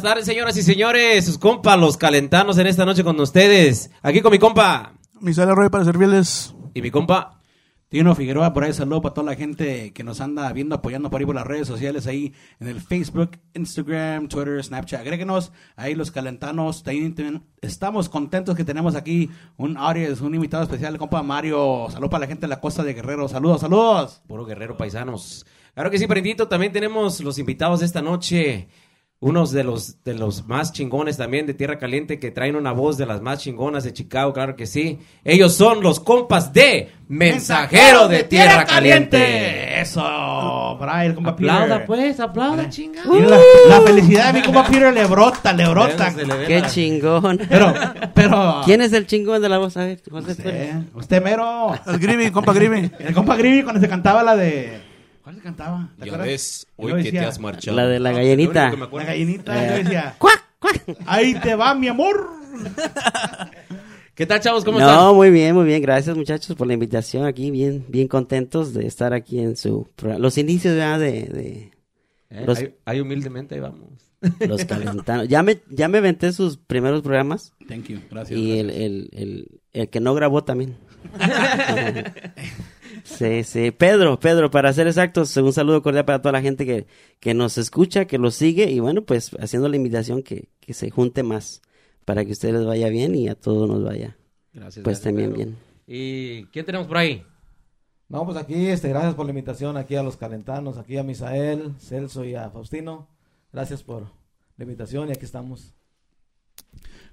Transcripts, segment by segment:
Buenas tardes, señoras y señores. Sus compas, los calentanos en esta noche con ustedes. Aquí con mi compa. Misael Arroyo para servirles. Y mi compa. Tino Figueroa, por ahí saludo para toda la gente que nos anda viendo, apoyando por ahí por las redes sociales, ahí en el Facebook, Instagram, Twitter, Snapchat. Agréguenos ahí los calentanos. Estamos contentos que tenemos aquí un audience, un invitado especial, compa Mario. Saludos para la gente de la costa de Guerrero. Saludos, saludos. Puro guerrero paisanos. Claro que sí, Prendito. También tenemos los invitados de esta noche unos de los de los más chingones también de Tierra Caliente que traen una voz de las más chingonas de Chicago, claro que sí. Ellos son los compas de Mensajero de Tierra Caliente. Eso, Brian, compa Aplauda pues, aplauda, chinga. La, felicidad de mi compa Peter le brota, le brota. Qué chingón. Pero, pero. ¿Quién es el chingón de la voz? A ver, José, usted, usted mero. El Gribi, compa Gribi. El compa Gribi cuando se cantaba la de ¿Cuál se cantaba? ¿Te ya ves, hoy que te has marchado. La de la gallinita. La gallinita, yo decía, ¡cuac, cuac! Ahí te va, mi amor. ¿Qué tal, chavos? ¿Cómo no, están? No, muy bien, muy bien. Gracias, muchachos, por la invitación aquí. Bien, bien contentos de estar aquí en su Los inicios ya de... de eh, los, ahí, humildemente ahí vamos. Los calentanos. Ya me, ya me venté sus primeros programas. Thank you. Gracias. Y gracias. El, el, el, el, que no grabó también. Sí, sí. Pedro, Pedro, para ser exactos, un saludo cordial para toda la gente que, que nos escucha, que lo sigue y bueno, pues haciendo la invitación que, que se junte más para que a ustedes les vaya bien y a todos nos vaya. Gracias. Pues gracias, también Pedro. bien. ¿Y quién tenemos por ahí? No, pues aquí, este, gracias por la invitación aquí a los calentanos, aquí a Misael, Celso y a Faustino. Gracias por la invitación y aquí estamos.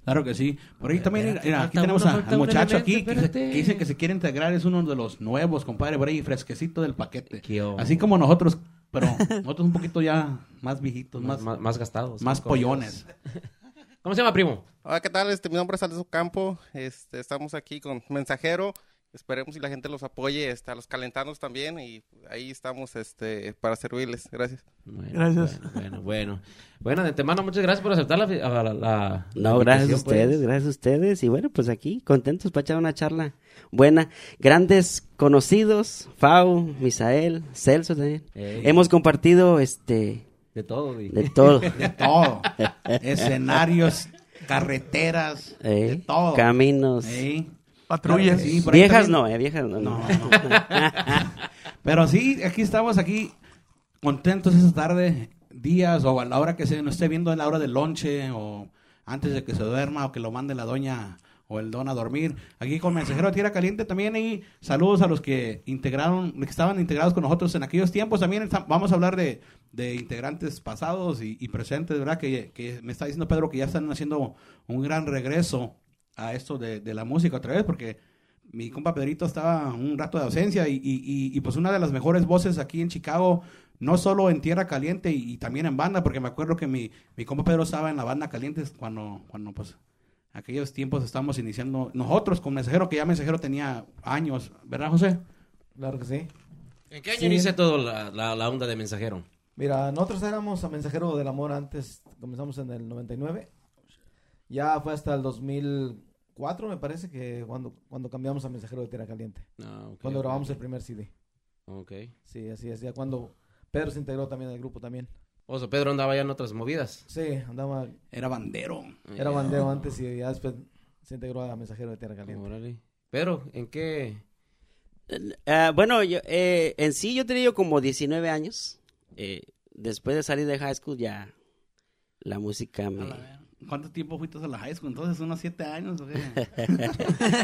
Claro que sí. Por ahí también, mira, aquí tenemos a- al muchacho aquí que, se- que dice que se quiere integrar, es uno de los nuevos, compadre, por ahí fresquecito del paquete. Así como nosotros, pero nosotros un poquito ya más viejitos, Más, más, gastados. más pollones. ¿Cómo se llama, primo? Hola, ¿qué tal? Este, mi nombre es Alonso Campo. Este, estamos aquí con Mensajero. Esperemos si la gente los apoye, este, a los calentanos también. Y ahí estamos este, para servirles. Gracias. Bueno, Gracias. Bueno, bueno, bueno. Bueno, de antemano, muchas gracias por aceptar la... la, la- la No, gracias a pues. ustedes, gracias a ustedes. Y bueno, pues aquí, contentos para echar una charla buena. Grandes conocidos, Fau, Misael, Celso también. Hemos compartido este De todo, güey. de todo. De todo. Escenarios, carreteras, de todo. Caminos. Patrullas. Sí, Viejas también- no, eh, viejas no. No, no. Pero sí, aquí estamos aquí contentos esta tarde, días o a la hora que se nos esté viendo en la hora del lonche o antes de que se duerma o que lo mande la doña o el don a dormir. Aquí con Mensajero de Tierra Caliente también y saludos a los que integraron, que estaban integrados con nosotros en aquellos tiempos. También vamos a hablar de, de integrantes pasados y, y presentes, ¿verdad? Que, que me está diciendo Pedro que ya están haciendo un gran regreso a esto de, de la música otra vez porque mi compa Pedrito estaba un rato de ausencia y, y, y- y, pues una de las mejores voces aquí en Chicago, no solo en Tierra Caliente y, y también en banda, porque me acuerdo que mi, mi compa Pedro estaba en la banda Caliente cuando, cuando pues aquellos tiempos estábamos iniciando nosotros con Mensajero, que ya Mensajero tenía años, ¿verdad José? Claro que sí. ¿En qué año Sí. inicia todo la, la, la onda de mensajero? Mira, nosotros éramos a Mensajero del Amor antes, comenzamos en el 99. Ya fue hasta el 2004, me parece, que cuando, cuando cambiamos a Mensajero de Tierra Caliente. Ah, Cuando grabamos el primer CD. Ok. Sí, así es. Ya cuando Pedro se integró también al grupo también. O sea, Pedro andaba ya en otras movidas. Sí, andaba, Era bandero. era bandero antes y ya después se integró a Mensajero de Tierra Caliente. Órale. Pedro, ¿en qué? Ah, bueno, yo, eh, en sí yo tenía como 19 años. Eh, después de salir de high school ya la música me ¿Cuánto tiempo fuiste a la high school? Entonces, unos siete años.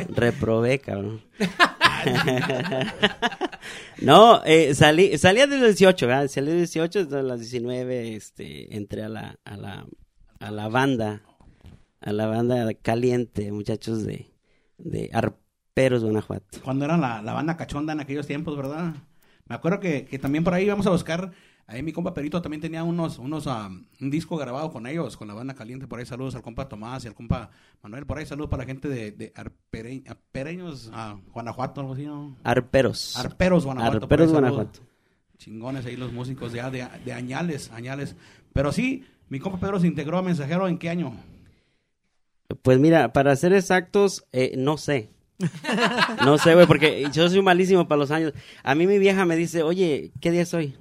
reprobé, cabrón. no, eh, salí, salí a los 18, ¿verdad? Salí a los 18, entonces a las 19 este, entré a la, a la, a la banda, a la banda caliente, muchachos de, de Arperos, Guanajuato. cuando era la, la banda cachonda en aquellos tiempos, ¿verdad? Me acuerdo que, que también por ahí íbamos a buscar, ahí mi compa Perito también tenía unos, unos, ah, un disco grabado con ellos, con la banda caliente, por ahí saludos al compa Tomás y al compa Manuel, por ahí saludos para la gente de, de Arpere- Arpereños, ah, Guanajuato, algo así, ¿no? Arperos. Arperos, Guanajuato. Arperos. Guanajuato. Chingones ahí los músicos ya de, de añales, añales. Pero sí, mi compa Pedro se integró a Mensajero, ¿en qué año? Pues mira, para ser exactos, eh, no sé. No sé, güey, porque yo soy malísimo para los años. A mí mi vieja me dice, oye, ¿qué día es hoy?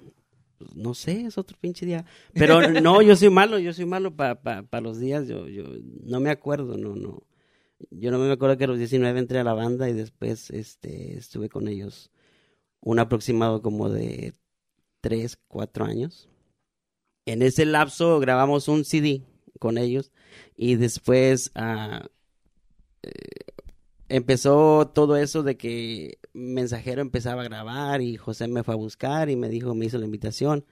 Pues, no sé, es otro pinche día. Pero no, yo soy malo, yo soy malo para pa, pa los días, yo, yo no me acuerdo, no, no. Yo no me acuerdo que a los 19 entré a la banda y después este, estuve con ellos un aproximado como de 3, 4 años. En ese lapso grabamos un CD con ellos y después ah, eh, empezó todo eso de que Mensajero empezaba a grabar y José me fue a buscar y me dijo, me hizo la invitación.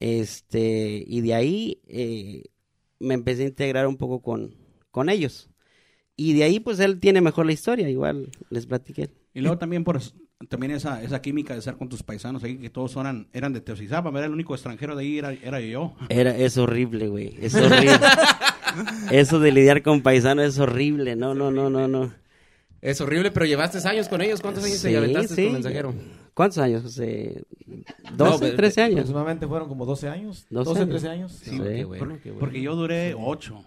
Este, y de ahí eh, me empecé a integrar un poco con, con ellos. Y de ahí, pues él tiene mejor la historia, igual les platiqué. Y luego también por también esa, esa química de estar con tus paisanos ahí, que todos eran, eran de Teosizapa, era el único extranjero de ahí, era, era yo. Era, es horrible, güey, es horrible. Eso de lidiar con paisanos es horrible, no, no, no, no, no. Es horrible, pero llevaste años con ellos. ¿Cuántos años Sí, te aventaste sí. con mensajero? ¿Cuántos años, José? No, ¿12, pero- 13 años? Aproximadamente fueron como 12 años. 12 12, años. 13 años. Sí. qué bueno, qué bueno. Porque yo duré ocho,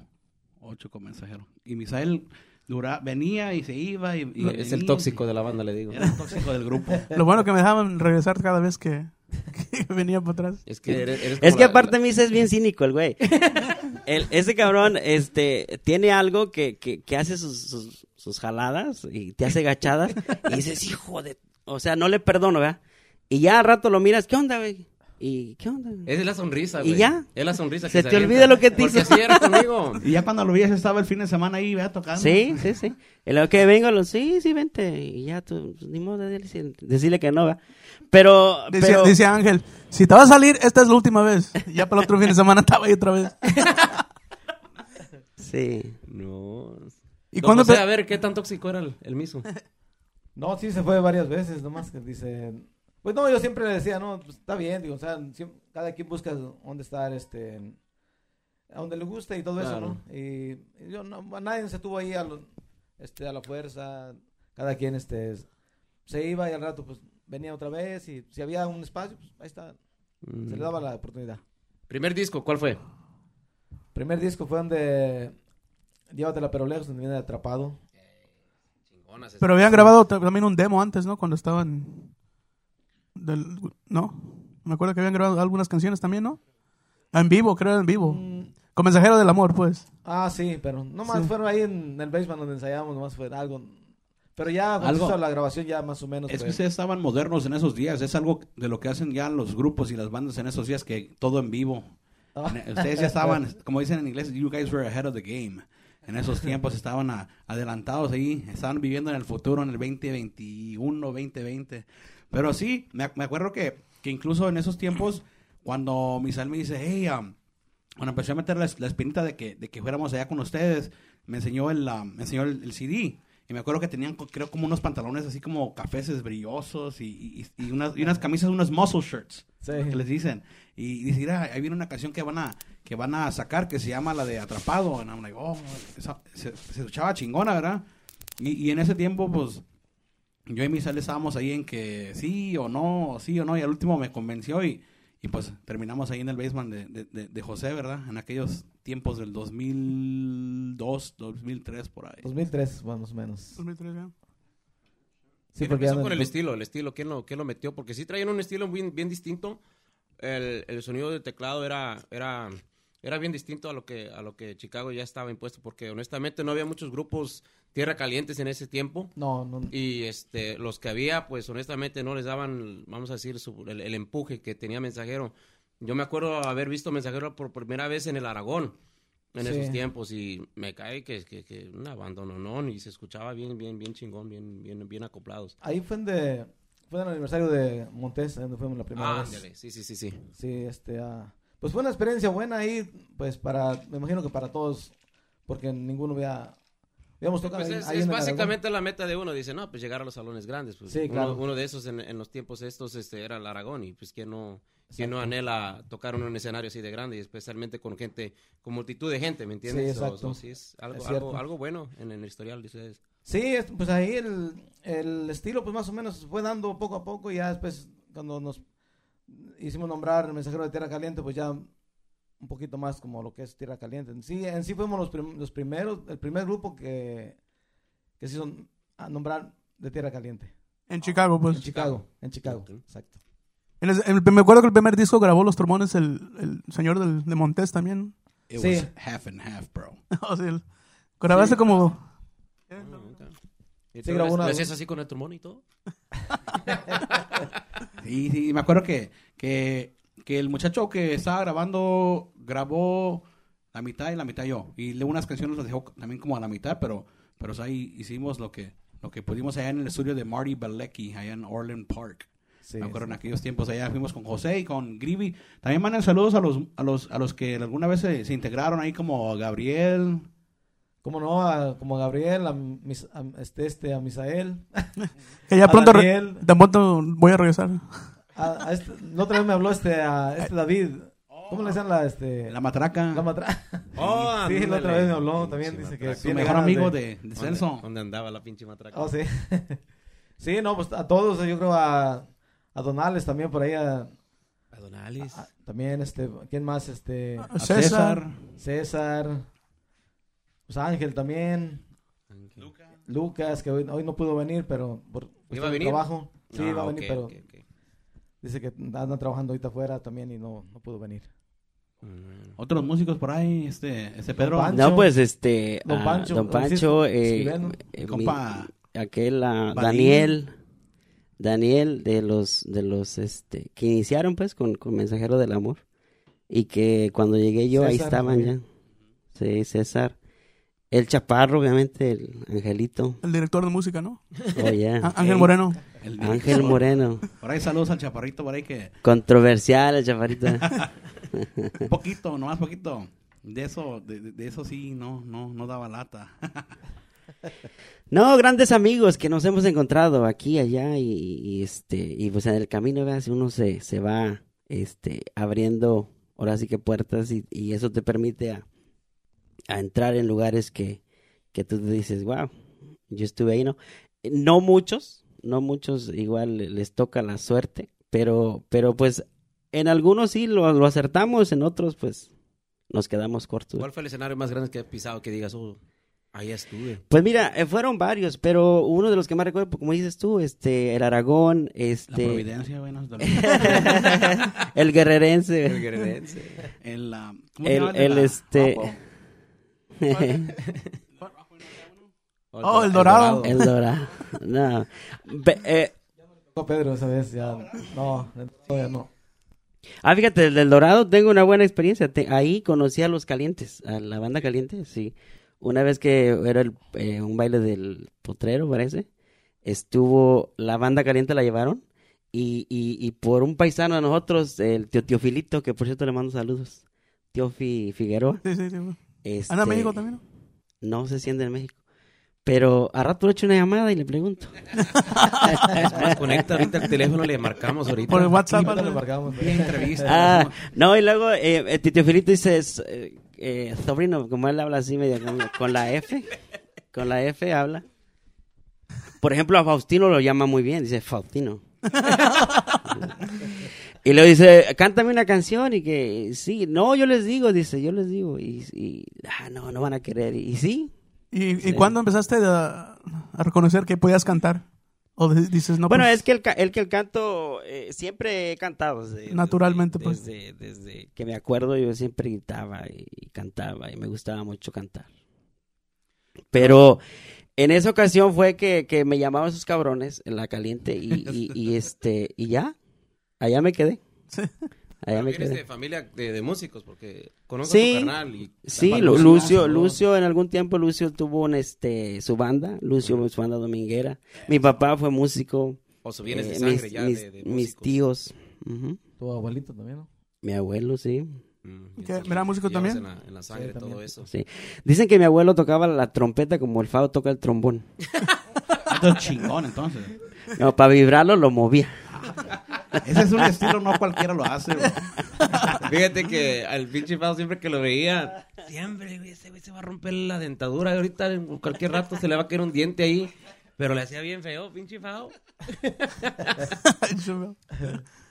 ocho con mensajero. Y Misael dura, venía y se iba. Y, y es el venía. tóxico de la banda, le digo. Era el tóxico del grupo. Lo bueno que me dejaban regresar cada vez que, que venía para atrás. Es que eres, eres Es que la- aparte Misa es bien cínico el güey. El- ese cabrón este, tiene algo que, que, que hace sus, sus, sus jaladas y te hace gachadas y dices, hijo de... O sea, no le perdono, ¿verdad? Y ya al rato lo miras, ¿qué onda, güey? ¿Y qué onda? güey? Es la sonrisa, ¿Y güey. ya? Es la sonrisa Se que te avienta. olvida lo que te Porque hizo. así era conmigo. Y ya cuando lo veías estaba el fin de semana ahí, vea, tocando. Sí, sí, sí. En lo que vengo, lo, sí, sí, vente. Y ya tú, pues, ni modo de decirle, decirle que no, ¿verdad? Pero, Dice, pero... dice Ángel, si te vas a salir, esta es la última vez. Ya para el otro fin de semana estaba ahí otra vez. Sí. No. ¿Y cuándo José, te- a ver, ¿qué tan tóxico era el, el miso? No, sí se fue varias veces, nomás que dice... Pues no, yo siempre le decía, no, pues está bien, digo, o sea, cada quien busca dónde estar, este, a donde le gusta y todo eso. ¿no? Y, y yo, no, a nadie se tuvo ahí a, lo- este, a la fuerza, cada quien, este, se iba y al rato, pues, venía otra vez y si había un espacio, pues, ahí está, se le daba la oportunidad. Primer disco, ¿cuál fue? Primer disco fue donde, Llévatela pero lejos, donde viene atrapado. Chingonas. Pero habían grabado ta- también un demo antes, ¿no? Cuando estaban... Del... ¿No? Me acuerdo que habían grabado algunas canciones también, ¿no? En vivo, creo en vivo. Mm, Con Mensajero del Amor, pues. Ah, sí, pero nomás Sí. fueron ahí en el basement donde ensayábamos, nomás fue algo. Pero ya Algo- la grabación ya más o menos. Es que ustedes estaban modernos en esos días. Es algo de lo que hacen ya los grupos y las bandas en esos días, que todo en vivo. Ah. Ustedes ya estaban, como dicen en inglés, you guys were ahead of the game. En esos tiempos estaban adelantados ahí, estaban viviendo en el futuro, en el 2021, 2020. Pero sí, me acuerdo que, que incluso en esos tiempos, cuando Misael me dice, hey, um, cuando empecé a meter la, la espinita de que, de que fuéramos allá con ustedes, me enseñó el, um, me enseñó el, el CD. Y me acuerdo que tenían, creo, como unos pantalones así como cafeces brillosos y, y- y unas, y unas camisas, unos muscle shirts Sí. que les dicen. Y dice, mira, ahí viene una canción que van a que van a sacar que se llama la de Atrapado. And I'm like, oh, esa- se, se escuchaba chingona, ¿verdad? Y, y en ese tiempo, pues, yo y Misael estábamos ahí en que sí o no, sí o no, y al último me convenció y, y pues terminamos ahí en el basement de, de, de- de José, ¿verdad? En aquellos tiempos del 2002, 2003, por ahí. 2003, bueno, más o menos. 2003, ya. Sí, ¿Qué ya con el estilo? El estilo, ¿quién lo, quién lo metió? Porque sí traían un estilo bien, bien distinto. El, el sonido del teclado era, era, era bien distinto a lo que a lo que Chicago ya estaba impuesto, porque honestamente no había muchos grupos tierra calientes en ese tiempo. No, no. Y este, los que había, pues honestamente no les daban, vamos a decir, su- el, el empuje que tenía Mensajero. Yo me acuerdo haber visto Mensajero por primera vez en el Aragón en Sí. esos tiempos y me cae que, que, que una banda no, y se escuchaba bien, bien, bien chingón, bien, bien, bien acoplados. Ahí fue en, de, fue en el aniversario de Montes, donde fuimos la primera Ah, vez. ándale, sí, sí, sí, sí. Sí, este, ah, pues fue una experiencia buena ahí, pues para, me imagino que para todos, porque ninguno habíamos tocado Pues ahí, es, ahí es básicamente la meta de uno, dice, no, pues llegar a los salones grandes. Pues, Sí, uno, claro. uno de esos en, en los tiempos estos este, era el Aragón y pues quién no, quién no anhela tocar en un escenario así de grande y especialmente con gente, con multitud de gente, ¿me entiendes? Sí, So- exacto. so, sí, es algo, Es algo, algo bueno en, en el historial de ustedes. Sí, es- pues ahí el, el estilo pues más o menos fue dando poco a poco y ya después cuando nos hicimos nombrar el mensajero de Tierra Caliente pues ya un poquito más como lo que es Tierra Caliente. En sí, en sí fuimos los, prim- los primeros, el primer grupo que, que se hizo a nombrar de Tierra Caliente. En Chicago, En pues. Chicago, en Chicago, exacto. En el- en el- me acuerdo que el primer disco grabó los trombones el, el señor del, de Montés también. It Sí. was half and half, bro. o sea, grabó hace como... ¿Y Sí, grabó una- lo hacías así con el trombón y todo? Sí, sí, me acuerdo que, que, que el muchacho que estaba grabando grabó la mitad y la mitad yo. Y unas canciones las dejó también como a la mitad, pero, pero o sea, ahí hicimos lo que, lo que pudimos allá en el estudio de Marty Balecki, allá en Orland Park. Sí, me acuerdo sí. en aquellos tiempos allá fuimos con José y con Grivi. También mandan saludos a los, a los, a los que alguna vez se, se integraron ahí como Gabriel. Como no, a, como a Gabriel, a, mis, a este, este, a Misael, Que ya A pronto, re- Daniel. tan pronto voy a regresar. a, a este, la otra vez me habló este, a este David, ¿cómo le decían la, este, La matraca. la matra? Oh, sí, la otra vez me habló, también dice que matraca. su tiene mejor amigo de- de, de ¿Dónde- Celso. ¿Dónde andaba la pinche matraca? Oh, sí. sí, no, pues a todos, yo creo a, a Donales también por ahí, a, A Don Alice. a- también, este, ¿quién más? Este, A César. César, pues Ángel también, Lucas, que hoy, hoy no pudo venir, pero por ¿Iba a venir? trabajo, sí, Ah, iba a venir, pero dice que anda trabajando ahorita afuera también y no, no pudo venir. Mm. Otros músicos por ahí, este, este Pedro. Pancho. No, pues este. Don ah, Pancho, Don Francisco Pancho. eh, eh, mi- Compa. aquel ah. Daniel. Daniel de los de los este que iniciaron pues con, con Mensajero del Amor y que cuando llegué yo ahí estaban ya. Sí, César. El Chaparro, obviamente, el Angelito. El director de música, ¿no? Oh, yeah. Ángel. Moreno. El Ángel Moreno. Por ahí saludos al chaparrito, por ahí que Controversial el Chaparrito. un poquito, nomás poquito. De eso, de, de- de eso sí, no, no, no daba lata. No, grandes amigos que nos hemos encontrado aquí, allá y, y, este y pues en el camino, veas, uno se, se va este abriendo ahora sí que puertas y, y eso te permite a, a entrar en lugares que, que tú te dices, wow, yo estuve ahí, ¿no? No muchos, no muchos igual les toca la suerte, pero, pero pues en algunos sí lo, lo acertamos, en otros pues nos quedamos cortos. ¿Cuál fue el escenario más grande que has pisado que digas, oh, ahí estuve? Pues mira, eh, fueron varios, pero uno de los que más recuerdo, pues, como dices tú, este, el Aragón, La este, providencia, bueno, el guerrerense, El guerrerense. el, ¿cómo se el, la- este, Oh, el Dorado. el Dorado, no, Ve- eh, No, Pedro, esa vez ya, no, todavía no. ah, fíjate, el del Dorado tengo una buena experiencia, Te- ahí conocí a los Calientes, a la banda Caliente, sí, una vez que era el, eh, un baile del potrero, parece, estuvo, la banda Caliente la llevaron, y, y, y por un paisano de nosotros, el tío Teofilito, que por cierto le mando saludos, Teofi Figueroa, Sí, sí, sí. Este, Anda México también, ¿no? No se siente en México. Pero a rato le echo una llamada y le pregunto. Conecta ahorita el teléfono, le marcamos ahorita. Por el WhatsApp. Le ¿no? marcamos. Bien entrevista. Ah, no, y luego eh, el Tito Filito dice, eh, eh, sobrino, como él habla así medio con, con la F, con la F habla. Por ejemplo, a Faustino lo llama muy bien, dice Faustino. y le dice, cántame una canción y que, sí, no, yo les digo, dice, yo les digo. Y, y, ah, no, no van a querer. Y, sí, ¿Y, y Sí. cuándo empezaste a, a reconocer que podías cantar? ¿O di- dices, no, bueno, pues, es que el, el que el canto, eh, siempre he cantado. desde- Naturalmente, desde, pues. Desde, desde que me acuerdo, yo siempre gritaba y, y cantaba y me gustaba mucho cantar. Pero en esa ocasión fue que, que me llamaban esos cabrones en la caliente y, y, y, este, y ya, allá me quedé. Sí. Allá me quedé. de familia de, de músicos, porque conozco Sí. a tu carnal y... Sí, Lu- Lucio, Lucio, saludos. Lucio, en algún tiempo Lucio tuvo un, este, su banda, Lucio, su banda dominguera. Mi papá fue músico. O sea, vienes de eh, sangre mis, ya mis- de, de mis tíos. ujú. Tu abuelito también, ¿no? Mi abuelo, sí. Mm, ¿Era músico también? En la, en la sangre, Sí, todo también. eso. sí. Dicen que mi abuelo tocaba la trompeta como el Fado toca el trombón. Esto es chingón, entonces. No, para vibrarlo lo movía. Ese es un estilo, no cualquiera lo hace. bro. Fíjate que al pinche Fao siempre que lo veía, siempre, güey, ese güey se va a romper la dentadura. Ahorita en cualquier rato se le va a caer un diente ahí. Pero le hacía bien feo, pinche Fao.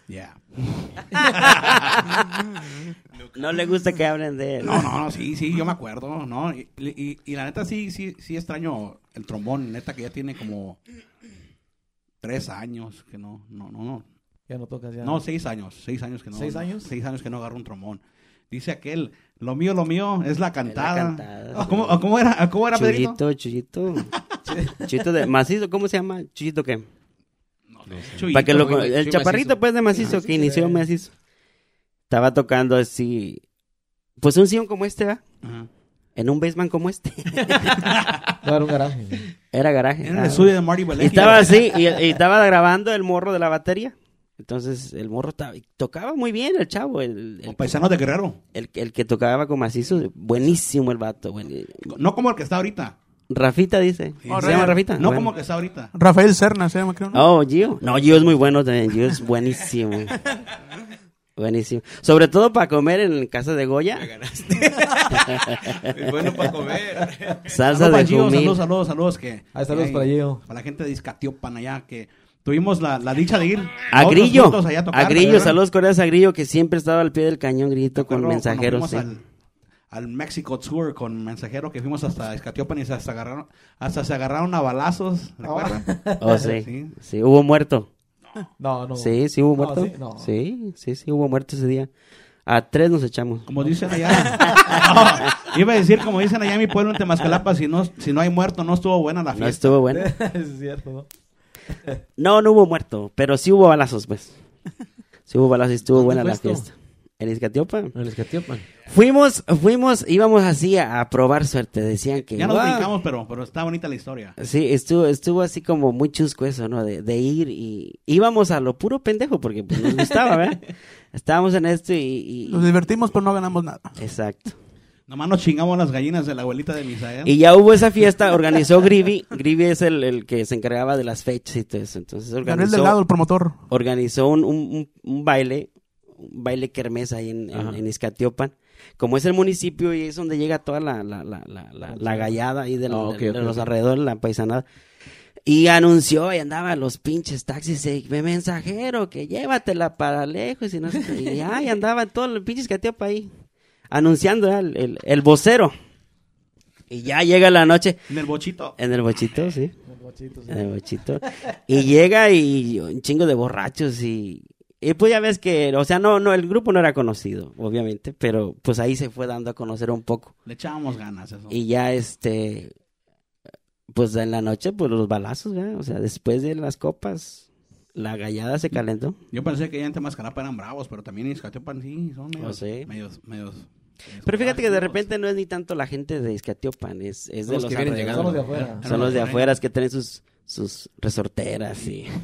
Yeah. No le gusta que hablen de él. No, no, no, sí, sí, yo me acuerdo, ¿no? Y, y- y la neta sí, sí, sí extraño el trombón, neta que ya tiene como tres años, que no, no, no, no. Ya no tocas ya. No, seis años. Seis años que no. ¿Seis no, años? Seis años que no agarro un trombón. Dice aquel, lo mío, lo mío es la cantada. cantada, ¿A sí. ¿Cómo, cómo era, cómo era Pedrito? Chuyito, Chuyito. Chuyito de macizo, ¿cómo se llama? Chuyito qué? Chuyito, Para que lo, el chaparrito macizo. pues de macizo que inició macizo. Estaba tocando así, pues un sillón como este, ¿va? Ajá. En un basement como este. No, era un garaje. Era garaje. Era en Ah. el estudio de Marty Y estaba así, y, y estaba grabando el morro de la batería. Entonces el morro estaba, tocaba muy bien el chavo, el, paisanos de Guerrero. el- el que tocaba con macizo, buenísimo el vato. buen- No como el que está ahorita. Rafita dice, Sí. ¿se llama Rafita? No Bueno. como el que está ahorita. Rafael Serna se llama, creo. ¿no? Oh, Gio. No, Gio es muy bueno también. Gio es buenísimo. buenísimo. Sobre todo para comer en casa de Goya. Es bueno para comer. Salsa Saludos de Gio, jumil. saludos, saludos, saludos. Que, saludos que para Gio. Para la gente de Izcatiopan allá, que tuvimos la, la dicha de ir. A otros Grillo. allá a tocar, A Grillo, ¿verdad? saludos coreanos a Grillo, que siempre estaba al pie del cañón, Grito, con mensajeros. fuimos sí. Al, al Mexico Tour con mensajero que fuimos hasta Izcatiopan y se hasta agarraron, hasta se agarraron a balazos, ¿recuerdan? Oh, sí. Sí. sí. hubo muerto. No, no. Sí, sí hubo No, muerto. sí, no. sí, sí, sí hubo muerto ese día. A tres nos echamos. Como dicen allá. No, iba a decir, como dicen allá en mi pueblo en Temascalapa, si no, si no hay muerto, no estuvo buena la No fiesta. estuvo bueno. es cierto, ¿no? No, no hubo muerto, pero sí hubo balazos, pues. Sí hubo balazos y estuvo ¿Dónde buena la esto? fiesta. En Izcatiopa. En el Escatiopan. Fuimos, fuimos, íbamos así a, a probar suerte. Decían que. Ya nos "Wow". brincamos, pero, pero está bonita la historia. Sí, estuvo, estuvo así como muy chusco eso, ¿no? De, de ir y íbamos a lo puro pendejo porque pues, nos gustaba, ¿verdad? Estábamos en esto y, y- Nos divertimos, pero no ganamos nada. exacto. Nomás nos chingamos las gallinas de la abuelita de Misael. Y ya hubo esa fiesta, organizó Grivi. Grivi es el, el que se encargaba de las fechas y todo eso. Entonces organizó, Delgado, el promotor. organizó un, un, un- un baile, un baile kermés ahí en, en, en Izcatiopan. Como es el municipio y es donde llega toda la, la, la, la, la, la gallada ahí de, Ah, de- de ok, los alrededores, la paisanada. Y anunció, y andaba los pinches taxis, y me mensajero, que llévatela para lejos, y no sé qué. Y ay, andaba todo el pinche Izcatiopa ahí, anunciando el, el, el vocero. Y ya llega la noche, En el bochito. en el bochito, sí. El guachito, sí. En el bochito. Y llega y un chingo de borrachos y... Y pues ya ves que, o sea, no, no, el grupo no era conocido, obviamente, pero pues ahí se fue dando a conocer un poco. Le echábamos ganas eso. Y ya este, pues en la noche, pues los balazos, ¿verdad? O sea, después de las copas, la gallada se calentó. Yo pensé que ya en Temascalapa eran bravos, pero también en Izcatiopan sí, son medios, Oh, sí. medios, medios Pero fíjate que de corajudos. repente no es ni tanto la gente de Izcatiopan, es, es Son de los los, que vienen. Son los de afuera. Son los de afuera que tienen sus, sus resorteras y...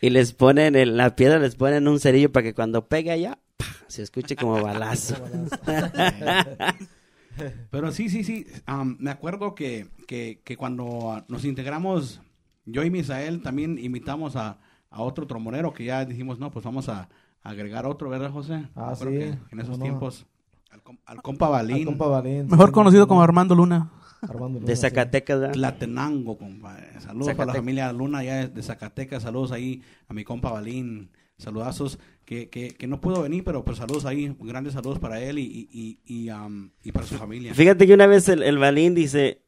y les ponen en la piedra, les ponen un cerillo para que cuando pegue allá, ¡pah! se escuche como balazo. Pero sí, sí, sí. am, me acuerdo que, que, que cuando ah, nos integramos, yo y Misael también invitamos a, a otro trombonero que ya dijimos, no, pues vamos a, a agregar otro, ¿verdad, José? Ah, Creo sí. que En esos tiempos, al, com- al compa Balín, Al compa Valín. Mejor Sí, conocido no, como Armando Luna. Armando Luna, De. Zacatecas, ¿verdad? Tlatenango, compa. Saludos para la Zacatecas. familia Luna ya de Zacatecas, saludos ahí a mi compa Balín, saludazos, que, que, que no pudo venir, pero pues saludos ahí, grandes saludos para él y, y, y, y, am, y para su familia. Fíjate que una vez el, el Balín dice,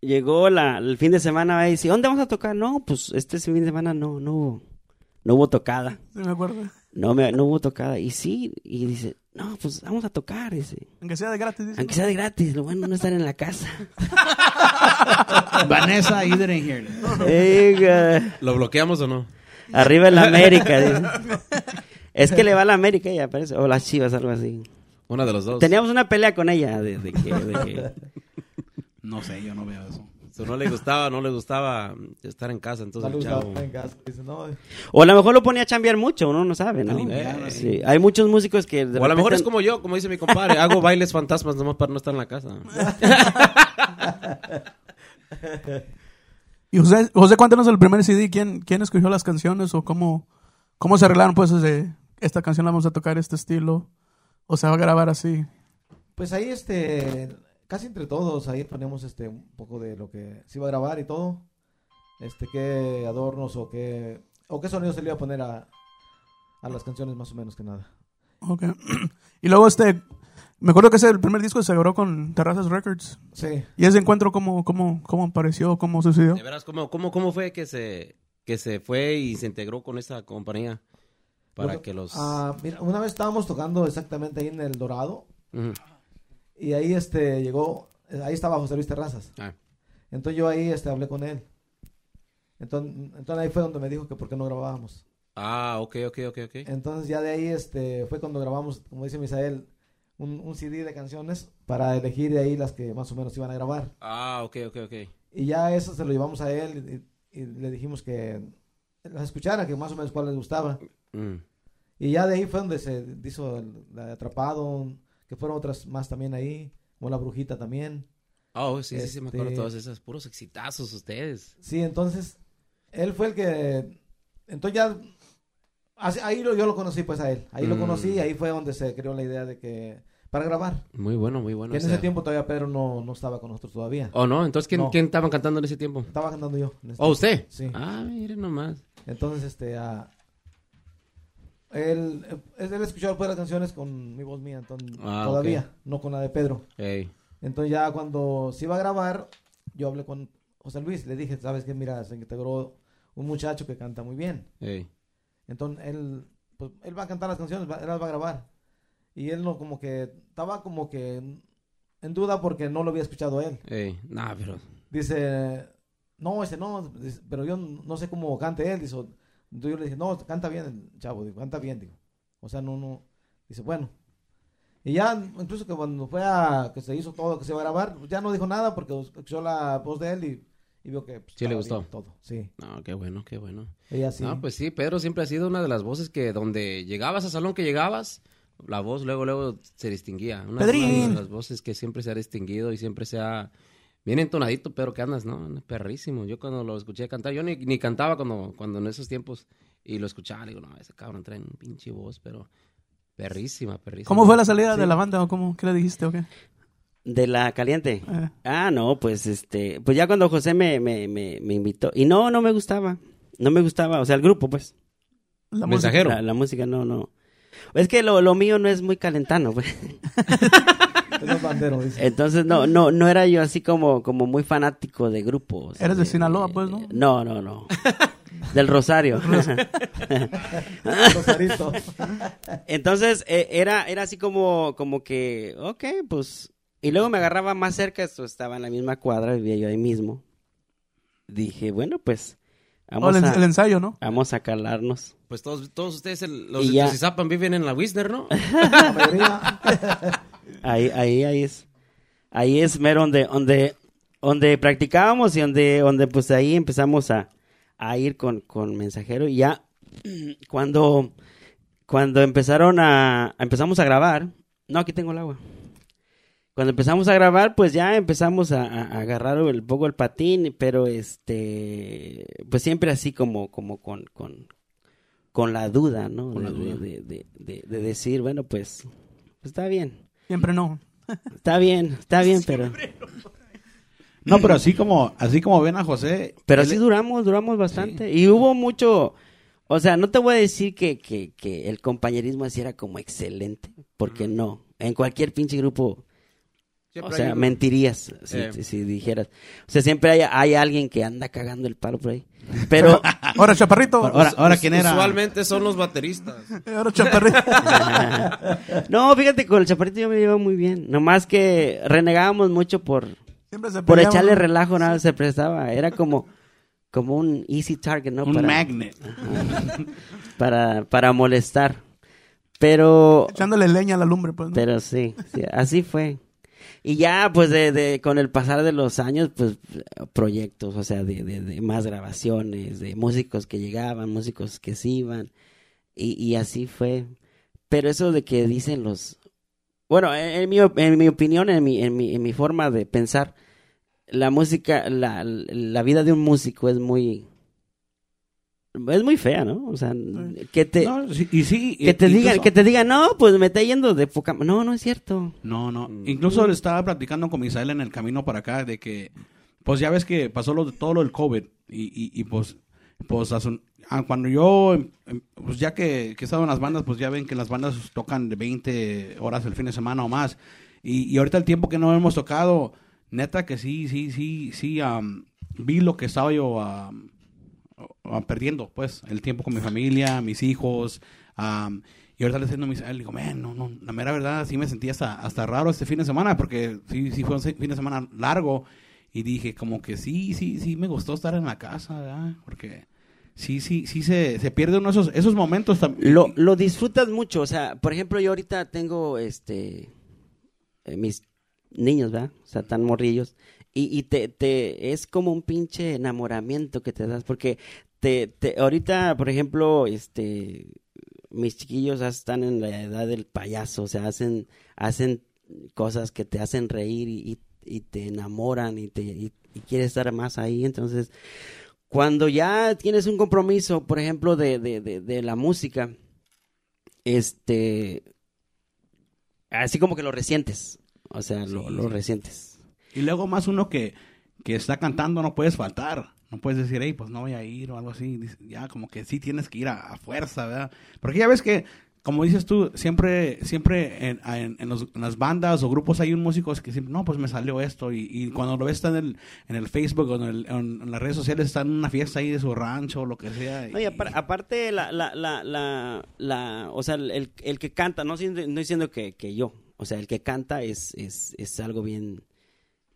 llegó la, el fin de semana y dice, ¿dónde vamos a tocar? No, pues este fin de semana no, no hubo, no hubo tocada. Sí, me acuerdo. No, me, no hubo tocada. Y sí, y dice, no, pues vamos a tocar, dice. Aunque sea de gratis. dice. Aunque sea de gratis, lo bueno no estar en la casa. Vanessa, you didn't hear it. ¿Lo bloqueamos o no? Arriba en la América, dice. Es que le va a la América ella, parece. O las chivas, algo así. Una de los dos. Teníamos una pelea con ella de, de que, de que- No sé, yo no veo eso. So, no le gustaba, no le gustaba estar en casa, entonces el Saludos, chavo... en casa. Dice, no, O a lo mejor lo ponía a chambear mucho, uno no sabe, ¿no? Eh, sí. Hay muchos músicos que de O a lo mejor es como yo, como dice mi compadre, hago bailes fantasmas nomás para no estar en la casa. Y José, José, cuéntanos el primer CD. ¿Quién, quién escogió las canciones o cómo, cómo se arreglaron pues de esta canción la vamos a tocar este estilo? O se va a grabar así. Pues ahí, este, casi entre todos, ahí ponemos este, un poco de lo que se iba a grabar y todo. Este, qué adornos o qué, o qué sonido se le iba a poner a, a las canciones más o menos que nada. Ok. Y luego este, me acuerdo que ese el primer disco se grabó con Terrazas Records. Sí. ¿Y ese encuentro cómo, cómo, cómo apareció, cómo sucedió? De veras, ¿cómo, cómo, cómo fue que se, que se fue y se integró con esa compañía para Lo que los... Ah, mira, una vez estábamos tocando exactamente ahí en el Dorado Ujú. Y ahí este llegó, ahí estaba José Luis Terrazas. Ah, Entonces yo ahí este hablé con él. Entonces, entonces ahí fue donde me dijo que por qué no grabábamos. Ah, ok, ok, ok, ok. Entonces ya de ahí este fue cuando grabamos, como dice Misael, un, un CD de canciones para elegir de ahí las que más o menos iban a grabar. Ah, ok, ok, ok. Y ya eso se lo llevamos a él y, y le dijimos que las escuchara, que más o menos cuál les gustaba. Mm. Y ya de ahí fue donde se hizo el, la de Atrapado, que fueron otras más también ahí, como La Brujita también. Oh, sí, sí, sí, me acuerdo Este- todas esas. Puros exitazos ustedes. Sí, entonces, él fue el que, entonces ya, así- ahí lo- yo lo conocí pues a él, ahí lo Mm. conocí y ahí fue donde se creó la idea de que, para grabar. Muy bueno, muy bueno. que en o ese tiempo todavía Pedro no, no estaba con nosotros todavía. Oh, no, entonces, ¿quién, No. ¿quién estaban cantando en ese tiempo? Estaba cantando yo. en ese Oh, ¿usted? Sí. Ah, mire nomás. Entonces, este, ah, él, él escuchaba pues las canciones con mi voz mía, entonces, Ah, todavía, no con la de Pedro. Entonces ya cuando se iba a grabar, yo hablé con José Luis, le dije, sabes que mira, se integró un muchacho que canta muy bien. Entonces él, pues, él va a cantar las canciones, va- él las va a grabar. Y él no como que, estaba como que en- duda porque no lo había escuchado él. Nah, pero... Dice, no, ese no, dice, pero yo no sé cómo cante él. Dice, entonces yo le dije, no, canta bien el chavo, digo, canta bien, digo. O sea, no, no. Dice, bueno. Y ya, incluso que cuando fue a, que se hizo todo, que se iba a grabar, pues ya no dijo nada porque escuchó la voz de él y, y vio que pues, Sí le gustó. todo. Sí, No, qué bueno, qué bueno. ella sí. No, pues sí, Pedro siempre ha sido una de las voces que donde llegabas al salón que llegabas, la voz luego, luego se distinguía. Una, Pedrín. una de las voces que siempre se ha distinguido y siempre se ha... Bien entonadito, pero que andas, ¿no? Perrísimo. Yo cuando lo escuché cantar, yo ni, ni cantaba cuando, cuando en esos tiempos y lo escuchaba, digo, no, ese cabrón trae un pinche voz, pero perrísima, perrísima. ¿Cómo fue la salida Sí. de la banda o cómo? ¿Qué le dijiste o qué? De la caliente. Eh, Ah, no, pues este, pues ya cuando José me, me, me, me invitó, y no, no me gustaba, no me gustaba, o sea, el grupo, pues, la Mensajero. la, la música no, no. Es que lo, lo mío no es muy calentano, pues. Dice. Entonces no, no, no era yo así como, como muy fanático de grupos. Eres de Sinaloa, pues, ¿no? No, no, no. Del Rosario. Rosarito. Entonces eh, era, era así como, como que, ok, pues. Y luego me agarraba más cerca, esto estaba en la misma cuadra, vivía yo ahí mismo. Dije, bueno, pues. Oh, Vamos el, a, el ensayo, ¿no? vamos a calarnos. Pues todos, todos ustedes, el- los Y de. Tecizapan viven en la Wisner, ¿no? La mayoría. Ahí, ahí, ahí es. Ahí es mero donde, donde, donde practicábamos y donde, donde pues ahí empezamos a, a ir con, con mensajero. Y ya cuando, cuando empezaron a, empezamos a grabar, no, aquí tengo el agua. Cuando empezamos a grabar, pues ya empezamos a, agarrar el poco el patín, pero este, pues siempre así como, como con, con, con la duda, ¿no? Con la De- duda. De, de, de- de decir, bueno, pues, pues está bien. Siempre no. Está bien, está bien, pero No, pero así como, así como ven a José. pero él- sí duramos, duramos bastante. Y hubo mucho, o sea, no te voy a decir que, que, que el compañerismo así era como excelente, porque no. En cualquier pinche grupo, Siempre o sea, mentirías si, Eh. si- si dijeras. O sea, siempre hay, hay alguien que anda cagando el palo por ahí. Pero, Ahora, chaparrito. Ahora, ahora quién era. Usualmente son los bateristas. Ahora, chaparrito. no, fíjate, con el chaparrito yo me llevo muy bien. Nomás que renegábamos mucho por, Siempre se por echarle relajo, nada se prestaba. Era como, como un easy target, ¿no? un Para- magnet. para, para molestar. Pero, Echándole leña a la lumbre, pues. ¿no? pero sí, sí, así fue. Y ya, pues, de, de- con el pasar de los años, pues, proyectos, o sea, de, de, más grabaciones, de músicos que llegaban, músicos que se iban, y, y así fue. Pero eso de que dicen los... Bueno, en, en mi, en mi opinión, en mi, en, mi, en mi forma de pensar, la música, la, la vida de un músico es muy... Es muy fea, ¿no? O sea, que te... No, y sí. Que te incluso- digan, que te digan, no, pues me está yendo de poca... No, no es cierto. No, no. Mm. Incluso le estaba platicando con Misael en el camino para acá de que, pues ya ves que pasó lo, todo lo del COVID y, y, y, pues, pues hace- ah, cuando yo, em, em, pues ya que, que he estado en las bandas, pues ya ven que las bandas tocan de 20 horas el fin de semana o más. Y, y ahorita el tiempo que no hemos tocado, neta que sí, sí, sí, sí, am, vi lo que estaba yo ah, perdiendo, pues, el tiempo con mi familia, mis hijos. am, y ahorita le diciendo a Misael, digo, man, no, no, la mera verdad, sí me sentí hasta, hasta raro este fin de semana, porque sí, sí fue un fin de semana largo. Y dije, como que sí, sí, sí, me gustó estar en la casa. Porque sí, sí, sí se, se pierde esos, esos momentos también. Lo, lo disfrutas mucho, o sea, por ejemplo, yo ahorita tengo, este, eh, mis niños, ¿verdad? O sea, tan morrillos. Y, y te, te, es como un pinche enamoramiento que te das, porque te, te, ahorita, por ejemplo, este, mis chiquillos están en la edad del payaso, o sea, hacen, hacen cosas que te hacen reír y, y- y te enamoran y te y, y quieres estar más ahí, entonces cuando ya tienes un compromiso, por ejemplo, de, de, de, de la música, este, así como que lo resientes, o sea, lo, Sí, lo sí. resientes. Y luego más uno que, que está cantando no puedes faltar. No puedes decir, hey, pues no voy a ir o algo así. Ya como que sí tienes que ir a, a fuerza, ¿verdad? Porque ya ves que, como dices tú, siempre siempre en, en- en los- en las bandas o grupos hay un músico que siempre, no, pues me salió esto. Y, y cuando lo ves está en el, en el Facebook o en, el- en- las redes sociales, está en una fiesta ahí de su rancho o lo que sea. No, y apar- aparte, la, la, la, la, la- o sea, el, el que canta, no, no diciendo que, que yo, o sea, el que canta es, es, es algo bien,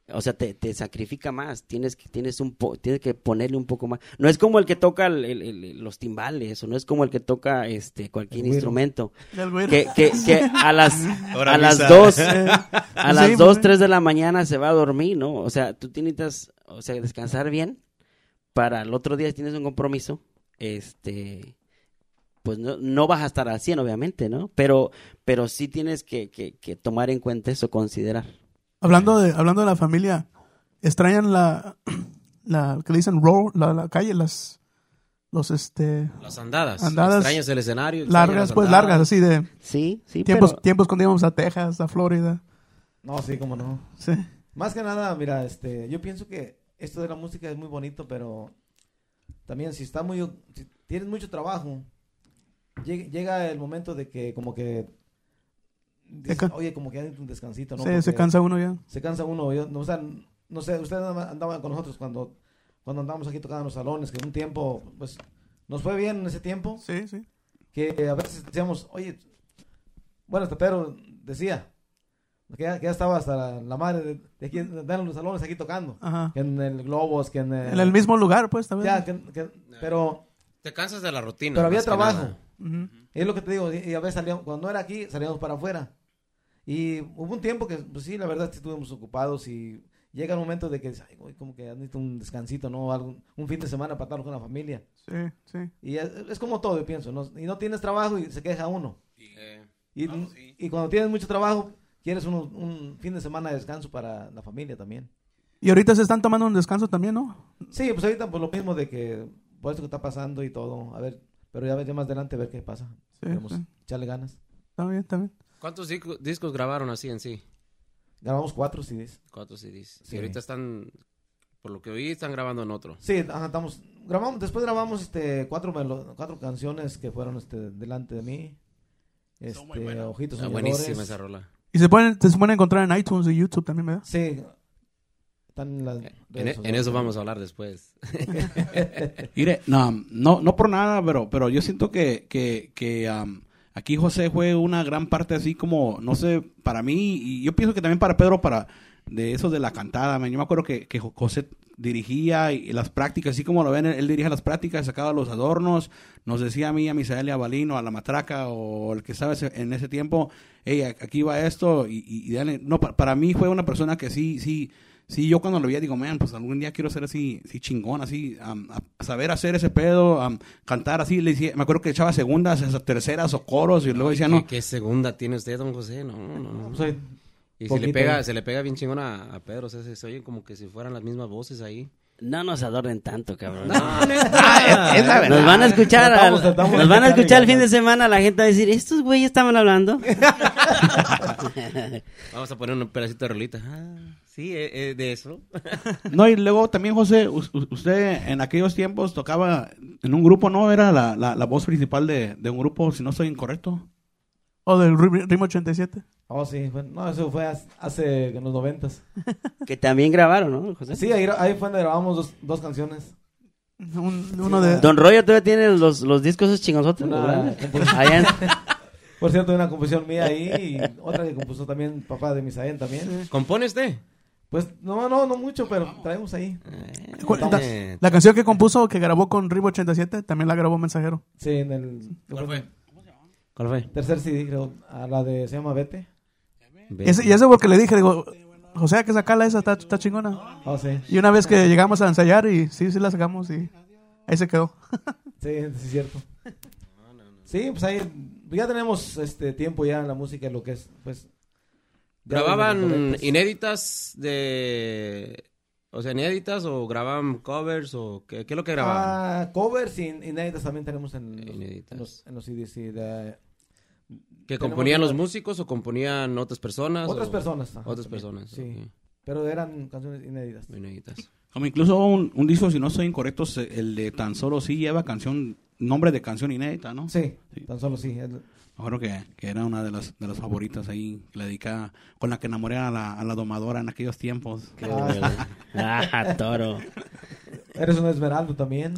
o sea, te, te sacrifica más, tienes que, tienes un po- tienes que ponerle un poco más. No es como el que toca el- el- el- los timbales, o no es como el que toca este cualquier instrumento. Que, que, que a las, Ahora a las misa. dos, a las Sí, dos, tres de la mañana se va a dormir, ¿no? O sea, tú tienes, o sea, descansar bien para el otro día si tienes un compromiso, este, pues no, no vas a estar al 100, obviamente, ¿no? Pero, pero sí tienes que, que, que tomar en cuenta eso, considerar. Hablando de, hablando de la familia, extrañan la, la que le dicen row, la, la calle, las, los, este, Las andadas. Andadas Extrañas el escenario. extrañas largas, las pues andadas. largas, así de Sí, sí, tiempos, pero... tiempos cuando íbamos a Texas, a Florida. No, sí, cómo no. Sí. Más que nada, mira, este, yo pienso que esto de la música es muy bonito, pero también si está muy, si tienes mucho trabajo, llega, llega el momento de que como que, dices, oye, como que hay un descansito, ¿no? Sí, se cansa uno ya. Se cansa uno, yo- no, o sea, no sé, ustedes andaban con nosotros cuando, cuando andábamos aquí tocando en los salones, que un tiempo, pues, nos fue bien en ese tiempo, Sí, sí. que a veces decíamos, oye, bueno, hasta Pedro decía, que ya, que ya estaba hasta la, la madre de, de aquí, de andar en los salones aquí tocando, Ajá. que en el Globos, que en el... En el mismo lugar, pues, también. Ya, que- que- pero, Te cansas de la rutina. pero había trabajo. Ujú. Es lo que te digo, y y a veces salíamos, cuando no era aquí, salíamos para afuera. Y hubo un tiempo que, pues sí, la verdad, sí estuvimos ocupados y llega el momento de que, ay, güey, como que necesito un descansito, ¿no? Algo, un fin de semana para estar con la familia. Sí, sí. Y es, es como todo, yo pienso, ¿no? Y no tienes trabajo y se queja uno. Eh, Y, y cuando tienes mucho trabajo, quieres un, un fin de semana de descanso para la familia también. Y ahorita se están tomando un descanso también, ¿no? Sí, pues ahorita pues lo mismo de que, por esto que está pasando y todo, a ver, pero ya, ver- ya más adelante a ver qué pasa. Sí, Queremos sí. echarle ganas. Está bien, está bien. ¿Cuántos disco- discos grabaron así en sí? Grabamos cuatro CDs. Cuatro CDs. Sí. Y ahorita están, por lo que oí, están grabando en otro. Sí, ajá, estamos, grabamos, después grabamos este cuatro melo- cuatro canciones que fueron este delante de mí. Este, muy buenas. Ojitos Soñadores. buenísima esa rola. Y se pueden, se pueden encontrar en iTunes y YouTube también, ¿verdad? Sí. Están en las En, redes en eso vamos a hablar después. Mire, no, no, no por nada, pero, pero yo siento que, que, que am, aquí José fue una gran parte así como, no sé, para mí, y yo pienso que también para Pedro, para de eso de la cantada, man. yo me acuerdo que, que Jo- José dirigía y, las prácticas, así como lo ven, él, él dirigía las prácticas, sacaba los adornos, nos decía a mí, a Misael y a Balino, a la matraca o el que sabe en ese tiempo, hey, aquí va esto, y, y- y dale. no, pa- para mí fue una persona que sí, sí, Sí, yo cuando lo veía digo, man, pues algún día quiero ser así, así chingón, así, a saber hacer ese pedo, cantar así. Le decía, me acuerdo que echaba segundas, terceras o coros y luego decía, ¿Qué, no, qué segunda tiene usted, don José? No, no, no. Y se le, pega, se le pega bien chingón a, a Pedro. O sea, se, se oye como que si fueran las mismas voces ahí. No nos adornen tanto, cabrón. Ah, es la verdad. Nos van a escuchar, nos van a escuchar el fin de semana, la gente va a decir, ¿estos güeyes estaban hablando? Vamos a poner un pedacito de rolita. Ah, sí, eh, eh, de eso. no, y luego también José, us- us- usted en aquellos tiempos tocaba en un grupo, ¿no? Era la, la, la voz principal de, de un grupo, si no estoy incorrecto. O del Ri- Ritmo 87. Oh, sí. fue- no, eso fue hace, en los noventas. que también grabaron, ¿no, José? Sí, ahí, ahí fue donde grabamos dos, dos canciones. Un- uno de... Don Royo todavía tiene los, los discos esos chingonzotes. Una- ¿verdad? Allá en- Por cierto, hay una composición mía ahí y otra que compuso también papá de Misael también. ¿Compone usted? Pues no, no, no mucho, pero traemos ahí. la, Eh, la canción que compuso, que grabó con Ribo 87, también la grabó Mensajero. Sí, en el ¿Cuál fue? ¿Cuál fue? tercer CD, creo, a la de, se llama Vete. Ese- y eso porque le dije, digo, José, hay que sacarla esa, está, está chingona. Oh, sí. Y una vez que llegamos a ensayar y sí, sí la sacamos y ahí se quedó. Sí, sí, es cierto. Sí, pues ahí ya tenemos este tiempo ya en la música, lo que es, pues. ¿Grababan inéditas de... O sea, inéditas o grababan covers o qué, qué es lo que grababan? Ah, covers y inéditas también tenemos en los, en los, en los CDs, de- ¿Que componían los músicos o componían otras personas? otras o- personas. ajá, Otras también, personas, Sí, pero eran canciones inéditas. Inéditas. Como incluso un, un disco, si no estoy incorrecto, el de Tan Solo sí lleva canción, nombre de canción inédita, ¿no? Sí, Sí. tan solo sí. el- Acuerdo que, que era una de las, de las favoritas ahí, que le dedicaba, con la que enamoré a la, a la domadora en aquellos tiempos. Ah, toro. eres un esmeraldo también.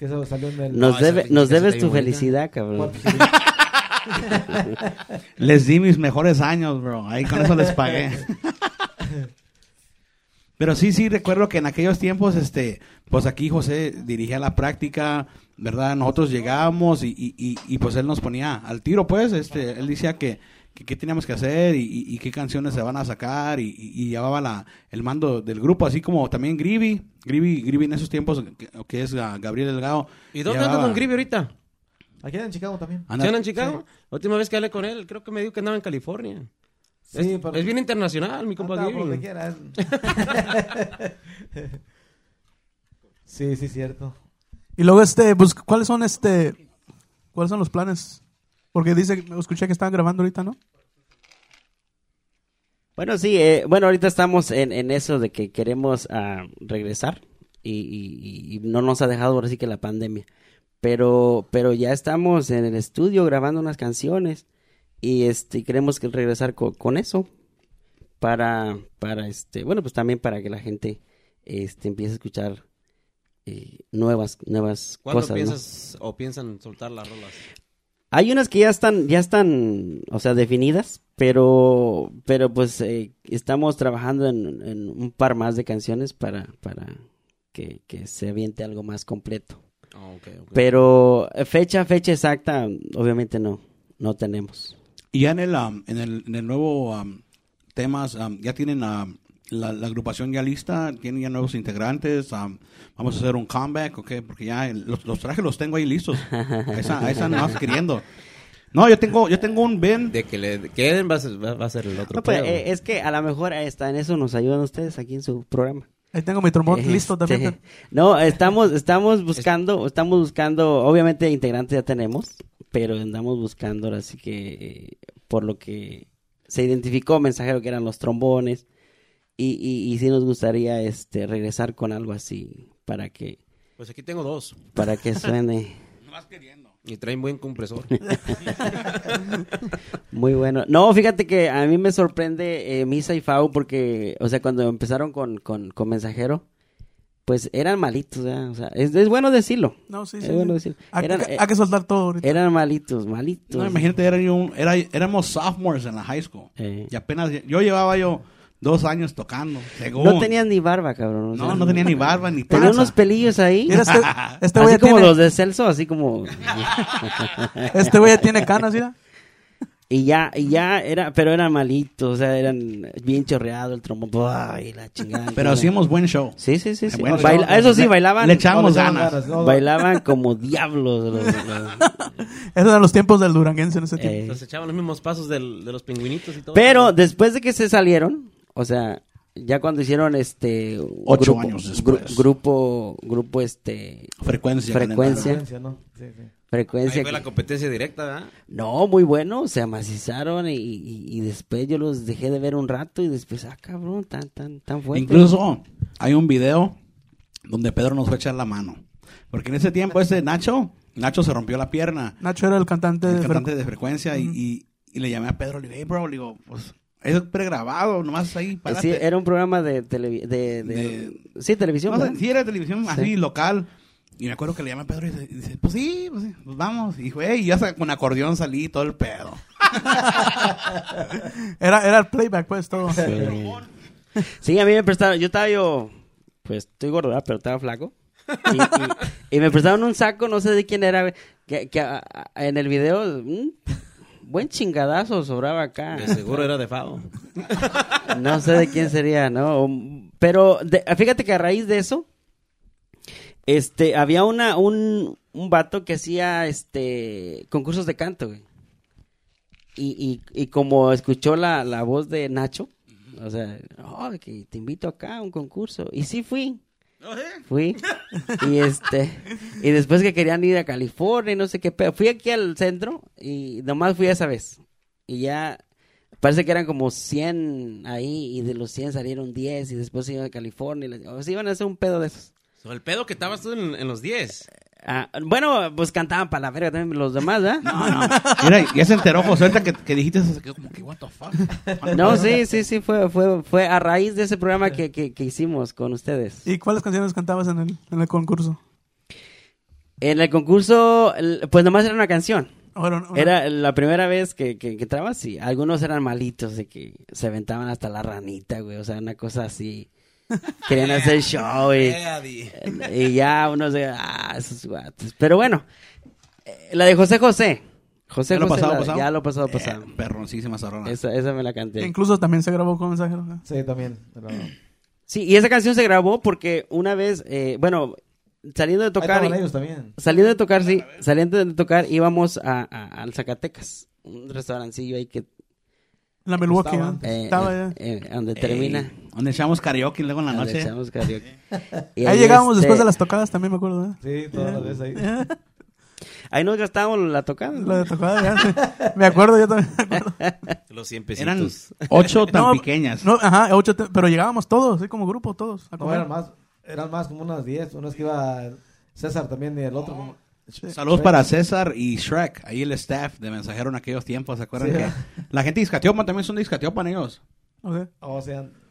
Que eso salió en el. Nos, debe, nos debes tu bonita. felicidad, cabrón. Les di mis mejores años, bro. Ahí con eso les pagué. Pero sí, sí, recuerdo que en aquellos tiempos, este, pues aquí José dirigía la práctica, ¿verdad? Nosotros llegábamos y, y, y, y, pues él nos ponía al tiro, pues, este, él decía que, que qué teníamos que hacer y, y- y qué canciones se van a sacar y, y- y llevaba la, el mando del grupo, así como también Grivi, Grivi, Grivi en esos tiempos, que, que es Gabriel Delgado. ¿Y dónde llevaba- anda Don Gribi ahorita? Aquí en Chicago también. anda- ¿Sí anda en Chicago? La última vez que hablé con él, creo que me dijo que andaba en California. Sí, es, pero- es bien internacional, mi compa quiera. sí, sí, cierto. Y luego, este, pues, ¿cuáles son, este, cuáles son los planes? Porque dice, escuché que estaban grabando ahorita, ¿no? Bueno, sí, eh, bueno, ahorita estamos en, en eso de que queremos ah, regresar y, y- no nos ha dejado ahora sí que la pandemia. Pero, pero ya estamos en el estudio grabando unas canciones y este queremos que regresar co- con eso para, para este, bueno, pues también para que la gente este empiece a escuchar eh, nuevas, nuevas ¿Cuándo cosas. ¿no? piensas o piensan soltar las rolas? Hay unas que ya están, ya están, o sea, definidas, pero, pero pues eh, estamos trabajando en, en un par más de canciones para, para que, que se aviente algo más completo. Ah. Pero eh, fecha, fecha exacta, obviamente no, no tenemos. Y ya en el, um, en el, en el nuevo um, temas, um, ya tienen um, la, la agrupación ya lista, tienen ya nuevos integrantes, um, vamos a hacer un comeback, ¿ok? Porque ya el- los, los trajes los tengo ahí listos. A esa, a esa no vas queriendo. No, yo tengo, yo tengo un Ben. De que le queden va a ser, va a ser el otro No, pues, pedo. eh, es que a lo mejor está en eso nos ayudan ustedes aquí en su programa. Ahí tengo mi trombón Este, listo también. No, estamos, estamos buscando, estamos buscando, obviamente integrantes ya tenemos, pero andamos buscando, ahora sí que eh, por lo que se identificó mensajero que eran los trombones y, y, y sí nos gustaría este regresar con algo así para que Pues aquí tengo dos. para que suene Y traen buen compresor. muy bueno. No, fíjate que a mí me sorprende eh, Misa y Fau porque, o sea, cuando empezaron con, con, con mensajero, pues eran malitos, ¿verdad? o sea, es, es bueno decirlo. No, sí, Es sí. bueno sí. decirlo. Hay, Eran, hay- eh, hay que soltar todo ahorita. Eran malitos, malitos. No, imagínate, era yo un- era, éramos sophomores en la high school. Eh. Y apenas, yo llevaba yo dos años tocando. según. No tenían ni barba, cabrón. o No, sea, no tenía ni barba ni Tenía unos pelillos ahí. Mira, este, este güey así como tiene, los de Celso, así como... este güey ya tiene canas, mira. Y ya, y ya era, pero eran malitos, o sea, eran bien chorreado el trombón. La chingada. Pero hacíamos buen show. Sí, sí, sí. sí. Bueno, Baila- le- eso sí, bailaban. Le echamos No, ganas. ganas, no, Bailaban como diablos. los- los- Esos eran los tiempos del duranguense en ese tiempo. eh. Entonces echaban los mismos pasos del- de los pingüinitos y todo. Pero después de que se salieron, o sea, ya cuando hicieron este Ocho grupo, años después. grupo, grupo este Frecuencia. Frecuencia. Frecuencia, ¿no? Sí, sí. Ahí frecuencia. fue la competencia directa, ¿verdad? No, muy bueno, se amacizaron y, y, y después yo los dejé de ver un rato y después, ah, cabrón, tan, tan, tan fuerte. Incluso hay un video donde Pedro nos fue a echar la mano. Porque en ese tiempo ese Nacho, Nacho se rompió la pierna. Nacho era el cantante el de cantante de frecuencia y, y, y le llamé a Pedro, le dije, hey bro, le digo, pues es pregrabado, nomás ahí, párate. Sí, era un programa de, televi- de, de- De- sí, televisión. No sí, era televisión así local. Y me acuerdo que le llamé a Pedro y dice, y dice, pues sí, pues sí, pues vamos. Y fue, y ya con acordeón salí y todo el pedo. Era, era el playback, pues, todo. Sí, a mí me prestaron, yo estaba yo, pues estoy gordo, ¿verdad? pero estaba flaco. Y, y- y me prestaron un saco, no sé de quién era, güey, que, que a- a- en el video, un buen chingadazo sobraba acá. De seguro era de Fado. No sé de quién sería, ¿no? Pero de- fíjate que a raíz de eso, este, había una, un, un vato que hacía, este, concursos de canto, güey. Y, y, y como escuchó la, la voz de Nacho, o sea, oh, que te invito acá a un concurso. Y sí fui. Fui. Y este, y después que querían ir a California y no sé qué, pero fui aquí al centro y nomás fui esa vez. Y ya, parece que eran como 100 ahí y de los 100 salieron 10 y después se iban a California. y les- O sea, iban a hacer un pedo de esos. So, el pedo que estabas tú en, en los 10. Ah, bueno, pues cantaban para la verga también los demás, ¿verdad? No, no. Mira, ya se enteró José ahorita que, que dijiste eso, se quedó como que, what the fuck. No, sí, sí, sí, fue, fue, fue a raíz de ese programa que, que, que hicimos con ustedes. ¿Y cuáles canciones cantabas en el, en el concurso? En el concurso, pues nomás era una canción. Ahora, ahora- Era la primera vez que, que, que entraba, sí. Algunos eran malitos, de que se aventaban hasta la ranita, güey. O sea, una cosa así. Querían hacer show y, y ya unos de, ah, esos guatos. Pero bueno, eh, la de José José. José ¿Ya lo José, pasado, la- pasado? ya lo pasado, pasado. Eh, perroncísima esa rola. Esa, esa me la canté. Incluso también se grabó con mensajero. ¿no? Sí, también. pero- Sí, y esa canción se grabó porque una vez, eh, bueno, saliendo de Ahí tocar... estaban ellos también. Saliendo de tocar, sí. Saliendo de tocar, íbamos a, a- al Zacatecas. Un restaurancillo ahí que... La Milwaukee, Estaba eh, Estaba ya. eh, donde Ey, termina. Donde echamos karaoke luego en la donde noche. echamos karaoke. Y Ahí llegábamos este, después de las tocadas también, me acuerdo. ¿eh? Sí, todas las veces ahí. Ahí nos gastábamos la tocada. ¿no? La de tocada, ya, sí. Me acuerdo, yo también. me acuerdo. Los 100 Eran pesitos. ocho tan No, pequeñas. No, ajá, ocho, pero llegábamos todos, así como grupo, todos. A comer. eran más, eran más como unas 10. Unas que iba César también y el otro. como- Saludos para César y Shrek, ahí el staff de mensajero en aquellos tiempos, ¿se acuerdan Sí, que la gente de Iscatiopan también son de Iscatiopan ellos? Ok. O sea, ves que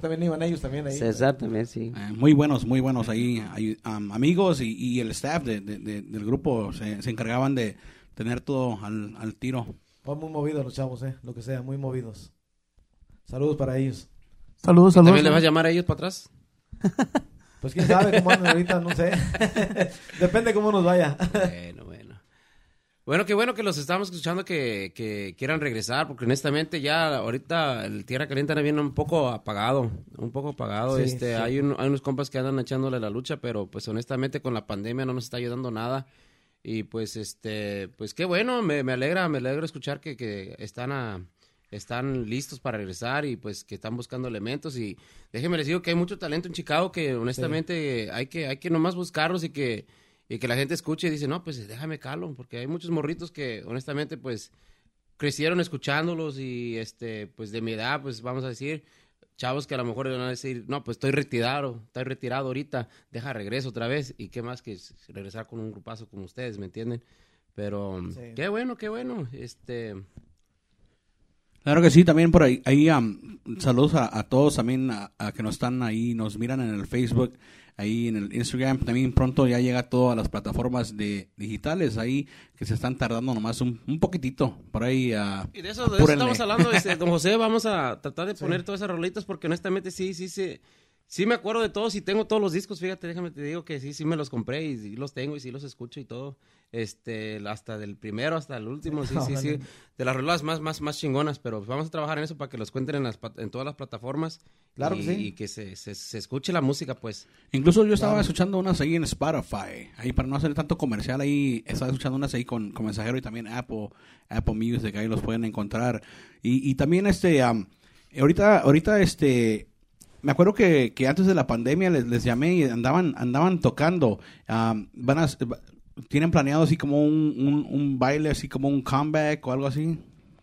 también iban ellos también ahí. César también, sí. Eh, muy buenos, muy buenos ahí, ahí, um, amigos y, y el staff de- de- de- del grupo se, se encargaban de tener todo al, al tiro. Van muy movidos los chavos, eh. Lo que sea, muy movidos. Saludos para ellos. Saludos, saludos. ¿También le vas a llamar a ellos para atrás? Pues quién sabe cómo andan ahorita, no sé. Depende cómo nos vaya. Bueno, bueno. Bueno, qué bueno que los estamos escuchando que, que quieran regresar, porque honestamente ya ahorita el Tierra Caliente anda bien un poco apagado, un poco apagado. Sí, este, sí. Hay, un- hay unos compas que andan echándole la lucha, pero pues honestamente con la pandemia no nos está ayudando nada. Y pues este, pues qué bueno, me, me alegra, me alegra escuchar que, que están a, están listos para regresar y pues que están buscando elementos y déjenme les digo que hay mucho talento en Chicago que honestamente hay que hay que nomás buscarlos y que y que la gente escuche y dice, "No, pues déjame calo", porque hay muchos morritos que honestamente pues crecieron escuchándolos y este pues de mi edad, pues vamos a decir chavos que a lo mejor van a decir, "No, pues estoy retirado, estoy retirado ahorita, deja regreso otra vez" y qué más que regresar con un grupazo como ustedes, ¿me entienden? Pero Sí. qué bueno, qué bueno. Este Claro que sí, también por ahí, ahí um, saludos a, a todos también a, a que nos están ahí, nos miran en el Facebook, ahí en el Instagram, también pronto ya llega todo a las plataformas de digitales ahí que se están tardando nomás un, un poquitito, por ahí ah, Y de eso, de eso estamos hablando, este, don José, vamos a tratar de poner todas esas rolitas porque honestamente sí, sí, sí, sí me acuerdo de todos y tengo todos los discos, fíjate, déjame te digo que sí, sí me los compré y sí los tengo y sí los escucho y todo, este, hasta del primero hasta el último, sí, sí, sí, de las rolas más, más, más chingonas, pero vamos a trabajar en eso para que los cuenten en, las, en todas las plataformas Claro y, que sí. y que se, se, se escuche la música, pues. Incluso yo estaba escuchando unas ahí en Spotify, ahí para no hacer tanto comercial, ahí estaba escuchando unas ahí con, con mensajero y también Apple, Apple Music, ahí los pueden encontrar. Y, y también este, am, ahorita, ahorita este, me acuerdo que, que antes de la pandemia les, les llamé y andaban, andaban tocando, am, van a, tienen planeado así como un, un, un baile, así como un comeback o algo así.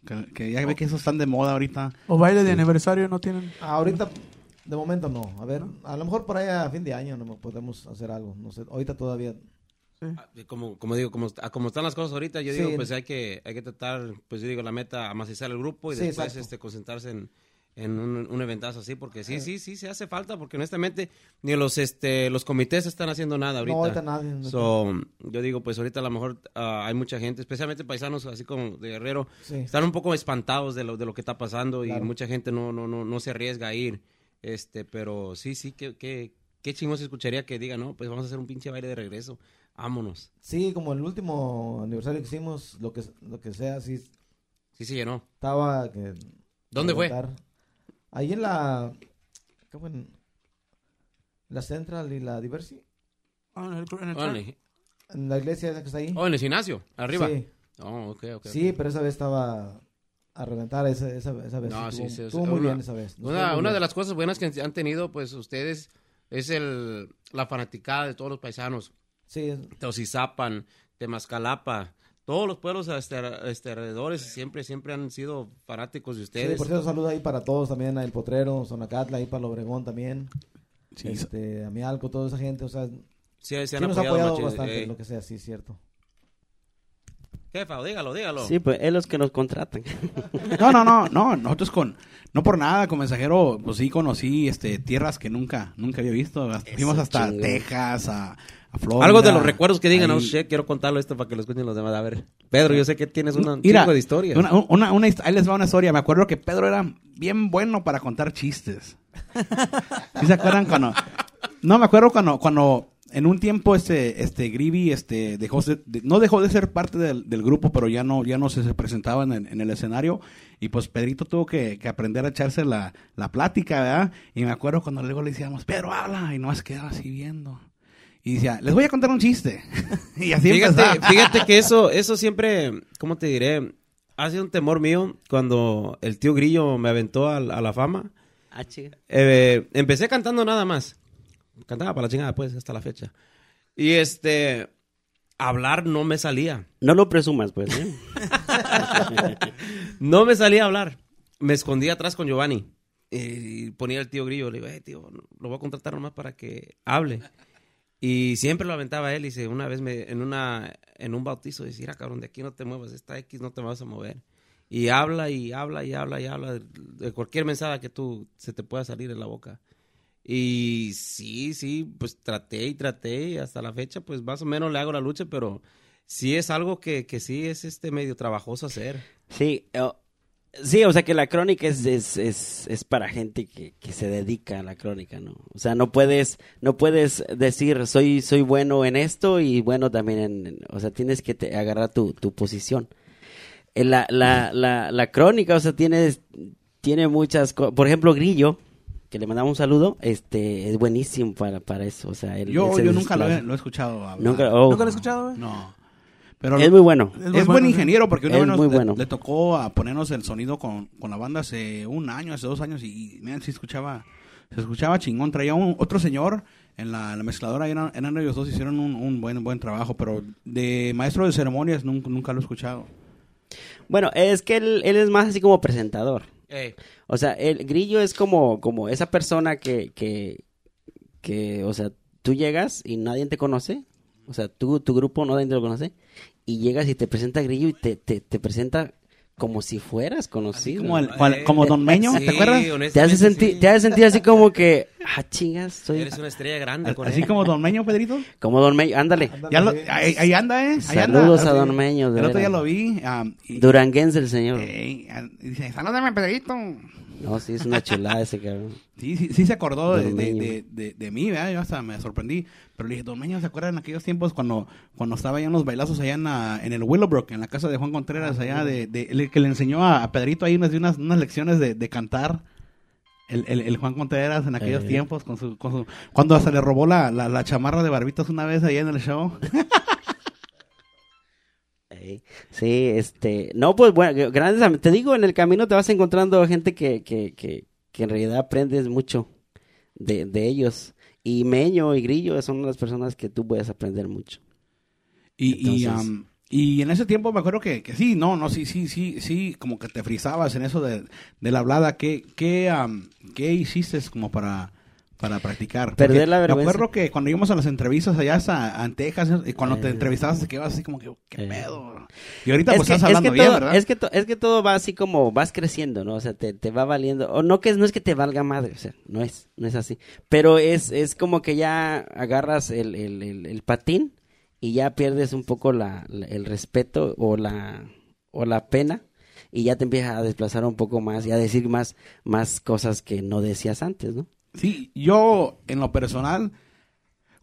Que, que ya ve que esos están de moda ahorita. O baile de aniversario no tienen. Ah, ahorita, de momento no. A ver, a lo mejor por ahí a fin de año no podemos hacer algo. No sé, ahorita todavía. Ah, Como, como digo, como, ah, como están las cosas ahorita, yo Sí. digo, pues hay que, hay que tratar, pues yo digo, la meta, amacizar el grupo y Sí, después exacto. este, concentrarse en, en un, un eventazo así, porque sí, sí, sí, se hace falta, porque honestamente ni los, este, los comités están haciendo nada ahorita. No, ahorita nadie. no- So, yo digo, pues ahorita a lo mejor ah, hay mucha gente, especialmente paisanos así como de Guerrero, Sí. están un poco espantados de lo, de lo que está pasando Claro. y mucha gente no, no, no, no se arriesga a ir. Este, pero sí, sí, que, que, qué chingón se escucharía que diga, no, pues vamos a hacer un pinche baile de regreso. Vámonos. Sí, como el último aniversario que hicimos, lo que, lo que sea, sí Sí, se llenó. estaba... Que, ¿Dónde fue? Ahí en la... ¿qué fue? En la Central y la Diversity. Ah, en el- en el Oh, en track. el, En la iglesia esa que está ahí. oh, en el gimnasio, arriba. Sí, Oh, sí, pero esa vez estaba a reventar, esa, esa, esa vez. No, sí, sí, estuvo, sí, estuvo una- muy bien esa vez. Nos Una, una de las cosas buenas que han tenido, pues ustedes, es el, la fanaticada de todos los paisanos. Sí, Teosizapan, Temascalapa, todos los pueblos este, este, alrededores siempre, siempre han sido fanáticos de sí, ustedes. por cierto, saludos ahí para todos también, a El Potrero, Zonacatla, ahí para el Obregón también. Sí, este, a Mialco, toda esa gente, o sea, Sí, se sí han nos ha apoyado, bastante, eh. lo que sea, sí, cierto. Jefa, dígalo, dígalo. Sí, pues es los que nos contratan. No, no, no, no, nosotros con, no por nada, con mensajero, pues sí conocí, este, tierras que nunca, nunca había visto, Hasta- fuimos hasta. Texas, a, a Florida. Algo de los recuerdos que digan, no sé, quiero contarlo esto para que lo escuchen los demás. A ver, Pedro, yo sé que tienes una, un Mira, chingo de historias. Una, una, una ahí les va una historia. Me acuerdo que Pedro era bien bueno para contar chistes. ¿Sí se acuerdan cuando? No, me acuerdo cuando, cuando en un tiempo este, este Grivi este, dejó de- de- no dejó de ser parte del, del grupo, pero ya no, ya no se, se presentaba en el, en el escenario. Y pues Pedrito tuvo que, que aprender a echarse la, la plática, ¿verdad? Y me acuerdo cuando luego le decíamos, Pedro, habla. Y no se quedaba así viendo. Y decía, les voy a contar un chiste. y así Fíjate, empezaba. fíjate que eso, eso siempre, ¿cómo te diré? Ha sido un temor mío cuando el tío Grillo me aventó a, a la fama. Ah, chica. Eh, empecé cantando nada más. Cantaba para la chingada, pues, hasta la fecha. Y este, hablar no me salía. No lo presumas, pues. ¿eh? No me salía a hablar. Me escondía atrás con Giovanni. Y ponía el tío Grillo. Le digo, eh, tío, lo voy a contratar nomás para que hable. Y siempre lo aventaba él. Y dice, una vez me, en, una, en un bautizo, dice, mira, cabrón, de aquí no te muevas. Esta X no te vas a mover. Y habla y habla y habla y habla de, de cualquier mensaje que tú se te pueda salir en la boca. Y sí, sí, pues traté y traté y hasta la fecha pues más o menos le hago la lucha, pero sí es algo que, que sí es este medio trabajoso hacer. Sí, sí, o sea que la crónica es, es, es, es para gente que, que se dedica a la crónica, ¿no? O sea, no puedes, no puedes decir soy, soy bueno en esto y bueno también en, en- o sea, tienes que te- agarrar tu, tu posición. Eh, La, la, la, la crónica, o sea, tiene, tiene muchas cosas, por ejemplo, Grillo, que le mandamos un saludo, este, es buenísimo para, para eso, o sea, él, Yo, él se yo nunca lo he, desplaza. lo he escuchado hablar. Nunca, oh, ¿Nunca lo he escuchado, güey? No. Pero es muy bueno. Es es, muy buen bueno, ingeniero porque una Es vez nos- muy le- bueno. le, tocó a ponernos el sonido con, con la banda hace un año, hace dos años y, y man, se escuchaba, se escuchaba chingón. Traía un, otro señor en la, la mezcladora, eran, eran ellos dos, hicieron un, un buen buen trabajo, pero de maestro de ceremonias nunca, nunca lo he escuchado. Bueno, es que él, él es más así como presentador. O sea, el grillo es como, como esa persona que, que, que, o sea, tú llegas y nadie te conoce. O sea, tú, tu grupo nadie te lo conoce. Y llegas y te presenta grillo y te, te, te presenta como si fueras conocido. Como, el, cual- como Don Meño, sí, ¿te acuerdas? te hace, sentir, sí. te hace sentir así como que, ah, chingas, soy Eres una estrella grande con Así él. como Don Meño, Pedrito. como Don Meño. Ándale. Ándale, Ya lo- sí. ahí, ahí anda, ¿eh? Ahí anda. Saludos a Don Meño. de El otro día lo vi. y- Duranguense el señor. Ah, y dice, salúdame, Pedrito. No, sí, es una chulada ese cabrón. Sí, sí, sí se acordó de, de, de, de- de mí, ¿verdad? Yo hasta me sorprendí. Pero le dije, Don Meño, ¿se acuerdan en aquellos tiempos cuando, cuando estaba allá en los bailazos allá en, la- en el Willowbrook, en la casa de Juan Contreras, allá de, el que le enseñó a, a Pedrito ahí unas, unas, unas lecciones de, de cantar? El, el, el Juan Contreras en aquellos Eh. tiempos, con su, con su, cuando hasta le robó la, la, la chamarra de barbitas una vez allá en el show. Sí, este, no, pues bueno, grandes, te digo, en el camino te vas encontrando gente que, que, que, que en realidad aprendes mucho de, de ellos. Y Meño y Grillo son las personas que tú puedes aprender mucho. Y, y en ese tiempo me acuerdo que, que sí, no, no, sí, sí, sí, sí, como que te frizabas en eso de, de la hablada. ¿Qué, qué, am, qué hiciste como para, para practicar. Perder Porque la Me vergüenza. acuerdo que cuando íbamos a las entrevistas allá hasta, en Texas, y cuando te Eh. entrevistabas te quedabas así como que, ¿qué Eh. pedo? Y ahorita Es pues que, estás es hablando que bien, todo, ¿verdad? es que to- es que todo va así como vas creciendo, ¿no? O sea, te, te va valiendo. O no que no es que te valga madre, o sea, no es, no es así. Pero es, es como que ya agarras el, el, el, el patín y ya pierdes un poco la, la- el respeto o la, o la pena y ya te empiezas a desplazar un poco más y a decir más, más cosas que no decías antes, ¿no? Sí, yo en lo personal,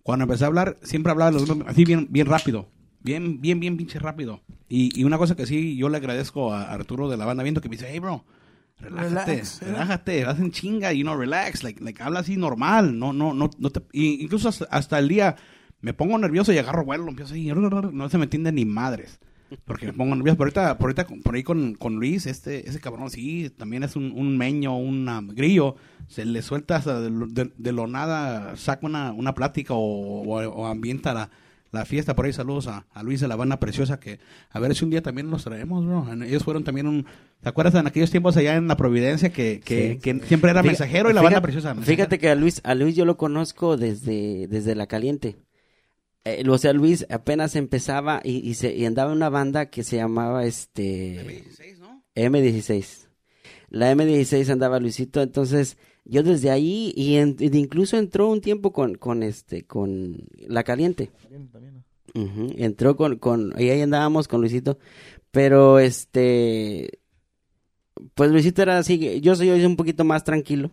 cuando empecé a hablar, siempre hablaba los mismos- así bien, bien rápido. Bien, bien, bien pinche rápido. Y, y una cosa que sí, yo le agradezco a Arturo de la banda viendo que me dice, hey bro, relájate, Relax, ¿eh? relájate, hacen chinga, you know, relax, like, like habla así normal, no, no, no, no te, incluso hasta, hasta el día me pongo nervioso y agarro vuelo, empiezo así, no se me entiende ni madres. Porque me pongo nervioso. Pero ahorita, por, ahorita, por ahí con, con Luis, este, ese cabrón, sí, también es un, un meño, un um, grillo. Se le suelta hasta de, lo- de- de lo nada, saca una, una plática o, o- o ambienta la, la fiesta. Por ahí saludos a, a Luis de la banda preciosa que a ver si un día también los traemos, bro. Ellos fueron también un... ¿Te acuerdas en aquellos tiempos allá en la Providencia que, que, Sí. que siempre era Fíjate- mensajero y la banda preciosa? Fíjate que a Luis, a Luis yo lo conozco desde, desde la caliente. Eh, o sea, Luis apenas empezaba y, y se, y andaba en una banda que se llamaba este M16. La M16 andaba Luisito, entonces yo desde ahí y, en- y incluso entró un tiempo con, con este con la caliente. También, también, ¿no? Ujú, Entró con, con, y ahí andábamos con Luisito, pero este, pues Luisito era así, yo soy, yo soy un poquito más tranquilo,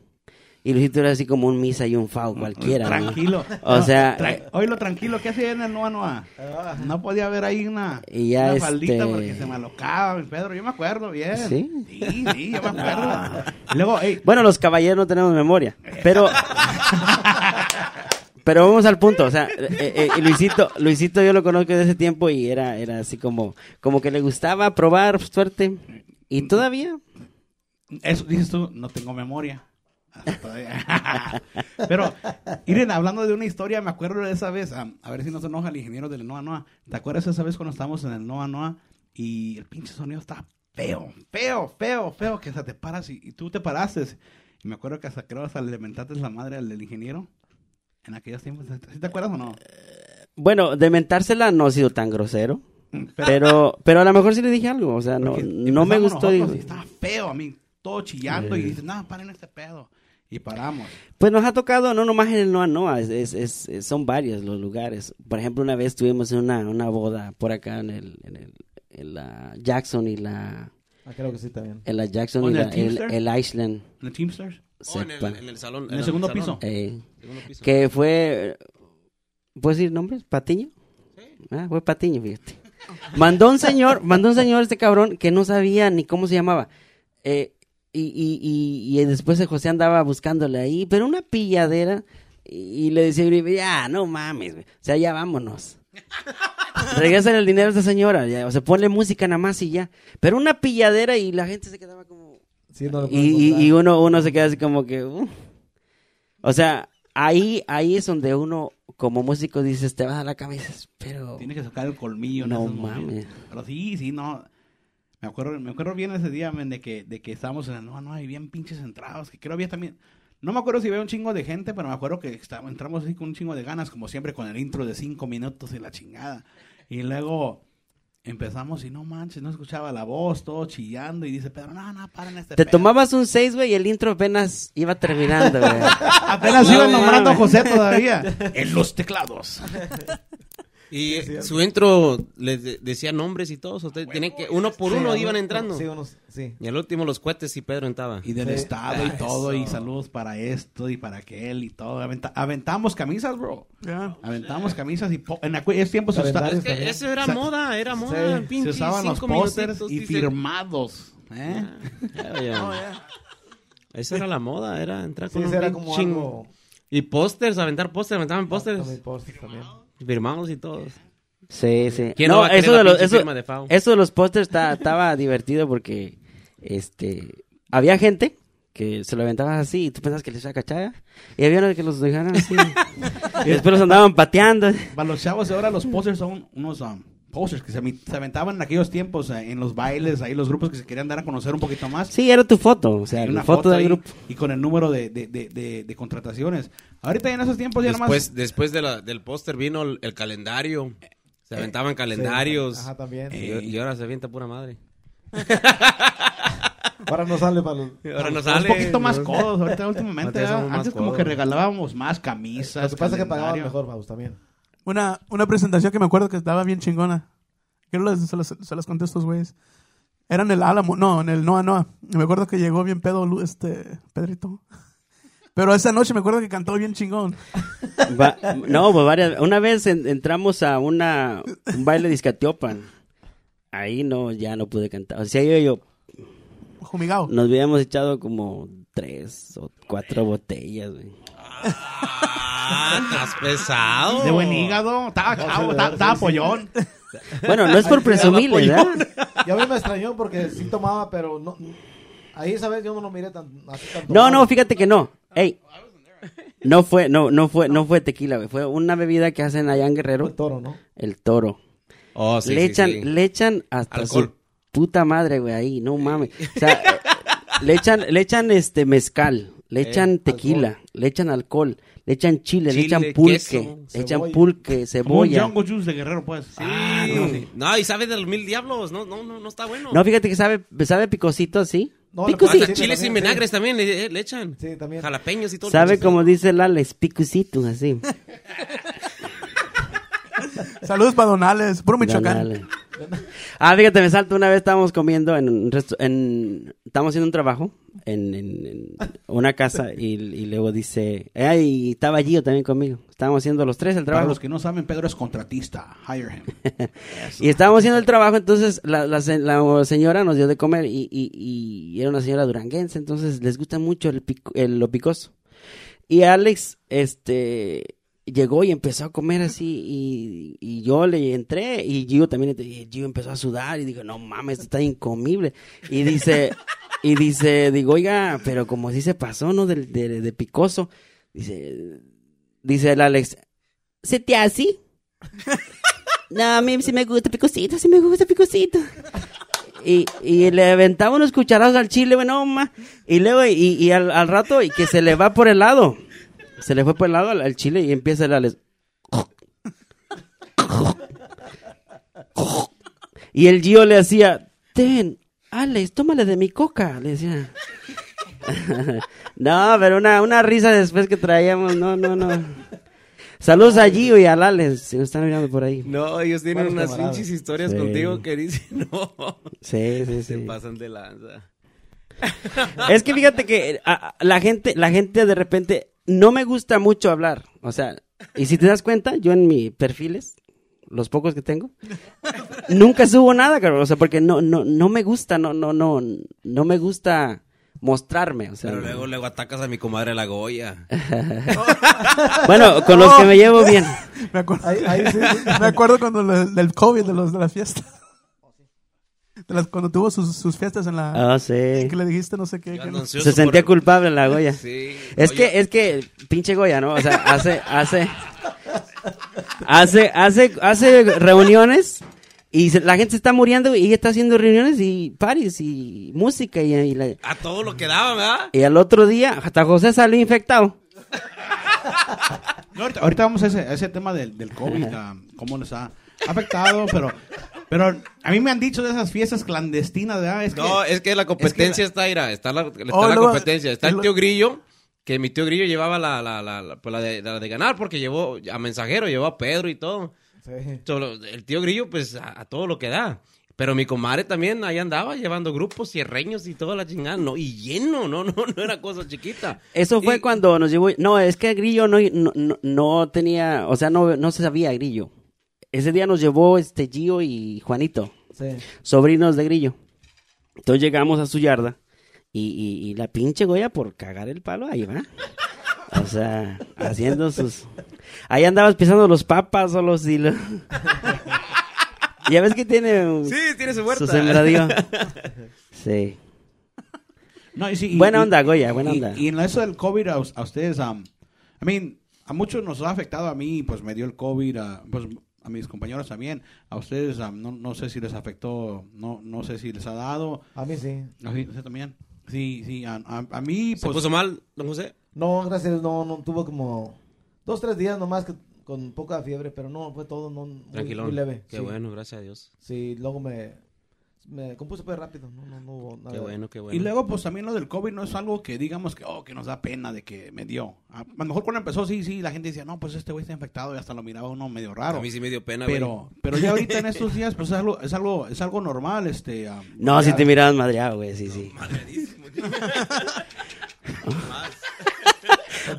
y Luisito era así como un misa y un fao cualquiera, ¿no? Tranquilo. O sea, Tra- lo tranquilo, ¿qué hacía en el Noa Noa? No podía haber ahí una, Y ya, una faldita este- porque se me alocaba, mi Pedro. Yo me acuerdo bien. ¿Sí? Sí, sí, yo me acuerdo. Luego, Bueno, los caballeros no tenemos memoria, pero... Pero vamos al punto, o sea, eh, eh, Luisito, Luisito yo lo conozco de ese tiempo y era, era así como, como que le gustaba probar suerte y todavía, eso dices tú, no tengo memoria. Pero, Irene, hablando de una historia, me acuerdo de esa vez, a, a ver si no se enoja el ingeniero del Noa Noa. ¿Te acuerdas esa vez cuando estábamos en el Noa Noa y el pinche sonido estaba feo, feo, feo, feo, que hasta te paras y, y tú te paraste? Y me acuerdo que hasta creo hasta le lamentaste la madre al del ingeniero en aquellos tiempos. ¿Sí te acuerdas o no? bueno, de mentársela no ha sido tan grosero, Pero- pero, pero a lo mejor sí le dije algo, o sea, no, Porque no me gustó. nosotros digo. y estaba feo a mí, todo chillando y Eh. dices, no, paren este pedo. Y paramos. Pues nos ha tocado, no nomás en el Noa Noa, es, es, es- son varios los lugares. Por ejemplo, una vez tuvimos una, una boda por acá en el, en el en la Jackson y la Ah, creo que sí también. en la Jackson ¿O y el la, el, el Island. ¿En el Teamsters? Oh, en, el, en el salón. En el segundo salón. piso. Eh, Segundo piso. que fue, ¿puedes decir nombres? ¿Patiño? Ah, fue Patiño, fíjate. Mandó un señor, mandó un señor este cabrón que no sabía ni cómo se llamaba. Eh, y, y, y, y después de José andaba buscándole ahí, pero una pilladera. Y, y le decía, ya, no mames, o sea, ya vámonos. Regresa el dinero a esta señora, ya, o sea, ponle música nada más y ya. Pero una pilladera y la gente se quedaba como... Sí, no lo Y, y, uno, uno se queda así como que... uh. O sea, ahí, ahí es donde uno, como músico, dices, te vas a la cabeza, pero... Tienes que sacar el colmillo. No mames. Pero sí, sí, no. Me acuerdo, me acuerdo bien ese día, men, de que, de que estábamos en el no, no, y bien pinches entrados, que creo había también, no me acuerdo si había un chingo de gente, pero me acuerdo que estábamos, entramos así con un chingo de ganas, como siempre con el intro de cinco minutos y la chingada. Y luego empezamos y no manches, no escuchaba la voz, todo chillando, y dice, pero no, no, paren este Te pedo". tomabas un 6, güey, y el intro apenas iba terminando, güey. Apenas No iban nombrando a. José todavía. en los teclados. Y su intro les de- decía nombres y todos. Ustedes tenían que, uno por Sí, uno iban entrando. Sí, unos, sí. Y al último los cohetes y Pedro entraba. Y del Sí. estado y Ah, todo, y saludos para esto y para aquel y todo. Aventa- aventamos camisas, bro. Ya. Aventamos camisas y po- en aquellos tiempos Es que eso era O sea, moda, era moda. sí, pinche se usaban los pósters y dice. firmados. ¿eh? Ya. Esa era la moda, era entrar con un era como chingo. algo... Y pósters, aventar pósters, aventaban pósters. También pósters también. Firmados y todos. Sí, sí. ¿Quién no No, eso de los, eso, firma de Fao? eso de los pósters estaba divertido porque, este, había gente que se lo aventaban así y tú pensabas que les iba a cachar y había unos que los dejaran así y después los andaban pateando. Para los chavos ahora los pósters son unos um, posters que se, se aventaban en aquellos tiempos eh, en los bailes, ahí los grupos que se querían dar a conocer un poquito más. Sí, era tu foto, o sea, Y la foto, del ahí, grupo. Y con el número de, de, de, de- de contrataciones. Ahorita en esos tiempos ya Después, nomás... después de la- del póster vino el, el calendario. Se aventaban calendarios. Ajá, también. Y, y ahora se avienta pura madre. Ahora no sale para los... Ahora no Un sale. poquito más codos ahorita últimamente. Antes como codos. que regalábamos más camisas. Lo que pasa es que pagaban mejor, vamos, también. Una, una presentación que me acuerdo que estaba bien chingona. Que no les- se, las, se las conté a estos güeyes. Era en el Álamo, no, en el Noa Noa. Me acuerdo que llegó bien pedo este Pedrito. Pero esa noche me acuerdo que cantó bien chingón. Va- no, pues varias. Una vez en- entramos a una, un baile de Izcatiopan. Ahí no, ya no pude cantar. O sea, yo, yo Jumigao. nos habíamos echado como tres o cuatro botellas, güey. Ah, estás pesado. De buen hígado. Estaba chavo, estaba, pollón. Bueno, no es por presumir, ¿verdad? Y a mí me extrañó porque sí tomaba, pero no... Ahí esa vez yo no lo miré tan, así tan No, no, fíjate que no. Ey. No fue, no, no fue, no fue tequila, güey. Fue una bebida que hacen allá en Guerrero, El toro, ¿no? el toro. Oh, sí, le sí, echan, sí. le echan hasta Alcohol. su puta madre, güey, ahí, no mames. O sea, eh, le echan, le echan este mezcal, le echan tequila, le echan alcohol, le echan chile, le echan pulque, queso, le echan cebolla. pulque, Como un cebolla. Jungle Juice de Guerrero, pues. Ah, no, sí. No, y sabe de los mil diablos. No, no, no, no está bueno. No, fíjate que sabe, sabe picosito así. No, Picosito. chiles también, sin vinagres también le, le echan. Sí, también. Jalapeños y todo. Sabe como dice el Alex, picosito, así. Saludos para Donales, puro Michoacán. Dale. Ah, fíjate, me salto. Una vez estábamos comiendo en un resto- en estábamos haciendo un trabajo en, en- en una casa y, y luego dice, ay, estaba Gio también conmigo. Estábamos haciendo los tres el Para trabajo. los que no saben, Pedro es contratista. Hire him. Y estábamos haciendo el trabajo, entonces la, la se- la señora nos dio de comer y, y- y era una señora duranguense, entonces les gusta mucho el, pico- el- lo picoso. Y Alex, este, llegó y empezó a comer así y, y yo le entré y Gio también, y Gio empezó a sudar y dijo, no mames, está incomible. Y dice, y dice, digo, oiga, pero como si se pasó, ¿no? De, de picoso. Dice, dice el Alex, ¿se te hace? No, a mí sí me gusta picosito, sí me gusta picosito. Y, y le aventaba unos cucharados al chile, bueno, ma. Y luego, y, y al, al rato, y que se le va por el lado. Se le fue por el lado al, al chile y empieza el Alex. Y el Gio le hacía, ten, Alex, tómale de mi coca, le decía. no, pero una, una risa después que traíamos, no, no, no. Saludos a Gio y al Alex, si nos están mirando por ahí. No, ellos tienen Buenos unas camaradas. pinches historias Sí. contigo que dicen, no, Sí, sí, se sí. pasan de lanza. Es que fíjate que a- a- la gente, la gente de repente no me gusta mucho hablar. O sea, y si te das cuenta, yo en mis perfiles, los pocos que tengo, nunca subo nada, cabrón. O sea, porque no, no, no me gusta, no, no, no, no me gusta mostrarme. O sea, Pero luego, luego atacas a mi comadre la Goya. bueno, con los que me llevo bien. Me acuerdo, Ahí, ahí sí, sí. me acuerdo cuando del COVID, de los de la fiesta. De las, cuando tuvo sus, sus fiestas en la... Ah, sí. que le dijiste no sé qué. que no- Se sentía culpable la Goya. Sí. Es que, es que, pinche Goya, ¿no? O sea, hace, hace, hace, hace, hace reuniones y se- la gente se está muriendo y ella está haciendo reuniones y paris y música y, y, la- A todo lo que daba, ¿verdad? y al otro día hasta José salió infectado. No, ahorita, ahorita vamos a ese, a ese tema del, del COVID, cómo nos ha afectado, pero, pero a mí me han dicho de esas fiestas clandestinas, ¿verdad? Es que, No, es que la competencia está, mira, está la, está Oh, la luego- competencia. Está el tío Grillo, que mi tío Grillo llevaba la, la, la, la, pues la de, la de ganar, porque llevó a Mensajero, llevó a Pedro y todo. Sí. Solo- el tío Grillo, pues, a, a todo lo que da. Pero mi comadre también ahí andaba llevando grupos cierreños y toda la chingada. No, y lleno, no, no, no era cosa chiquita. Eso fue Y- cuando nos llevó, no, es que Grillo no, no, no, no tenía, o sea, no, no se sabía Grillo. Ese día nos llevó este Gio y Juanito. Sí. sobrinos de Grillo. Entonces llegamos a su yarda y, y- y la pinche Goya por cagar el palo ahí va. O sea, haciendo sus... Ahí andabas pisando los papas o los... Y lo- ya ves que tiene un- Sí, tiene su huerta. su sembradío. Sí. No, y sí, y- Buena onda, Goya, buena y- onda. Y, en eso del COVID, a, us- a ustedes, um, I mean, a muchos nos ha afectado a mí, pues me dio el COVID, a, pues a mis compañeros también. A ustedes ah, no, no sé si les afectó, no, no sé si les ha dado. A mí sí. ¿A ti- usted también? Sí, sí, a, a- a mí ¿Se pues... puso mal, don José? No, gracias, a no, no, tuvo como dos, tres días nomás que, con poca fiebre, pero no, fue todo no, muy, Tranquilón. muy leve. Qué sí. bueno, gracias a Dios. Sí, luego me, me compuse pues rápido, no, no, no hubo nada. Qué bueno, qué bueno. Y luego, pues también lo del COVID no es algo que digamos que, oh, que nos da pena de que me dio. A, a lo mejor cuando empezó, sí, sí, la gente decía, no, pues este güey está infectado y hasta lo miraba uno medio raro. A mí sí me dio pena, güey. pero, pero ya ahorita en estos días, pues es algo, es algo, es algo normal, este. ah, No, si te mirabas madreado, güey, sí, sí.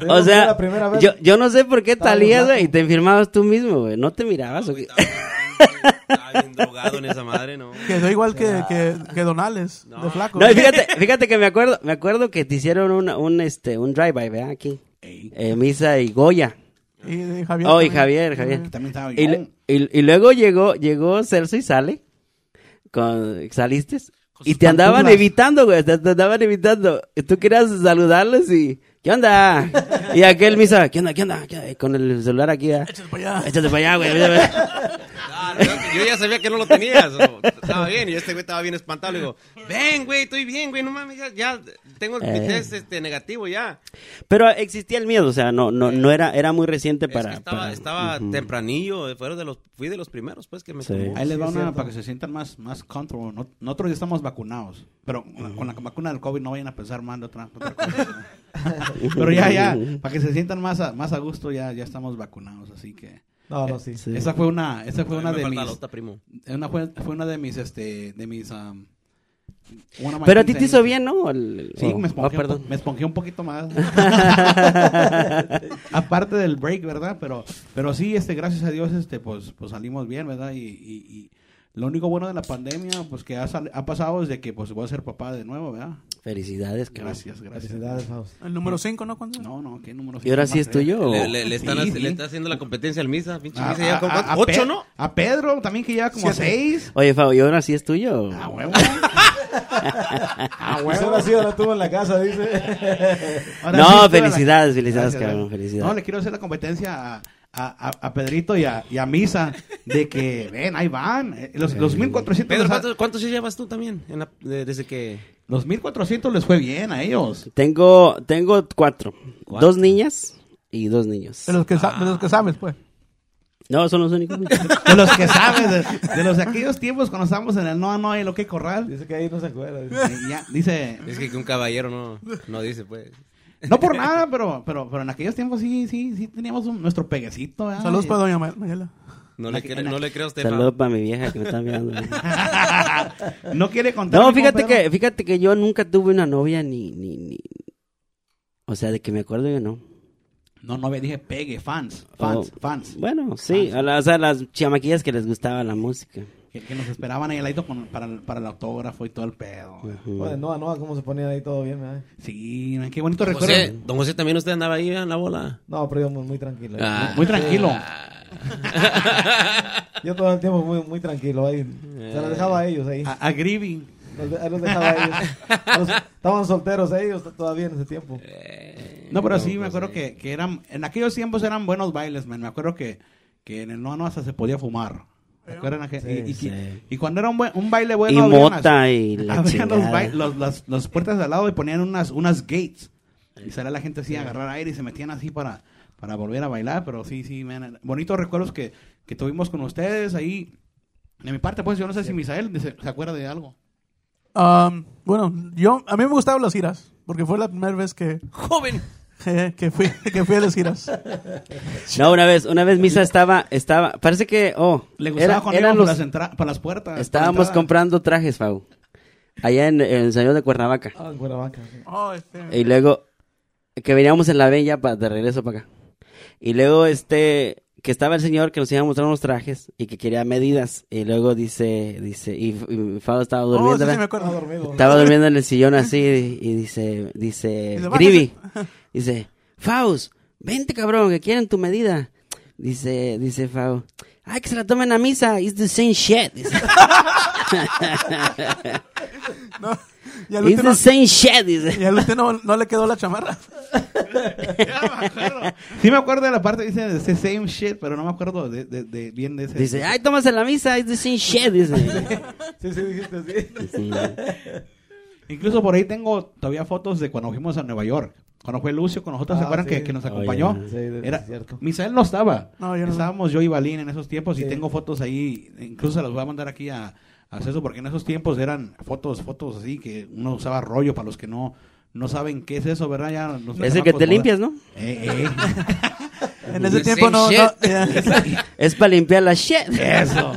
O sea, la primera vez, yo, yo no sé por qué bien güey, y te enfermabas tú mismo, güey. No te mirabas, ¿o qué? Estaba bien drogado en esa madre, ¿no? Quedó igual que, que, que Donales, No. de flaco. No, y fíjate, fíjate que me acuerdo, me acuerdo que te hicieron una, un, este, un drive-by, ¿verdad? Aquí. Eh, Misa y Goya. Y, y Javier. Oh, y también. Javier, Javier. que también estaba Y, luego llegó, llegó Celso y sale. Con, saliste. Y te andaban evitando, güey. Te, te andaban evitando. Y tú querías saludarlos y. ¿Qué onda? Y aquel misa, ¿qué onda? ¿Qué onda? ¿Qué onda? Con el celular aquí. ¿verdad? Échate para allá. Échate para allá, güey. Ah, no, yo ya sabía que no lo tenías. o- estaba bien. Y este güey estaba bien espantado. Le digo, ven, güey, estoy bien, güey. No mames, ya, ya tengo el Eh. test este, negativo ya. Pero existía el miedo, o sea, no, no, no era, era muy reciente Es para. que estaba, para- estaba Ujú. tempranillo. Fueron de los, fui de los primeros, pues, que me Sí. Ahí les va Sí, una cierto. para que se sientan más, más comfortable. No- Nosotros ya estamos vacunados. Pero con la vacuna del COVID no vayan a pensar mal de otra, otra cosa. pero ya, ya, para que se sientan más a, más a gusto, ya, ya estamos vacunados. Así que No, no, sí. Sí. esa fue una, esa fue una de mis, primo. una fue, fue una de mis, este, de mis, um, Pero a ti te hizo bien, ¿no? El- Sí, oh, me oh, esponjé, un perdón. po- me esponjé un poquito más. Aparte del break, ¿verdad? Pero, pero sí, este, gracias a Dios, este, pues, pues salimos bien, ¿verdad? Y, y, y lo único bueno de la pandemia, pues que ha, sal- ha pasado es de que pues voy a ser papá de nuevo, ¿verdad? Felicidades, cabrón. Gracias, gracias. Felicidades, Fausto. El número 5, ¿no? ¿Cuánto? No, no, ¿qué número? ¿Y ahora sí es tuyo? Le, le- le están, Sí, haci- sí. le está haciendo la competencia al Misa. Pinche A, Misa ya con a- cuánto? a ocho, Pe- ¿no? A Pedro también que lleva como Siete. seis. Oye, Fabo, ¿y ahora sí es tuyo? Ah, huevo. Ah, bueno. Ahora sí, ahora tuvo en la casa, dice. Ahora No, sí, la- felicidades, felicidades, Gracias, cabrón, gracias. felicidades. No, le quiero hacer la competencia a, a, a- a Pedrito y a, y a Misa de que, ven, ahí van. Eh, Los, los 1400 Pedro, les ha- ¿cuántos, cuántos llevas tú también? En la- de- desde que... los 1400 les fue bien a ellos. Tengo, tengo cuatro. ¿Cuatro? Dos niñas y dos niños. De los que, sa- de los que sabes, pues. No, son los únicos. De los que sabes, de, de los de aquellos tiempos cuando estábamos en el no, no hay lo que corral. Dice que ahí no se acuerda. dice. Ya, dice, Es que un caballero no, no dice, pues. no por nada, pero, pero, pero en aquellos tiempos sí, sí, sí teníamos un- nuestro peguecito. Saludos para doña Ma- Mayela. No le, cre- no le creo a usted, Saludos para mi vieja que me está mirando. no quiere contar. No, fíjate que, fíjate que yo nunca tuve una novia ni, ni, ni. O sea, de que me acuerdo yo no. No, no, dije pegue, fans, fans, Oh. fans. Bueno, sí, a la- o sea, las chamaquillas que les gustaba la música. Que, que nos esperaban ahí al lado con- para, el- para el autógrafo y todo el pedo. Bueno, Noa, Noa, cómo se ponían ahí todo bien, ¿verdad? Sí, qué bonito Don recuerdo. José, don José, también usted andaba ahí en la bola. No, pero yo muy, muy tranquilo. Ah. Muy tranquilo. Yo todo el tiempo muy, muy tranquilo ahí. Se los dejaba a ellos ahí. A, a Grivi. Los, de- ahí los dejaba a ellos. Los- estaban solteros ellos todavía en ese tiempo. No, pero sí, me acuerdo que, que eran, en aquellos tiempos eran buenos bailes, man. Me acuerdo que, que en el no, no hasta se podía fumar. Aquel- y, y- Sí. y cuando era un, buen- un baile bueno, y abrían las- mota y la abrían los, los- las, las puertas de al lado y ponían unas, unas gates. Y salía la gente así a agarrar aire y se metían así para, para volver a bailar. Pero sí, sí, man, bonitos recuerdos que, que tuvimos con ustedes ahí. De mi parte, pues yo no sé si Misael se, se acuerda de algo. Um, bueno, yo, a mí me gustaban las giras, porque fue la primera vez que, ¡Joven! que, fui, que fui a las giras. No, una vez, una vez Misa estaba, estaba, parece que, oh, Le gustaba los- por, las entra- por las puertas. la estábamos comprando trajes, Fau. Allá en, en el señor de Cuernavaca. Ah, en Cuernavaca. sí. Oh, este, Y luego, que veníamos en la bella para de regreso para acá. Y luego, este, que estaba el señor que nos iba a mostrar unos trajes y que quería medidas. Y luego dice, dice, y, y estaba oh, durmiendo, sí, sí, me ¿verdad? Estaba acuerdo. dormido. Estaba durmiendo en el sillón así y, y dice, dice, Dice, Grivi, dice, Faust, vente cabrón, que quieren tu medida. Dice, dice Fau, ay, que se la tomen a misa, it's the same shit. Dice. Y al It's the same shit, dice. y al último no, no le quedó la chamarra. Ya me acuerdo. Sí me acuerdo de la parte que dice the same shit, pero no me acuerdo de, de, de- bien de ese. Dice, ay, tómase la misa, it's the same shit, dice. Sí, sí, dijiste así. Sí. Incluso por ahí tengo todavía fotos de cuando fuimos a Nueva York. Cuando fue Lucio con nosotros, ¿se Ah, acuerdan sí. que, que nos Oh, acompañó? yeah. Sí, Era, cierto. Misael no estaba. No, yo no. Estábamos yo y Balín en esos tiempos y tengo fotos ahí. Incluso se las voy a mandar aquí a, a César porque en esos tiempos eran fotos, fotos así que uno usaba rollo para los que no, no saben qué es eso, ¿verdad? Ya Es el que te moda. limpias, ¿no? Eh, eh. En ese tiempo no. no. Es para limpiar la shit. Eso.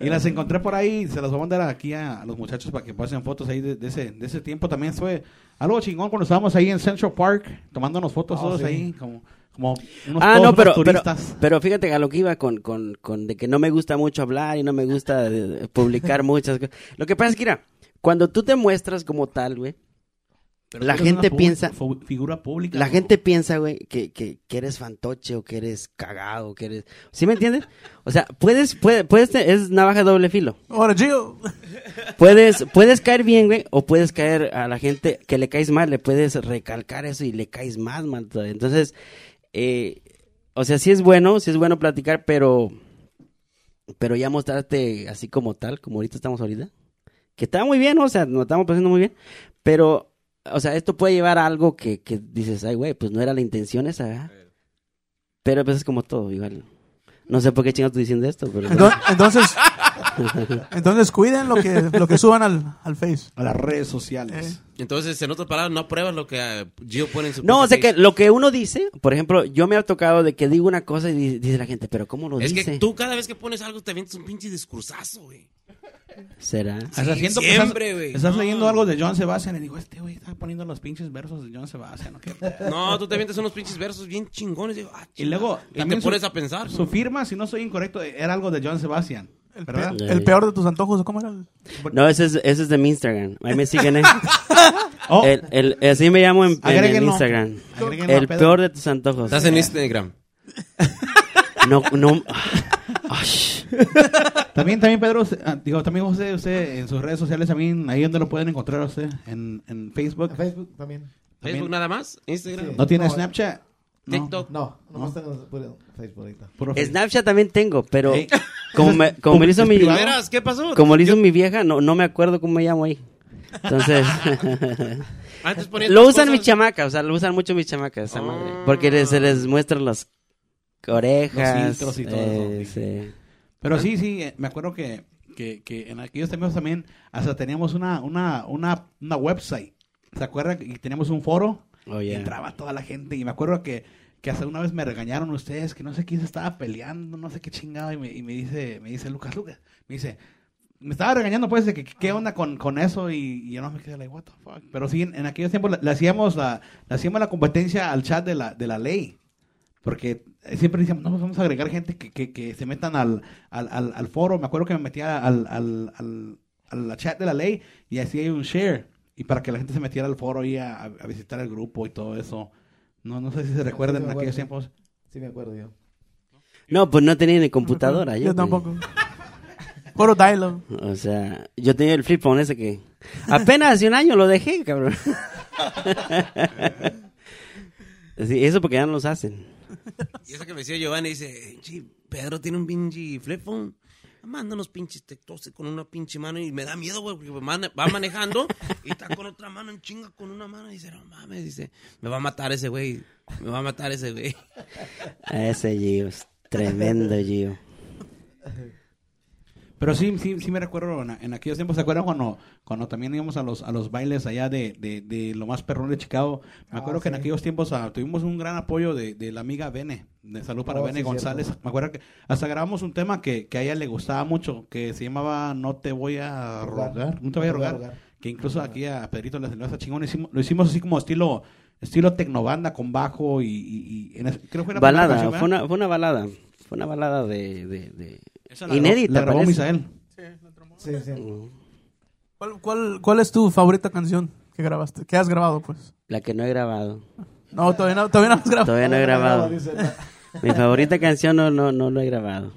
Y las encontré por ahí, se las voy a mandar aquí a, los muchachos para que pasen fotos ahí de, de ese, de ese tiempo. También fue algo chingón cuando estábamos ahí en Central Park, tomándonos fotos Oh, todos sí. ahí, como, como unos, Ah, no, pero, pero, turistas. pero fíjate a lo que iba con, con, con de que no me gusta mucho hablar y no me gusta publicar muchas cosas. Lo que pasa es que, mira, cuando tú te muestras como tal, güey, Pero la gente piensa- figura pública. la ¿no? gente piensa, güey, que, que, que eres fantoche o que eres cagado, que eres... ¿Sí me entiendes? O sea, puedes, puedes, puedes, te- es navaja de doble filo. Ahora, Gio. Puedes, puedes caer bien, güey, o puedes caer a la gente que le caes mal, le puedes recalcar eso y le caes más mal todavía. Entonces, eh, o sea, sí es bueno, sí es bueno platicar, pero, pero ya mostrarte así como tal, como ahorita estamos ahorita, que está muy bien, o sea, nos estamos pasando muy bien, pero, o sea, esto puede llevar a algo que, que dices, ay, güey, pues no era la intención esa, ¿verdad? Pero pues es como todo, igual. No sé por qué chingados estoy diciendo esto, pero... Ento- Entonces, entonces cuiden lo que, lo que suban al, al Face. A las redes sociales. Eh. Entonces, en otras palabras, no apruebas lo que eh, Gio pone en su No, o sea que lo que uno dice, por ejemplo, yo me ha tocado de que digo una cosa y di- dice la gente, pero ¿cómo lo Es dice? que tú cada vez que pones algo te avientas un pinche discursazo, güey. ¿Será? O sea, siento siempre, estás, güey. estás No. leyendo algo de John Sebastian y digo, este güey está poniendo los pinches versos de John Sebastian. ¿no? ¿Qué? No, tú te avientas unos pinches versos bien chingones. Y, digo, ah, Y luego y te también pones su- a pensar. Su firma, si no soy incorrecto, era algo de John Sebastian. El, ¿Verdad? pe- el peor de tus antojos, ¿o ¿cómo era? No, ese es, ese es de mi Instagram. Ahí me siguen, ¿eh? Oh, El, el, así me llamo en, en- en Agréguenlo. Instagram. Agréguenlo El peor de tus antojos. Estás en Instagram. No, no. También, también Pedro, ah, digo, también José, usted en sus redes sociales también, ahí donde lo pueden encontrar usted, en, en Facebook. En Facebook también. También. ¿Facebook nada más? ¿Instagram? Sí. ¿No tiene No, Snapchat? No. TikTok. No, nomás tengo puro Facebook ahorita. Snapchat también tengo, pero Ey. como me, como me hizo mi. ¿Qué pasó? como lo hizo Yo- mi vieja, no, no me acuerdo cómo me llamo ahí. Entonces, Antes ponías lo usan mis cosas- chamacas, o sea, lo usan mucho mis chamacas, esa Ah. madre. Porque les- se les muestran las orejas. Los filtros y todo eh, eso, sí. Pero sí, sí, eh, me acuerdo que, que, que en aquellos tiempos también hasta teníamos una, una, una, una website. ¿Se acuerdan? Y teníamos un foro. Oh, y yeah. entraba toda la gente. Y me acuerdo que, que hasta una vez me regañaron ustedes que no sé quién se estaba peleando, no sé qué chingado. Y me, y me dice, me dice Lucas, Lucas, me dice, me estaba regañando pues de que qué onda con, con eso. Y, y yo no me quedé like, what the fuck. Pero sí, en, en aquellos tiempos le, le hacíamos la, le hacíamos la competencia al chat de la, de la ley. Porque eh, siempre decíamos, no, pues vamos a agregar gente que, que, que se metan al, al, al, al foro. Me acuerdo que me metía al, al, al, al chat de la ley y hacía un share. Y para que la gente se metiera al foro y a, a visitar el grupo y todo eso. No, no sé si se recuerdan Sí, en aquellos tiempos. Sí, me acuerdo yo. No, pues no tenía ni computadora. Yo güey. tampoco. Puro dial O sea, yo tenía el flip phone ese que apenas hace un año lo dejé, cabrón. Sí, eso porque ya no los hacen. Y eso que me decía Giovanni, dice, "Chi, Pedro tiene un pinche flip phone. Manda unos pinches textos con una pinche mano y me da miedo, güey, porque va manejando y está con otra mano en chinga con una mano y dice, no mames, dice, me va a matar ese güey, me va a matar ese güey. Ese Gio, tremendo Gio. Pero sí, sí, sí me recuerdo en, en aquellos tiempos. ¿Se acuerdan cuando, cuando también íbamos a los, a los bailes allá de, de, de lo más perrón de Chicago? Me Ah, acuerdo que en aquellos tiempos ah, tuvimos un gran apoyo de, de la amiga Bene. De salud para Oh, Bene sí, González. cierto. Me acuerdo que hasta grabamos un tema que, que a ella le gustaba mucho, que se llamaba No te voy a Rogar. No te voy a rogar. Que incluso aquí a Pedrito le salió esa chingón. Hicimos, lo hicimos así como estilo estilo tecnobanda con bajo y, y- y en ese- creo que primera Balada, canción, fue una, fue una balada. Fue una balada de... de, de- Esa la inédita, La grabó parece. Misael. Sí, sí. ¿Cuál, cuál, ¿Cuál es tu favorita canción que grabaste? ¿Qué has grabado, pues? La que no he grabado. No, todavía no, todavía no has grabado. Todavía no he grabado. Mi favorita canción no, no, no lo he grabado.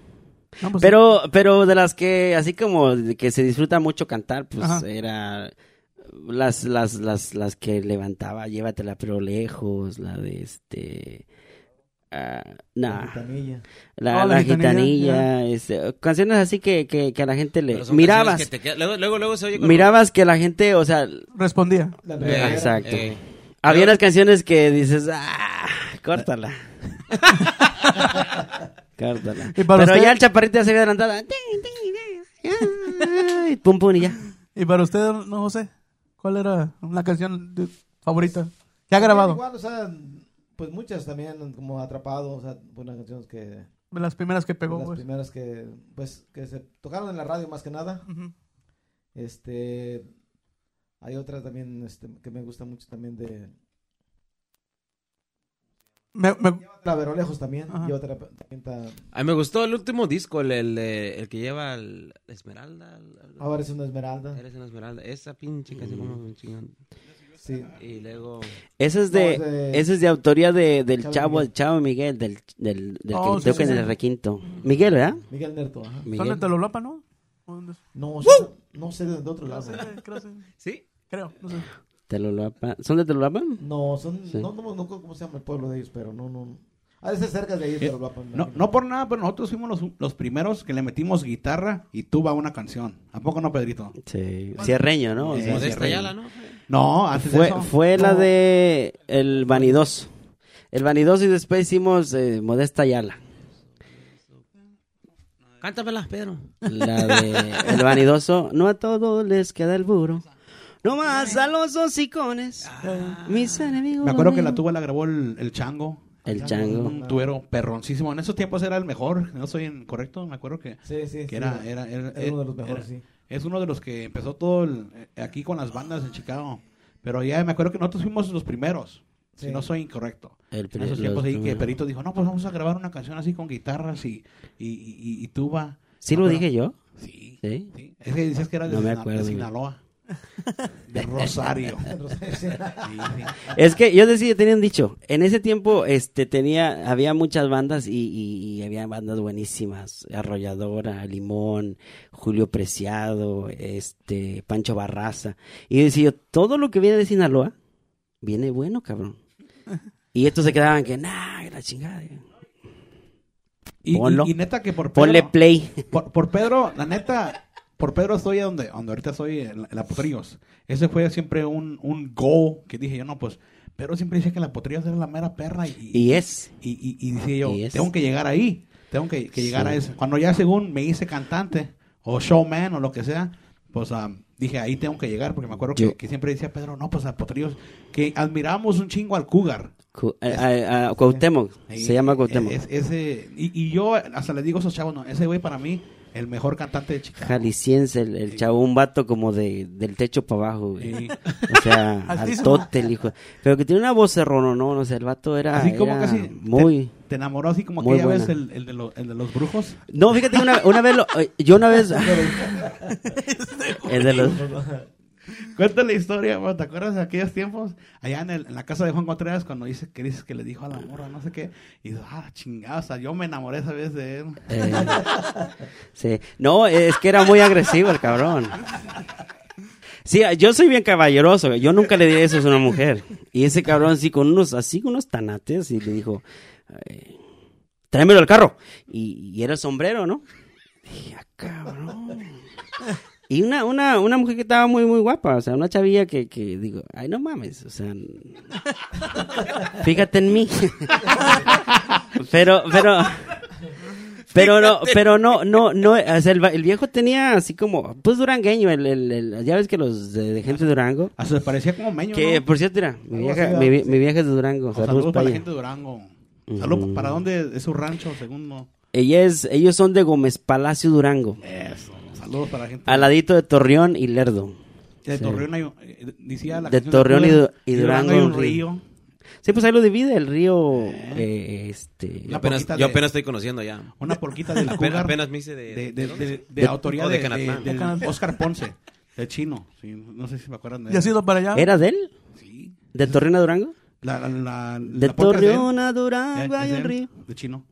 No, pues, Pero, pero de las que, así como que se disfruta mucho cantar, pues Ajá. era las, las, las, las que levantaba, llévatela pero lejos, la de este... ah, nah, Gitanilla. la, Oh, la la gitanilla, gitanilla, este, canciones así que, que, que a la gente le... Mirabas, que te luego, luego, luego se oye con- mirabas que la gente, o sea, Respondía. La Eh, exacto. eh, había unas canciones que dices, ah, córtala. córtala. ¿Y para Pero usted? ya el chaparrito ya se había adelantado. Pum, pum, y ya. Y para usted, no José, ¿cuál era una canción de- favorita? ¿Qué ha grabado? Igual, o sea, pues muchas también, como Atrapado, o sea, buenas canciones que... De las primeras que pegó, las pues. primeras que, pues, que se tocaron en la radio más que nada. Ujú. Este... Hay otra también este, que me gusta mucho también de... Me- me- La Verolejos también. Ajá. Y otra también está... A mí me gustó el último disco, el, el, de- el que lleva el Esmeralda. el- el- Ahora es una Esmeralda. Eres una Esmeralda. Esa pinche canción como me chingan. Sí. Y luego... Ese es de, No, de- ese es de autoría de, del Chavo chavo, Miguel. el chavo Miguel, del, del, del Oh, que sí, toca sí, en sí. el requinto. Miguel, ¿verdad? Miguel Nerto, ajá. Son de Miguel. Telolapa, ¿no? ¿O dónde es? No, no sé de otro Creo, lado. sí, creo, sí. ¿Sí? Creo, no sé. Telolapa. ¿Son de Telolapa? No, son, Sí. no, no, no, ¿cómo se llama el pueblo de ellos? Pero no, no. De ser cerca de ahí, pero lo No, no por nada, pero nosotros fuimos los, los primeros que le metimos guitarra y tuba a una canción. ¿A poco no, Pedrito? Sí. Cierreño, ¿no? O Eh, sea, Modesta Rey. Ayala, ¿no? No, antes de fue, eso. fue la de El Vanidoso. El Vanidoso y después hicimos eh, Modesta Yala. Cántamela, Pedro. La de El Vanidoso. No a todos les queda el burro. No más a los hocicones. Mis enemigos. Me acuerdo que la tuba la grabó el, el Chango. El chango. Un tubero perroncísimo. En esos tiempos era el mejor. No soy incorrecto. Me acuerdo que, Sí, sí. que sí, era, era, era, era uno de los mejores, era- sí. Es uno de los que empezó todo el- eh, aquí con las bandas en Chicago. Pero ya me acuerdo que nosotros fuimos los primeros. Si no soy incorrecto. El En esos tiempos ahí que. Perito dijo, no, pues vamos a grabar una canción así con guitarras y, y, y, y tuba. ¿Sí No, lo pero- dije yo? Sí. Sí. sí. Es que dices que era de, No. Sinaloa. De Rosario. Es que yo decía, tenía un dicho. En ese tiempo, este, tenía, había muchas bandas y, y- y había bandas buenísimas. Arrolladora, Limón, Julio Preciado, este, Pancho Barraza. Y decía, yo, todo lo que viene de Sinaloa, viene bueno, cabrón. Y estos se quedaban que, nah, la chingada. Y- y neta que por Pedro, Ponle play. por, por Pedro, la neta, por Pedro estoy a donde, donde ahorita estoy, en la, Potrillos. Ese fue siempre un, un go que dije yo, no, pues, Pedro siempre dice que la Potrillos era la mera perra y, Y es. y, y, y decía yo, Y tengo que llegar ahí, tengo que, que llegar Sí. a eso. Cuando ya según me hice cantante o showman o lo que sea, pues ah, dije, ahí tengo que llegar, porque me acuerdo que, que siempre decía Pedro, no, pues a Potrillos, que admiramos un chingo al Cougar. Cu- a- a- a Cuauhtémoc. Se llama Cuauhtémoc. es- ese, y, y yo hasta le digo a esos chavos, no, ese güey para mí, el mejor cantante de Chicago. Jalisciense, el, el chavo, un vato como de, del techo para abajo, güey. Sí. O sea, altote el hijo. Pero que tiene una voz cerrona, ¿no? O sea, el vato era, Así como era casi muy... Te enamoró así como aquella vez buena. el, el de lo- el de los brujos. No, fíjate una, una vez, lo- eh, yo una vez... el de los... Cuenta la historia, ¿te acuerdas de aquellos tiempos? Allá en, la casa de Juan Contreras, cuando dice que dices que le dijo a la morra, no sé qué, y ah, chingada, o sea, yo me enamoré esa vez de él. eh, sí. No, es que era muy agresivo el cabrón. Sí, yo soy bien caballeroso. Yo nunca le diré eso a una mujer. Y ese cabrón así con unos, así con unos tanates y le dijo, tráemelo al carro. Y, y era el sombrero, ¿no? Dije, ah, cabrón. Y una, una, una mujer que estaba muy, muy guapa, o sea, una chavilla que, que digo, ay, no mames, o sea, fíjate en mí. pero, pero, pero no, pero no, no, no, o sea, el, el viejo tenía así como, pues durangueño, el, el, el- ya ves que los de, de gente de Durango, Hasta se parecía como meño, que ¿no? por cierto, mira, mi vieja, es de Durango, O saludos, saludos para la gente de Durango. Saludos. ¿para dónde es su rancho, según no? Ella es, ellos son de Gómez Palacio, Durango, Eso, saludos para la gente. al ladito de Torreón y Lerdo. De sí. Torreón hay, un- eh, decía la De Torreón y Cuba, y Durango hay hay un río. Sí, pues ahí lo divide el río, eh, este, La Apenas, poquita yo de- apenas estoy conociendo ya. Una porquita del Apenas, Cougar. apenas me hice de... de, de, de, de De- autoría de, de de, del De. Oscar Ponce, de chino. Sí, no sé si me acuerdan de ¿Y has él. ido para allá? ¿era de él? Sí. ¿De Torreón a Durango? La, la, la, De la. Torreón a Eh, Durango hay de un río. De chino.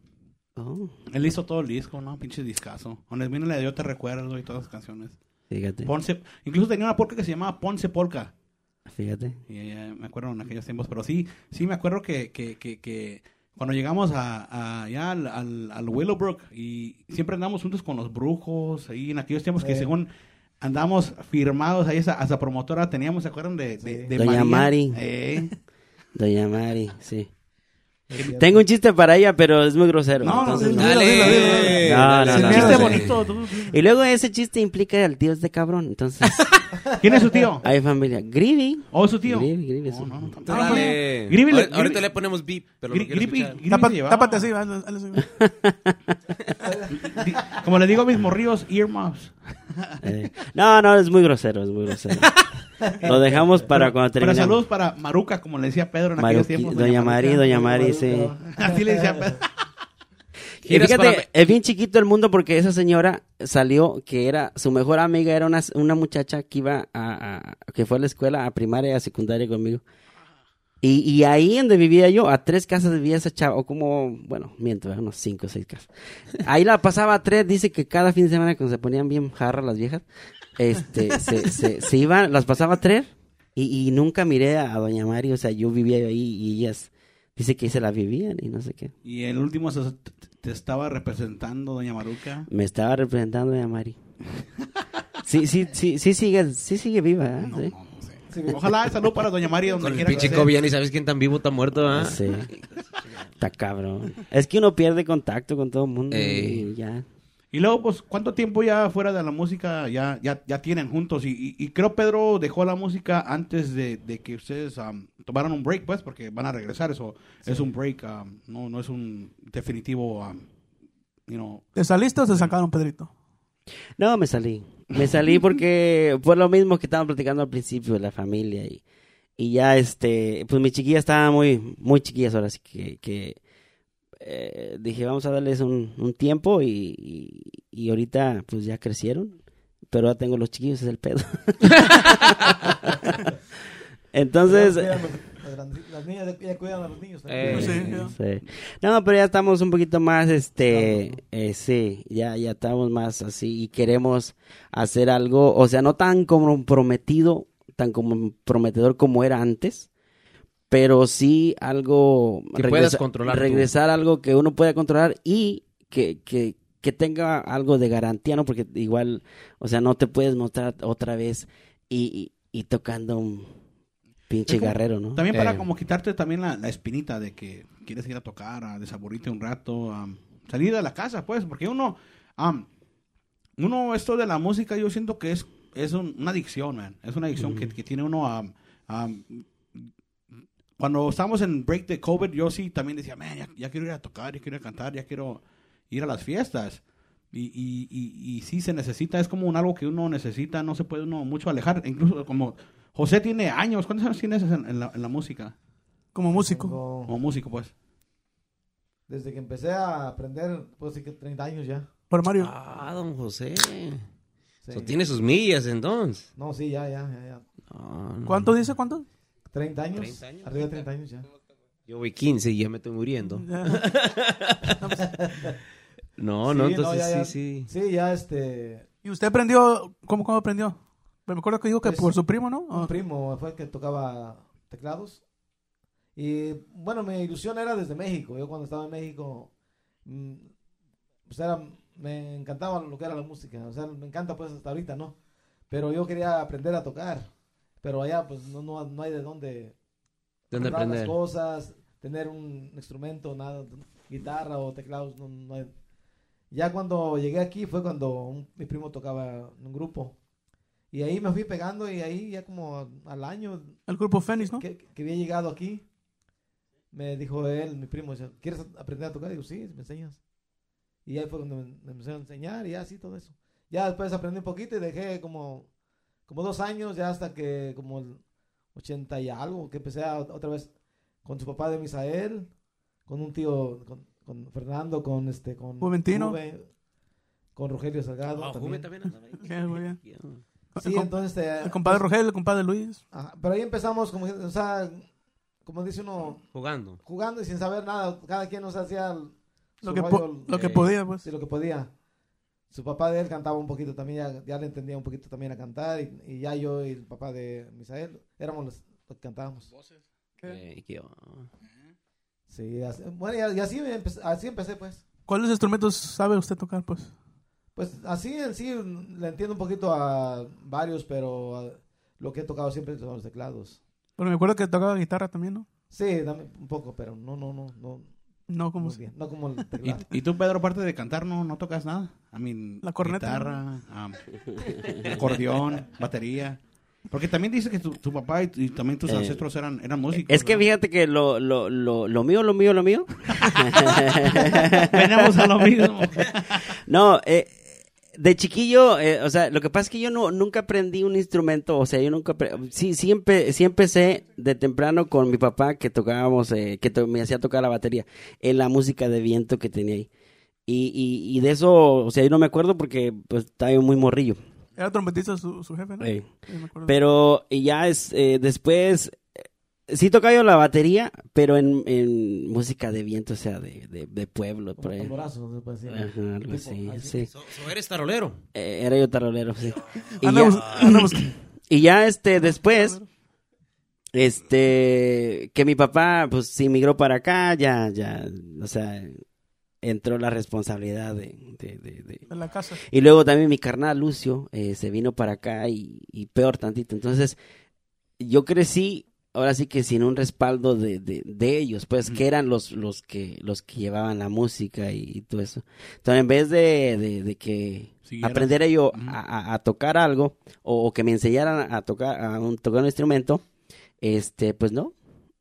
Oh. Él hizo todo el disco, ¿no? Pinche discazo. Donde vino la de Yo Te Recuerdo y todas las canciones. Fíjate, Ponce, incluso tenía una polka que se llamaba Ponce Polka. fíjate. Y, eh, me acuerdo en aquellos tiempos, pero sí, sí me acuerdo que, que, que, que cuando llegamos a, a- allá al, al, al Willowbrook y siempre andamos juntos con los brujos, ahí en aquellos tiempos que según andamos firmados ahí esa, esa promotora teníamos, ¿se acuerdan de, de, Sí. de Doña María? Mari. Eh. Doña Mari, sí. Tengo un chiste para ella, pero es muy grosero. No, no, entonces no. Dale. dilo, dilo. No, no, Dale. no, Chiste bonito. Y luego ese chiste implica al tío este cabrón. Entonces, ¿Quién es su tío? hay familia. Gritty. ¿O su tío? Grivi, Grivi, sí. No, no. Dale. Ahorita- le ponemos beep, pero lo Gri- quiero Gripi- escuchar. Gripi Tapa- se llevaba. Tápate así, Como le digo a mis morrillos, earmuffs. Eh, no, no, es muy grosero, es muy grosero. Lo dejamos para cuando Pero terminemos. saludos para Maruca, como le decía Pedro en aquellos tiempos. Doña Mari, Maruca. Doña Mari, sí. Así le decía Pedro. Y fíjate, es bien chiquito el mundo porque esa señora salió que era su mejor amiga era una, una muchacha que iba a, a- que fue a la escuela a primaria y a secundaria conmigo. Y, y ahí donde vivía yo, a tres casas vivía esa chava, o como, bueno, miento, unos cinco o seis casas. Ahí la pasaba a tres, dice que cada fin de semana cuando se ponían bien jarras las viejas, este, se, se, se iban, las pasaba a tres y, y nunca miré a, a Doña Mari, o sea, yo vivía ahí y ellas, dice que se la vivían y no sé qué. Y el último se- te estaba representando Doña Maruca. Me estaba representando Doña Mari. Sí, sí, sí, sí sigue, sí sigue viva, ¿eh? No, Sí. no, sé. Ojalá salud para Doña Mari donde Con el quiera que pinche. COVID ya ni sabes quién tan vivo tan muerto, ¿ah? Sí. Está cabrón. Es que uno pierde contacto con todo el mundo Ey. y ya. Y luego, pues, ¿cuánto tiempo ya fuera de la música ya, ya, ya tienen juntos? Y, y, y creo Pedro dejó la música antes de, de que ustedes am, tomaran un break, pues, porque van a regresar. Eso es un break, am, no, no es un definitivo, am, you know. ¿Te saliste o te sacaron, Pedrito? No, me salí. Me salí porque fue lo mismo que estaban platicando al principio de la familia y, y ya este, pues mi chiquilla estaba muy, muy chiquillas ahora, así que, que eh, dije vamos a darles un, un tiempo y, y, y ahorita pues ya crecieron, pero ya tengo los chiquillos, es el pedo. Entonces, Las, niñas ya cuidan a los niños. Eh, sí, sí. No, pero ya estamos un poquito más, este, eh, sí, ya, ya estamos más así y queremos hacer algo, o sea, no tan comprometido, tan comprometedor como era antes, pero sí algo Que puedas controlar regresar algo que uno pueda controlar y que, que, que tenga algo de garantía, ¿no? Porque igual, o sea, no te puedes mostrar otra vez y, y, y tocando un pinche como- guerrero, ¿no? También para Eh. como quitarte también la, la espinita de que quieres ir a tocar, a desaburrirte un rato, am, salir de la casa, pues, porque uno, am, uno, esto de la música, yo siento que es, es un- una adicción, man. Es una adicción que, que tiene uno am, am, cuando estábamos en break de COVID, yo sí también decía, man, ya, ya quiero ir a tocar, ya quiero ir a cantar, ya quiero ir a las fiestas. Y, y, y, y sí se necesita, es como un algo que uno necesita, no se puede uno mucho alejar. Incluso como José tiene años, ¿cuántos años tienes en, en la, en la música? Como músico. Tengo- Como músico, pues. desde que empecé a aprender, pues sí que 30 años ya. Por Mario. Ah, don José. Sí. So, tiene sus millas entonces. No, sí, ya, ya, ya, ya. No, no. ¿Cuánto dice? ¿Cuánto? 30 años. 30 años. Arriba de 30 años ya. Yo voy 15 y ya me estoy muriendo. No, no, Sí, entonces ya, ya. sí, sí. Sí, ya este. ¿Y usted aprendió? ¿Cómo, cómo aprendió? Me acuerdo que dijo que Pues, por su primo, ¿no? Un ¿O- primo fue el que tocaba teclados. Y bueno, mi ilusión era desde México. Yo cuando estaba en México, mm, pues era, me encantaba lo que era la música. O sea, me encanta pues hasta ahorita, ¿no? Pero yo quería aprender a tocar. Pero allá pues no, no, no hay de dónde ¿Dónde comprar las aprender? cosas, tener un instrumento, nada, guitarra o teclados, no, no hay. Ya cuando llegué aquí fue cuando un- mi primo tocaba en un grupo. Y ahí me fui pegando y ahí ya como al año El grupo Fénix, ¿no? que, que había llegado aquí, me dijo él, mi primo, dice, ¿quieres aprender a tocar? digo, sí, me enseñas. Y ahí fue cuando me, me empecé a enseñar y así todo eso. Ya después aprendí un poquito y dejé como, como dos años, ya hasta que como el 80 y algo, que empecé a- otra vez con su papá de Misael, con un tío, con, con Fernando, con este, con Juventino. Juve, con Rogelio Salgado. Ah, también. Juve también andaba ahí. Sí, muy bien. Sí, el, com- entonces... este, el compadre Rogelio, el compadre Luis. ajá, pero ahí empezamos como, o sea, como dice uno, Jugando. jugando y sin saber nada. Cada quien nos hacía el- Lo que, rollo, po- lo que eh, podía, pues. sí, lo que podía. su papá de él cantaba un poquito también, ya, ya le entendía un poquito también a cantar. Y, y ya yo y el papá de Misael éramos los, los que cantábamos. Eh, qué- Sí, así- bueno, y, y así, empe- así empecé, pues. ¿Cuáles instrumentos sabe usted tocar, pues? Pues así en sí le entiendo un poquito a varios, pero a- lo que he tocado siempre son los teclados. Pero me acuerdo que tocaba guitarra también, ¿no? Sí, también un poco, pero no, no, no, no, No, como bien, no como el ¿Y, teclado. y tú, Pedro, aparte de cantar, no, no tocas nada? I mean, La corneta, Guitarra, am, acordeón, batería. Porque también dice que tu, tu papá y, y también tus Eh, ancestros eran, eran músicos. Es que ¿no? fíjate que lo, lo, lo, lo mío, lo mío, lo mío. Venimos a lo mismo. No, eh, de chiquillo, eh, o sea, lo que pasa es que yo no, nunca aprendí un instrumento, o sea, yo nunca, sí, sí, empe- sí empecé de temprano con mi papá que tocábamos, eh, que to- me hacía tocar la batería, en la música de viento que tenía ahí. Y, y, y de eso, o sea, yo no me acuerdo porque pues estaba yo muy morrillo. Era trompetista su, su jefe, ¿no? Eh, Sí, me. Pero y ya es, eh, después, sí tocaba yo la batería, pero en, en música de viento, o sea, de, de, de pueblo, por ahí. no se puede decir. Ajá, algo así, así. sí. So- so eres tarolero. Eh, era yo tarolero, sí. Y ya, y ya, este, después, este, que mi papá, pues, se emigró para acá, ya, ya, o sea, entró la responsabilidad de, de, de- de- en la casa. Y luego también mi carnal Lucio eh, se vino para acá y, y peor tantito. Entonces, yo crecí, ahora sí que sin un respaldo de, de, de ellos, pues, que eran los, los que, los que llevaban la música y, y todo eso. Entonces, en vez de, de, de que Siguieras. aprendiera yo a, tocar algo o, o que me enseñaran a tocar, a un, tocar un instrumento, este, pues no,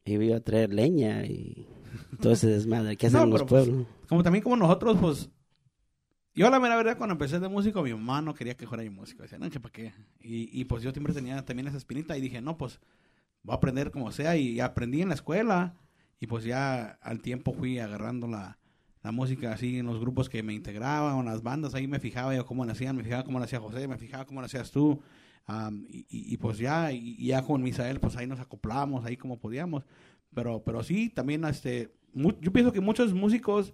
yo iba a traer leña y todo ese desmadre que hacen No, en los pues, pueblos. Como también como nosotros, pues... Yo la mera verdad, cuando empecé de músico, mi mamá no quería que fuera yo músico. Decía, no, para qué. Y, y pues yo siempre tenía también esa espinita y dije, no, pues voy a aprender como sea. Y aprendí en la escuela y pues ya al tiempo fui agarrando la, la música así en los grupos que me integraban, en las bandas. Ahí me fijaba yo cómo nacían, me fijaba cómo nacía José, me fijaba cómo nacías tú. Am, y, y- y, pues ya, y, ya con Misael, pues ahí nos acoplábamos, ahí como podíamos. Pero, pero sí, también este, mu- yo pienso que muchos músicos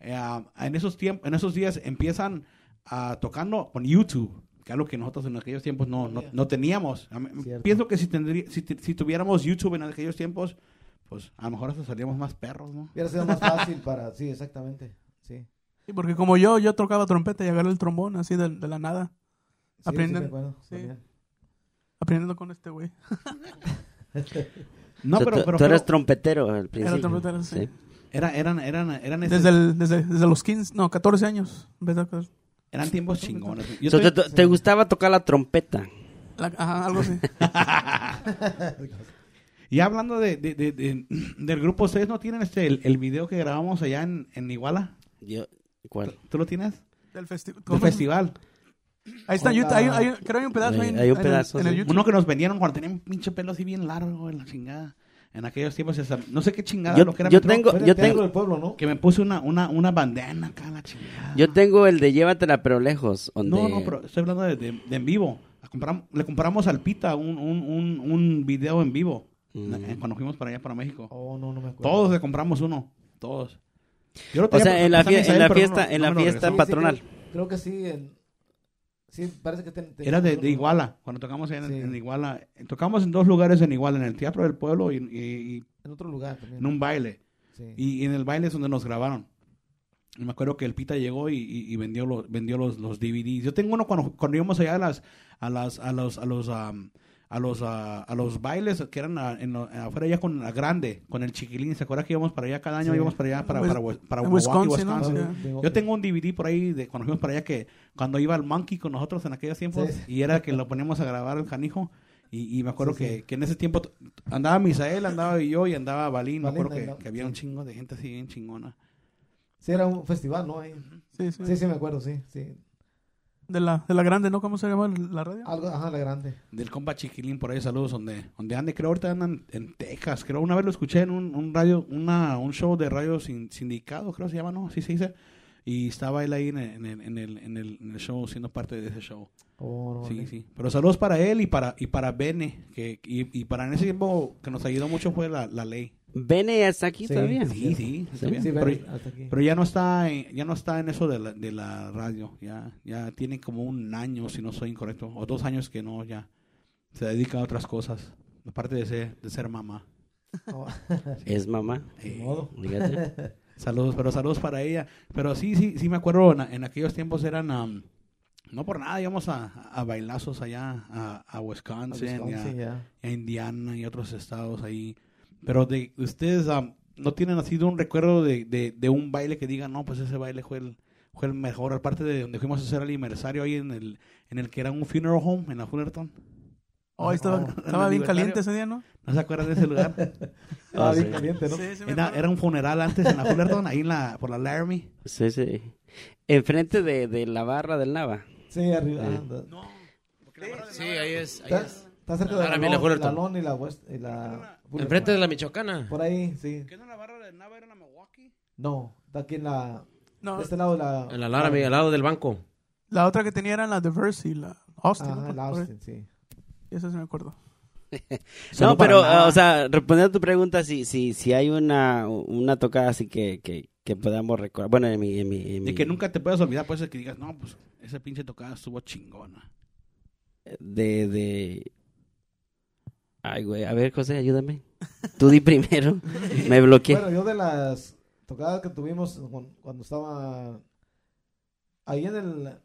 eh, en esos en esos días empiezan a tocando con YouTube, algo que nosotros en aquellos tiempos no, no, no teníamos. Cierto. Pienso que si, tendría, si, si tuviéramos YouTube en aquellos tiempos, pues a lo mejor hasta salíamos más perros, ¿no? Hubiera sido más fácil para, sí, exactamente, sí. Sí, porque como yo, yo tocaba trompeta y agarré el trombón así de, de la nada. Sí, Aprenden. sí Sí. Aprendiendo con este güey. No, pero, tú, pero, tú eres trompetero al principio. trompetero, sí. era, eran, eran, eran, ese- Desde, el, desde, desde los 15, no, 14 años. tocar. Eran tiempos chingones. Yo So, te, estoy- te- te gustaba tocar la trompeta. La- ajá, algo así. y hablando de, de- de- de- del grupo, ¿ustedes no tienen este el, el video que grabamos allá en, en Iguala? Yo, ¿Cuál? ¿Tú lo tienes? Del, festi- Del festival. Ahí está, en YouTube, hay, hay- creo que hay un pedazo ahí en, Hay un en el- pedazo, en el. YouTube. Uno que nos vendieron cuando tenían un pinche pelo así bien largo en la chingada. En aquellos tiempos, no sé qué chingada Yo- lo que era. yo tengo- yo tengo- del pueblo, ¿no? Que me puse una, una, una bandana acá, la chingada. Yo tengo el de llévatela pero lejos. Donde... No, no, pero estoy hablando de, de- de en vivo. Le compramos al Pita un, un, un, un video en vivo. Mm. eh, Cuando fuimos para allá, para México. Oh, no, no me acuerdo. Todos le compramos uno. Todos. Yo lo O sea, en la, Misael, en la no- fiesta, en no la fiesta regresó. Sí, sí, patronal. creo, creo que sí. En, sí, parece que ten- Era de. Iguala, cuando tocamos en, Sí. en Iguala. Tocamos en dos lugares en Iguala, en el Teatro del Pueblo y, y- y En otro lugar también. en un baile. Sí. Y, y en el baile es donde nos grabaron. Me acuerdo que el Pita llegó y, vendió, los, vendió los, los DVDs. Yo tengo uno cuando, cuando íbamos allá a las a las a los a los a los ah, a los bailes que eran a- en lo- afuera allá con la grande, con el chiquilín. ¿Se acuerda que íbamos para allá cada año? Sí. Íbamos para allá para para, para, para Wisconsin, ¿no? Wisconsin. Yo tengo un DVD por ahí de cuando fuimos para allá que cuando iba el Monkey con nosotros en aquellos tiempos Sí. y era que lo poníamos a grabar el canijo y, y me acuerdo Sí, que, sí. que en ese tiempo andaba Misael, andaba yo y andaba Balín. Me Balín, acuerdo que, había un chingo de gente así bien chingona. Sí, era un festival, ¿no? Ahí. Sí, sí. Sí, sí, me acuerdo, sí. sí. De, la, de la grande, ¿no? ¿Cómo se llama la radio? Algo, ajá, la grande. Del compa Chiquilín por ahí, saludos, donde, donde ande, creo ahorita andan en Texas, creo una vez lo escuché en un, un radio, una, un show de radio sin, sindicado, creo se llama, ¿no? Así se dice. Y estaba él ahí en el, en el, en el, en el, en el show, siendo parte de ese show. Oh, no, Sí, vale. sí. Pero saludos para él y para, y para Bene, que, y, y para en ese tiempo que nos ayudó mucho fue la, la ley. Bene hasta aquí Sí, todavía. Sí, sí, está bien. Sí, pero, ven, hasta aquí. pero ya no está en, ya no está en eso de la, de la radio. Ya, ya tiene como un año, si no soy incorrecto, o dos años que no, ya se dedica a otras cosas. Aparte de ser, de ser mamá. Oh, Es mamá. Eh, modo. Fíjate. Saludos, pero saludos para ella. Pero sí, sí, sí me acuerdo, en, en aquellos tiempos eran, am, no por nada, íbamos a, a bailazos allá a, a Wisconsin, y a- Wisconsin, ya. a Indiana y otros estados ahí. Pero de ustedes am, no tienen así de un recuerdo de, de, de un baile que digan, no, pues ese baile fue el, fue el mejor. Aparte de donde fuimos a hacer el aniversario ahí en el, en el que era un funeral home en la Fullerton. Oh, ahí estaba, Oh, estaba bien caliente ese día, ¿no? ¿No se acuerdan de ese lugar? Estaba Ah, bien sí. caliente, ¿no? Sí, Era, era un funeral antes en la Fullerton, ahí en la, por la Laramie. Sí, sí. Enfrente de, de la barra del Nava. Sí, arriba. Ah, No, Sí, ahí es. Ahí Está, es. está cerca de la, Fullerton. la Lon y la West. Y la Enfrente de la Michoacana. Por ahí, sí. ¿Qué no la barra de Nava era en Milwaukee? No, está aquí en la. No, De este lado de la. En la Laramie, al lado del banco. la otra que tenía era la Diverse y la Austin. ¿no? la. Austin, sí. Esa sí me acuerdo. No, pero, nada. ah, o sea, respondiendo a tu pregunta, si, si, si hay una, una tocada así que, que, que podamos recordar. Bueno, en mi, en mi, en De mi- que nunca te puedas olvidar, puede ser que digas, no, pues esa pinche tocada estuvo chingona. de, de... Ay, güey, a ver, José, ayúdame. Tú di primero. Me bloqueé. Bueno, yo de las tocadas que tuvimos cu- cuando estaba ahí en el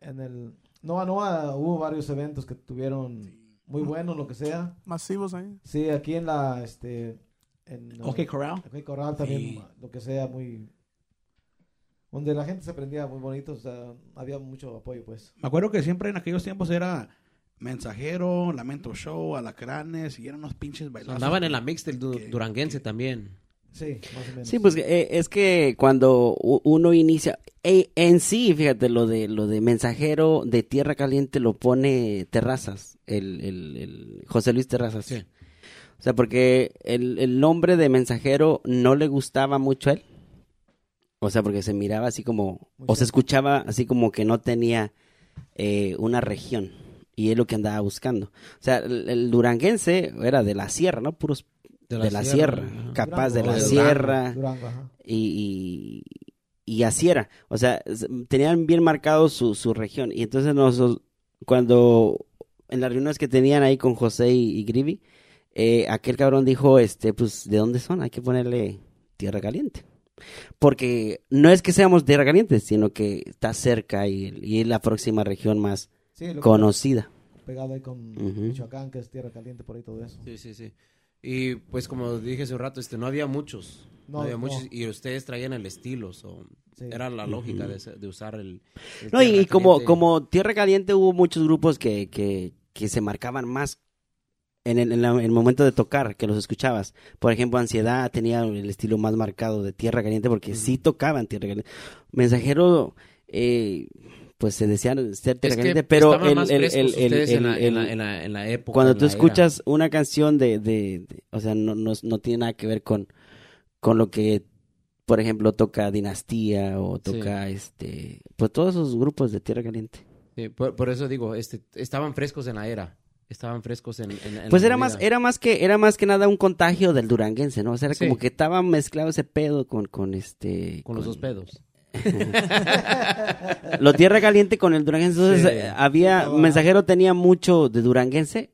en el Nova Nova hubo varios eventos que tuvieron muy buenos lo que sea. Masivos ahí. Sí, aquí en la este en Ok, Corral. OK Corral también Sí. lo que sea muy donde la gente se prendía muy bonito, o sea, había mucho apoyo pues. Me acuerdo que siempre en aquellos tiempos era Mensajero, Lamento Show, Alacranes, y eran unos pinches bailazos. Andaban en la mix del du- que- duranguense también. Sí, más o menos. Sí, pues eh, es que cuando uno inicia, eh, en sí, fíjate, lo de lo de mensajero de Tierra Caliente lo pone Terrazas, el, el, el José Luis Terrazas. Sí. O sea, porque el, el nombre de mensajero no le gustaba mucho a él. O sea, porque se miraba así como, Muy o se escuchaba así como que no tenía eh, una región. Y es lo que andaba buscando. O sea, el, el duranguense era de la sierra, ¿no? Puros de la, sierra, capaz de la sierra Durango, y, y, y así era. O sea, tenían bien marcado su, su región. Y entonces nosotros, cuando en las reuniones que tenían ahí con José y, y Grivi, eh, aquel cabrón dijo, este, pues, ¿de dónde son? Hay que ponerle Tierra Caliente. Porque no es que seamos Tierra Caliente, sino que está cerca y, y es la próxima región más Sí, lo que conocida. pegado ahí con. Michoacán, que es tierra caliente por ahí todo eso. Sí, sí, sí. Y pues como dije hace un rato, este, no había muchos. No, No, había no. muchos. Y ustedes traían el estilo. so, Sí. Era la lógica de, usar el... el No, y, como, como Tierra Caliente hubo muchos grupos que, que, que se marcaban más en el, en la- en el momento de tocar, que los escuchabas. Por ejemplo, Ansiedad tenía el estilo más marcado de Tierra Caliente porque sí tocaban Tierra Caliente. Mensajero, eh, pues se decían ser Tierra Es que Caliente, pero en, la, el- en, la, el- en, la, en la época. cuando tú era. escuchas una canción de, de, de- o sea, no, no, no tiene nada que ver con, con lo que, por ejemplo, toca Dinastía o toca, este, pues todos esos grupos de Tierra Caliente. Sí, por, por eso digo, este, estaban frescos en la era. Estaban frescos en, en- en Pues era más, era más que, era más que nada un contagio del duranguense, ¿no? O sea, era Sí. como que estaba mezclado ese pedo con, con este. Con los dos pedos. Lo tierra caliente con el duranguense. Entonces, Sí. eh, había, mensajero tenía mucho de duranguense,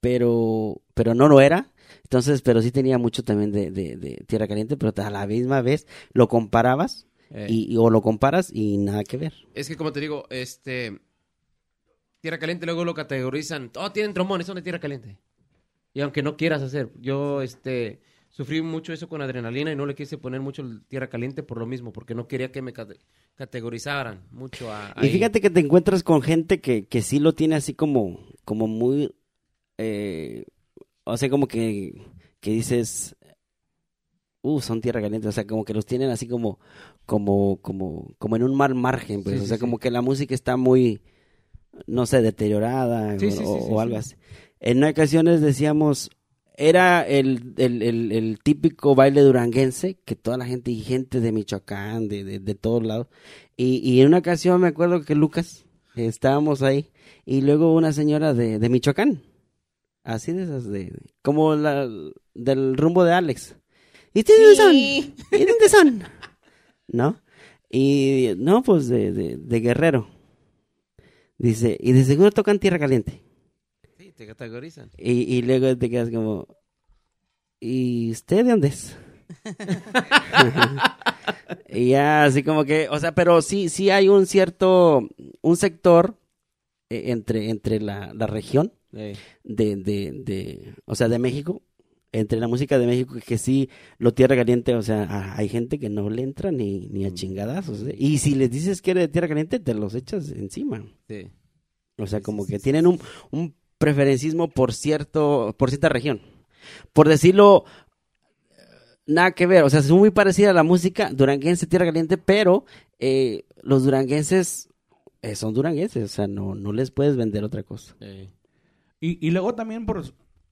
pero, pero no lo era. Entonces, pero sí tenía mucho también de, de, de tierra caliente, pero a la misma vez lo comparabas Eh, y, y- o lo comparas y nada que ver. Es que como te digo, este... Tierra Caliente luego lo categorizan. Oh, tienen trombones, son de Tierra Caliente. Y aunque no quieras hacer, yo este sufrí mucho eso con adrenalina y no le quise poner mucho Tierra Caliente por lo mismo, porque no quería que me cate- categorizaran mucho a... Y ahí. fíjate que te encuentras con gente que, que sí lo tiene así como, como muy, eh, o sea, como que, que dices, uh, son tierra caliente, o sea, como que los tienen así como, como, como, como en un mal margen, pues, Sí, o sea, sí. como que la música está muy, no sé, deteriorada o, algo sí. así. En ocasiones decíamos, era el, el, el, el típico baile duranguense que toda la gente y gente de Michoacán, de, de, de todos lados. Y, y en una ocasión me acuerdo que Lucas, estábamos ahí, y luego una señora de, de Michoacán. Así de esas de... Como la del rumbo de Alex. ¿Y ustedes dónde son? ¿Y dónde son? ¿No? Y no, pues de, de, de Guerrero. Dice, y de seguro tocan Tierra Caliente. Te categorizan. Y, y luego te quedas como, ¿y usted de dónde es? y ya, así como que, o sea, pero sí, sí hay un cierto, un sector eh, entre, entre la, la región Sí. de, de, de, o sea, de México, entre la música de México, que sí, lo tierra caliente, o sea, hay gente que no le entra ni, ni a chingadazos. ¿eh? Y si les dices que eres de tierra caliente, te los echas encima. Sí. O sea, como que tienen un, un preferencismo por cierto, por cierta región. Por decirlo, nada que ver. O sea, es muy parecida a la música duranguense, tierra caliente, pero eh, los duranguenses eh, son duranguenses. O sea, no, no les puedes vender otra cosa. Y, y luego también, por,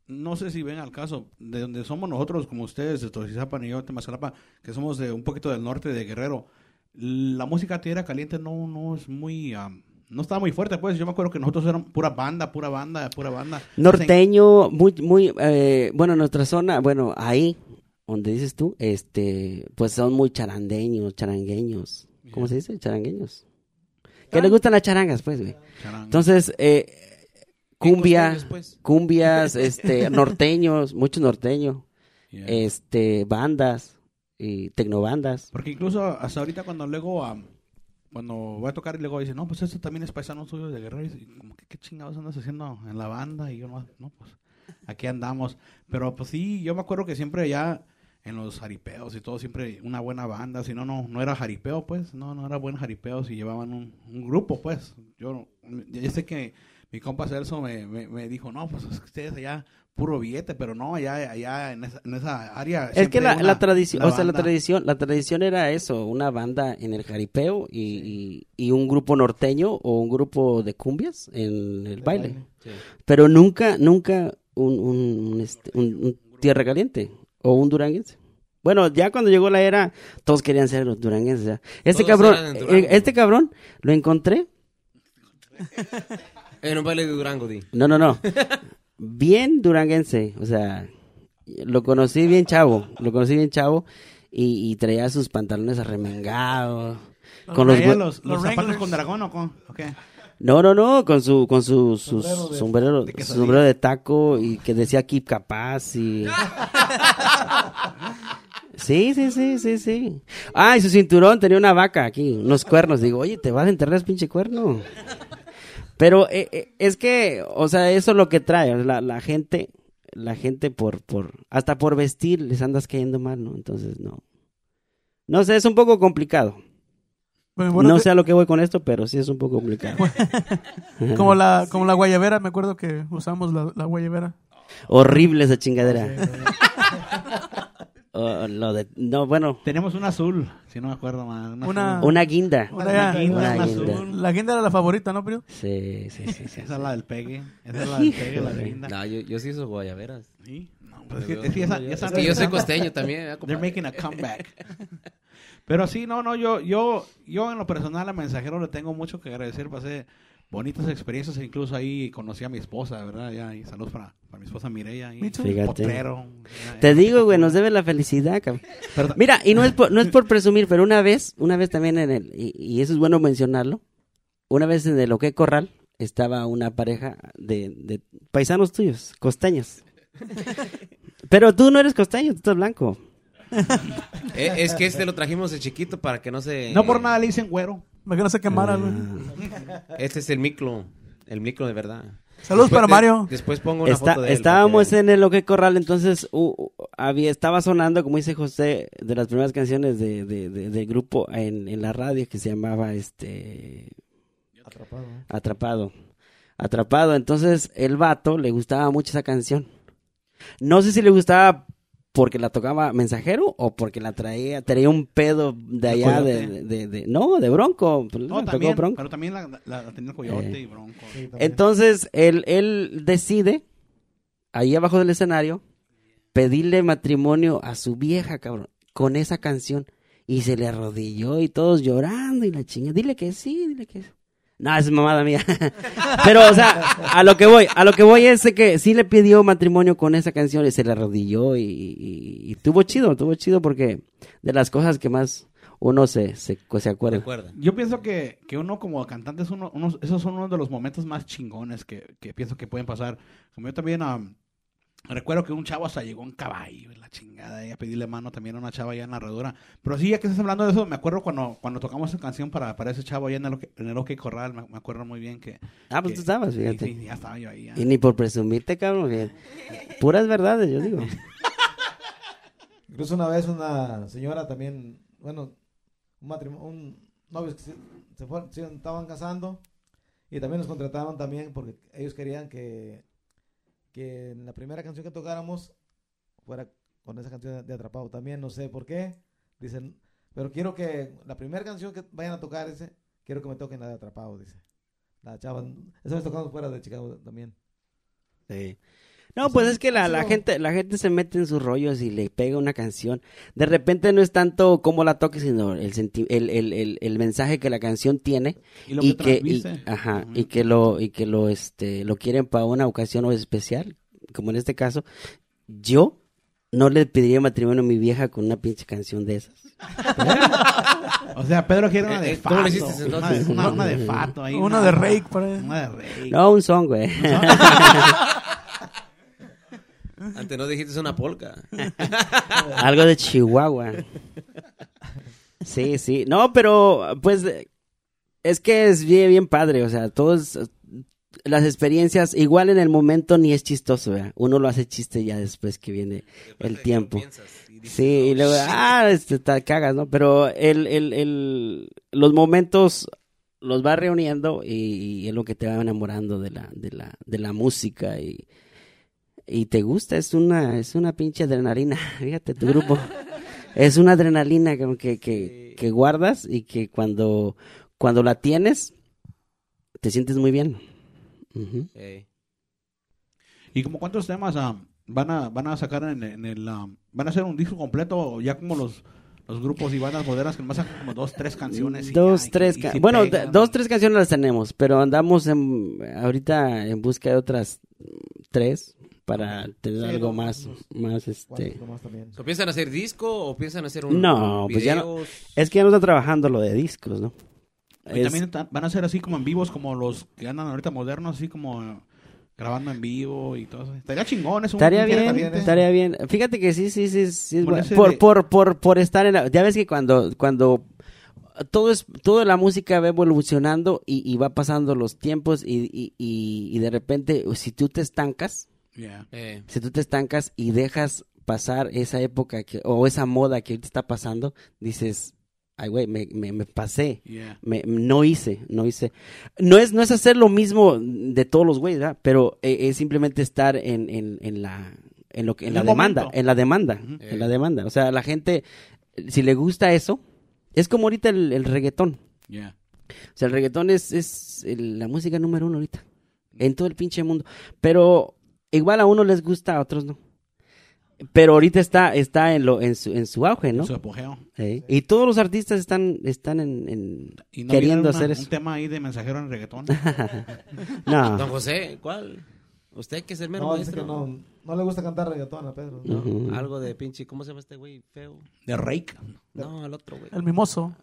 no sé si ven al caso, de donde somos nosotros, como ustedes, de Toxizapan y yo, Temazcalapa, que somos de un poquito del norte de Guerrero, la música tierra caliente no, no es muy... am, no estaba muy fuerte, pues. Yo me acuerdo que nosotros éramos pura banda, pura banda, pura banda. Norteño, muy, muy, eh, bueno, nuestra zona, bueno, ahí, donde dices tú, este, pues son muy charandeños, charangueños. ¿Cómo se dice? Charangueños. Que les gustan las charangas, pues, güey. Entonces, eh, cumbia, pues. cumbias, este, norteños, mucho norteño, Yeah. este, bandas y tecnobandas. Porque incluso hasta ahorita cuando luego, am, cuando voy a tocar y luego dice, no, pues este también es paisano suyo de Guerrero. Y como que, ¿qué chingados andas haciendo en la banda? Y yo, no, pues aquí andamos. Pero pues sí, yo me acuerdo que siempre ya en los jaripeos y todo, siempre una buena banda. Si no, no, no era jaripeo, pues. No, no era buen jaripeo si llevaban un, grupo, pues. Yo, yo sé que mi compa Celso me, me, dijo, no, pues ustedes allá puro billete, pero no, allá, allá en, esa, en esa área. Es que la, una- la tradición, o sea, la tradición, la tradición era eso, una banda en el jaripeo y, y, y un grupo norteño o un grupo de cumbias en el baile. Sí. Pero nunca, nunca un, un, un, este, un- un tierra caliente o un duranguense. Bueno, ya cuando llegó la era, todos querían ser los duranguenses. ya. Este Todos cabrón, eh, este cabrón lo encontré. En un baile de Durango, di. No, no, no. Bien duranguense, o sea, lo conocí bien chavo, lo conocí bien chavo y, y traía sus pantalones arremengados. Con los, hue- los, los los zapatos con dragón o con, ¿o qué? No, no, no, con su, con su, sus Sombrero de- sombrero, de su sombrero de taco y que decía Keep Capaz y... Sí, sí, sí, sí, sí. Ah, y su cinturón tenía una vaca aquí, unos cuernos. Digo, oye, te vas a enterrar ese pinche cuerno. Pero eh, eh, es que, o sea, eso es lo que trae. La, la gente, la gente por, por, hasta por vestir les andas cayendo mal, ¿no? Entonces, no. No sé, es un poco complicado. Bueno, bueno, no sé a lo que voy con esto, pero sí es un poco complicado. como la, como la guayabera, me acuerdo que usamos la, la guayabera. Horrible esa chingadera. O lo de, no, bueno, Tenemos un azul, si no me acuerdo mal. un Una- una guinda. Una guinda, guinda. azul. La guinda era la favorita, ¿no, Prio? Sí, sí, sí. sí. Esa es la del pegue. Esa es la del pegue, la linda. No, yo, yo sí uso guayaberas. Sí, no, pues Pero es que, es yo- esa- yo- ya es están que yo soy costeño también. ¿eh, They're making a comeback. Pero sí, no, no, yo, yo, yo en lo personal a Mensajero le tengo mucho que agradecer. Pasé bonitas experiencias, e incluso ahí conocí a mi esposa, ¿verdad? Ya, y saludos para, para mi esposa Mireya. Fíjate. potrero. Ya, Te ya. digo, güey, nos debe la felicidad, cabrón. Mira, y no es por, no es por presumir, pero una vez, una vez también en el, y, y eso es bueno mencionarlo, una vez en el Oque Corral estaba una pareja de, de paisanos tuyos, costeños. Pero tú no eres costeño, tú estás blanco. Eh, es que este lo trajimos de chiquito para que no se... No por nada le dicen güero. Me que no se quemara, güey. Este es el micro. El micro de verdad. Saludos para de- Mario. después pongo una Está- foto de él. estábamos en el Oque Corral, entonces uh, uh, había, estaba sonando, como dice José, de las primeras canciones de, de- de- del grupo en, en la radio que se llamaba este Atrapado. ¿eh? Atrapado. Atrapado. Entonces, el vato le gustaba mucho esa canción. No sé si le gustaba porque la tocaba mensajero o porque la traía, traía un pedo de allá de, de- de- no, de bronco. Pues, No, también, bronco. pero también la, la- la tenía el coyote Eh. y bronco. Sí, también. Entonces, él, él decide, ahí abajo del escenario, pedirle matrimonio a su vieja, cabrón, con esa canción. Y se le arrodilló y todos llorando y la chinga. Dile que sí, dile que sí. No, es mamada mía. Pero, o sea, a lo que voy, a lo que voy es que sí le pidió matrimonio con esa canción y se le arrodilló y, y, y tuvo chido, tuvo chido porque de las cosas que más uno se, se, se acuerda. Yo pienso que, que uno como cantante es uno, unos- esos son uno de los momentos más chingones que, que pienso que pueden pasar. Como yo también am, recuerdo que un chavo hasta llegó en caballo, en la chingada, y a pedirle mano también a una chava allá en la herradura. Pero sí, ya que estás hablando de eso, me acuerdo cuando, cuando tocamos esa canción para, para ese chavo allá en el, en el OK Corral, me, me acuerdo muy bien que... Ah, pues que- tú estabas, fíjate. Sí, ya estaba yo ahí. ya. Y ni por presumirte, cabrón. que- Puras verdades, yo digo. Incluso una vez una señora también, bueno, un matrimonio, un novio que se, se fueron- se estaban casando y también nos contrataron también porque ellos querían que, que la primera canción que tocáramos fuera con esa canción de Atrapado también, no sé por qué, dicen, pero quiero que la primera canción que vayan a tocar ese, quiero que me toquen la de Atrapado, dice. La chava, esa vez tocamos fuera de Chicago también. Sí. No, pues es que la, la gente la gente se mete en sus rollos y le pega una canción. De repente no es tanto cómo la toque, sino el, senti- el, el, el, el mensaje que la canción tiene Y lo y que que y, ajá, y que lo y que lo este lo quieren para una ocasión o especial, como en este caso. Yo no le pediría matrimonio a mi vieja con una pinche canción de esas. O sea, Pedro quiere una Eh, de eh, fato. ¿cómo le hiciste una, entonces? de, una, una de fato. ahí, Una de Rake, por ahí. Una de Rake. No, un song, güey. Antes no dijiste una polka. Algo de Chihuahua. Sí, sí. No, pero pues es que es bien, bien padre. O sea, todos las experiencias, igual en el momento ni es chistoso, ¿verdad? Uno lo hace chiste ya después que viene el tiempo. Sí, y luego, ah, este, te cagas, ¿no? Pero el, el, el, los momentos los va reuniendo y, y es lo que te va enamorando de la, de la, de la música y, y te gusta, es una, es una pinche adrenalina, fíjate, tu grupo. es una adrenalina como que, que, que guardas y que cuando, cuando la tienes, te sientes muy bien. ¿Y como cuántos temas ah, van a van a sacar en, en el ah, van a hacer un disco completo ya como los los grupos y bandas modernas que nomás sacan como dos tres canciones Dos, ya, y- tres, y si bueno, pegan, dos, tres canciones las tenemos, pero andamos en, ahorita en busca de otras tres para tener Sí, algo más, unos más este. ¿O piensan hacer disco o piensan hacer un No, pues ya no-? Es que ya no está trabajando lo de discos, ¿no? Y Es- también ta- van a ser así como en vivos como los que andan ahorita modernos así como eh, grabando en vivo y todo eso. Estaría chingón eso. Estaría un- bien, estaría bien. Fíjate que sí, sí, sí, sí es Por bueno. por, de- por, por, por estar en la... Ya ves que cuando, cuando todo es, toda la música va evolucionando y, y va pasando los tiempos y, y, y, y de repente, si tú te estancas, Yeah. Eh, si tú te estancas y dejas pasar esa época que, o esa moda que ahorita está pasando, dices, ay, güey, me, me, me pasé. Yeah. Me, no hice, no hice. No es, no es hacer lo mismo de todos los güeyes, ¿verdad? Pero eh, es simplemente estar en, en, en la, en lo que, en En la demanda, momento. en la demanda, Ujú. en la demanda. O sea, la gente, si le gusta eso, es como ahorita el, el reggaetón. Yeah. O sea, el reggaetón es, es el- la música número uno ahorita. En todo el pinche mundo. Pero igual a unos les gusta, a otros no. Pero ahorita está, está en lo, en su, en su auge, ¿no? Su apogeo. Sí. Y todos los artistas están, están en, en- Y no queriendo hacer una- eso. Un tema ahí de mensajero en reggaetón. No. Don José, ¿cuál? Usted que es el mero No, dice maestro. que no, no le gusta cantar reggaetón a Pedro. No, Ujú. Algo de pinche, ¿cómo se llama este güey feo? de Rake. No, el otro güey. El mimoso.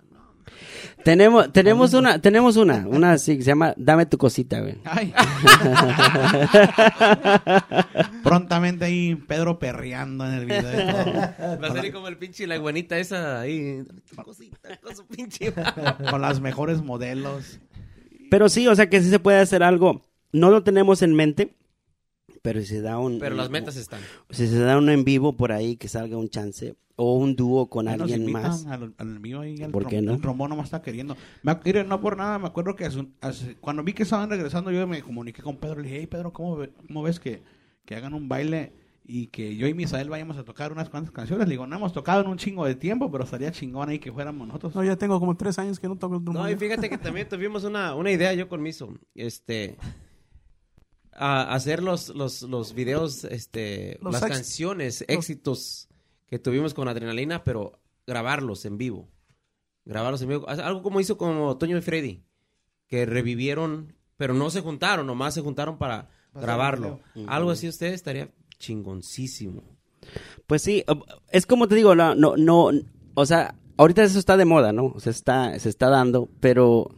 Tenemos, tenemos una, tenemos una, una así que se llama Dame tu cosita, güey. Ay. Prontamente ahí Pedro perreando en el video. todo. Va a salir como el pinche la buenita esa ahí. Cosita, con su pinche. Con las mejores modelos. Pero sí, o sea que sí se puede hacer algo. No lo tenemos en mente, pero si se da un, Pero las un- metas están. si se da uno en vivo por ahí que salga un chance o un dúo con Ahí alguien más. Al, al mío ahí, al ¿Por trom- qué no? El trombón no me está queriendo. Me, ac- mire, no por nada, me acuerdo que hace- hace- cuando vi que estaban regresando, yo me comuniqué con Pedro. Le dije, hey, Pedro, ¿cómo, ve- cómo ves que, que hagan un baile y que yo y Misael vayamos a tocar unas cuantas canciones? Le digo, no hemos tocado en un chingo de tiempo, pero estaría chingón ahí que fuéramos nosotros. No, ya tengo como tres años que no toco el No, y trombón. fíjate que también tuvimos una, una idea yo con Miso. Este. A hacer los, los, los videos, este, Los las ex- canciones, éxitos que tuvimos con Adrenalina, pero grabarlos en vivo. Grabarlos en vivo. Algo como hizo como Toño y Freddy. que revivieron, pero no se juntaron, nomás se juntaron para grabarlo. Algo así ustedes estaría chingoncísimo. Pues sí, es como te digo, no, no, no, o sea, ahorita eso está de moda, ¿no? Se está, se está dando, pero,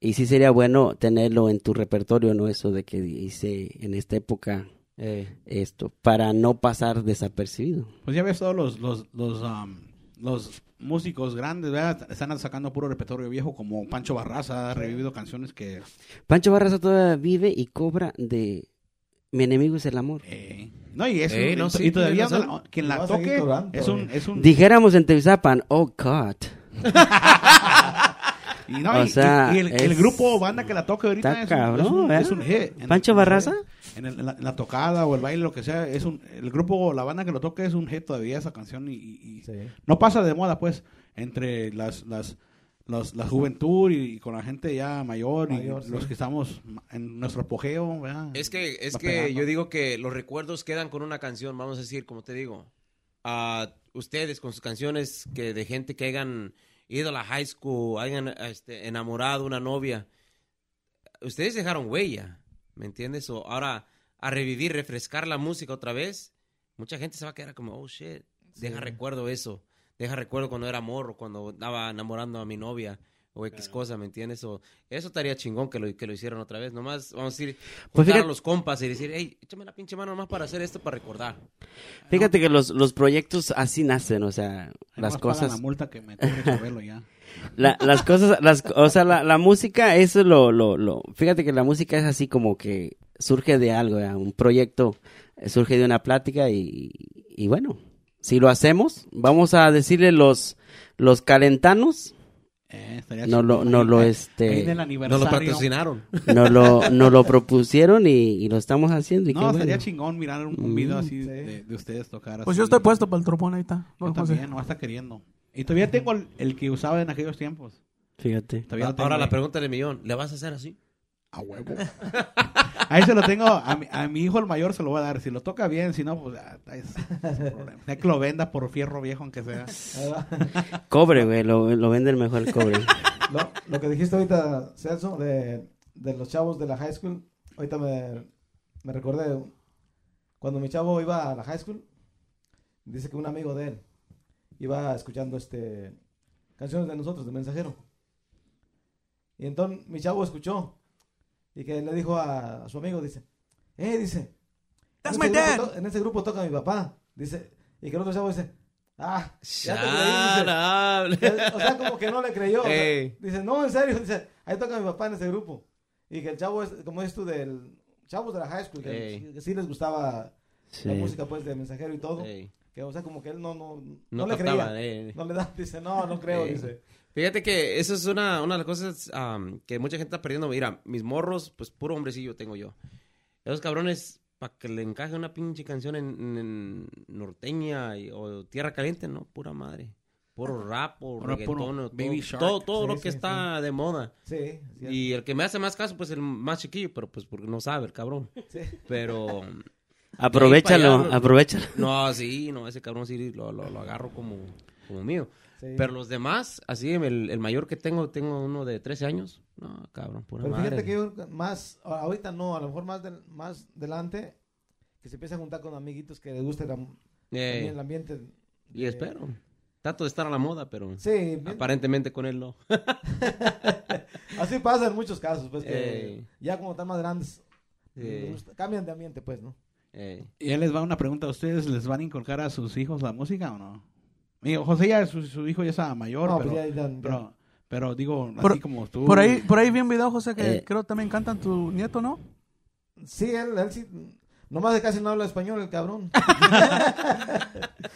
y sí sería bueno tenerlo en tu repertorio, ¿no? Eso de que hice en esta época Eh, esto, para no pasar desapercibido. Pues ya ves todos los, los, los, um, los músicos grandes, ¿verdad? Están sacando puro repertorio viejo, como Pancho Barraza, ha revivido canciones que... Pancho Barraza todavía vive y cobra de Mi enemigo es el amor. eh, no, y, es un- Eh, no, y sí, todavía tienes no- razón. quien Y la toque cobrando, es un... Es un Dijéramos en Teusapan, oh God. y, no, o y- sea, y el, el es- grupo banda que la toque ahorita Está es, un- cabrón, es un, es un hit. En- ¿Pancho en- Barraza? En, el- en la, en la tocada o el baile, lo que sea, es un... El grupo, la banda que lo toque es un hit todavía esa canción y- y- y Sí. no pasa de moda pues entre las las los- la juventud y, con la gente ya mayor, Mayor, y sí. los que estamos en nuestro apogeo ¿verdad? Es que, es que pegando. yo digo que los recuerdos quedan con una canción, vamos a decir, como te digo, a ustedes con sus canciones que de gente que hayan ido a la high school, hayan este, enamorado una novia, ustedes dejaron huella, ¿me entiendes? O ahora a revivir, refrescar la música otra vez, mucha gente se va a quedar como, oh shit, deja recuerdo eso, deja recuerdo cuando era morro, cuando estaba enamorando a mi novia. O X cosa, ¿me entiendes? O eso estaría chingón que lo, que lo hicieron otra vez. Nomás, vamos a decir, Pues juntar a fíjate- los compas y decir, hey, échame la pinche mano nomás para hacer esto, para recordar. Fíjate que los, los proyectos así nacen, o sea, Ahí las cosas... la multa que me Chabelo ya La- las cosas, las, o sea, la, la música, eso es lo, lo, lo, fíjate que la música es así como que surge de algo, ¿verdad? un proyecto eh, surge de una plática y, y bueno, si lo hacemos, vamos a decirle los, los calentanos, Eh, estaría no lo, no lo, Ahí- este, No lo patrocinaron. no lo, no lo propusieron y, y lo estamos haciendo y qué no estaría bueno. chingón mirar un, un video Mm. así Sí. de, de ustedes tocar Pues así. yo estoy puesto para el tropón, ahí está. yo también no está queriendo y todavía tengo el, el que usaba en aquellos tiempos Fíjate. todavía tengo Ahora la pregunta del millón, ¿le vas a hacer así? A huevo. Ahí se lo tengo, a mi, a mi hijo el mayor se lo voy a dar. Si lo toca bien, si no, pues ah, es, es un problema. Que lo venda por fierro viejo, aunque sea. Cobre, güey, lo, lo venden mejor el cobre. Lo, lo que dijiste ahorita, Celso, de, de los chavos de la high school, ahorita me, me recordé, cuando mi chavo iba a la high school, dice que un amigo de él iba escuchando este canciones de nosotros, de Mensajero. Y entonces mi chavo escuchó y que le dijo a, a su amigo, dice, eh, dice, That's en my dad. to- en ese grupo toca mi papá, dice, y que el otro chavo dice, ah, ya te creí", dice. O sea, como que no le creyó. o sea, dice, no, en serio. Dice, ahí toca mi papá en ese grupo. Y que el chavo es, como es tú, del chavos de la high school, que, que sí les gustaba Sí. la música, pues, de mensajero y todo. Ey, Que, o sea, como que él no, no, no, no le captaba, creía. eh. No le da, dice, no, no creo, Ey. dice. Fíjate que eso es una, una de las cosas que mucha gente está perdiendo. Mira, mis morros, pues puro hombrecillo tengo yo. Esos cabrones, para que le encaje una pinche canción en, en norteña y- o tierra caliente, no, pura madre. Puro rap o reggaetón, puro o todo, Baby Shark. todo, todo Sí, lo que sí, está de moda. Sí, Y el que me hace más caso, pues el más chiquillo, pero pues porque no sabe el cabrón. sí. Pero, Aprovechalo, allá, aprovechalo. no, sí, no, ese cabrón sí lo, lo, lo agarro como, como mío. Sí. Pero los demás, así, el, el mayor que tengo, tengo uno de 13 años. No, cabrón, pura Pero madre. fíjate que yo más, a- ahorita no, a lo mejor más, más delante, que se empieza a juntar con amiguitos que les guste la- Eh, también el ambiente. y espero. Trato de estar a la moda, pero Sí, aparentemente con él no. así pasa en muchos casos, pues que Ey. ya como están más grandes, gusta- cambian de ambiente, pues, ¿no? Eh, Y ya les va una pregunta. ¿Ustedes les van a inculcar a sus hijos la música o no? Digo, José ya, su, su hijo ya está mayor, No, pero, pues ya- ya- ya. pero, pero digo, Por- así como tú. Por ahí, por ahí vi un video, José, que Eh. creo también cantan tu nieto, ¿no? Sí, él, él sí. Nomás de casi no habla español el cabrón.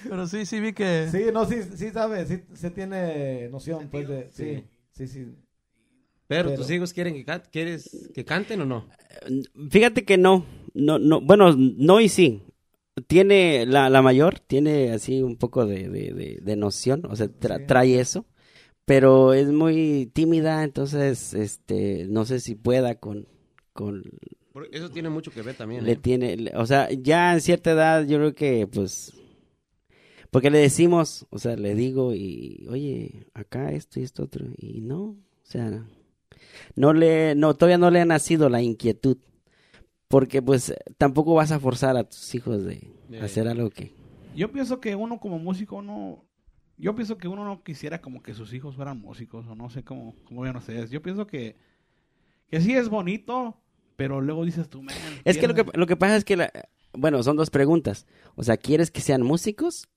Pero sí, sí vi que... Sí, no, sí, sí sabe, sí, se tiene noción, pues, de... Sí, sí, sí. pero, Pero- tus hijos quieren que, can- quieres que canten o no? Fíjate que no, no, no, bueno, no y sí. Tiene, la, la mayor tiene así un poco de, de, de, de noción, o sea, tra- Sí. trae eso, pero es muy tímida, entonces, este, no sé si pueda con, con, Porque Eso tiene mucho que ver también. le ¿eh? tiene, le- o sea, ya en cierta edad yo creo que, pues, porque le decimos, o sea, le digo y, oye, acá esto y esto otro, y no, o sea, no le, no, todavía no le ha nacido la inquietud. Porque pues tampoco vas a forzar a tus hijos de hacer algo que... Yo pienso que uno como músico no... Yo pienso que uno no quisiera como que sus hijos fueran músicos o no sé cómo, cómo vean ustedes. Yo pienso que, que sí es bonito, pero luego dices tú, man, Es que lo que, lo que pasa es que, la- bueno, son dos preguntas. O sea, ¿quieres que sean músicos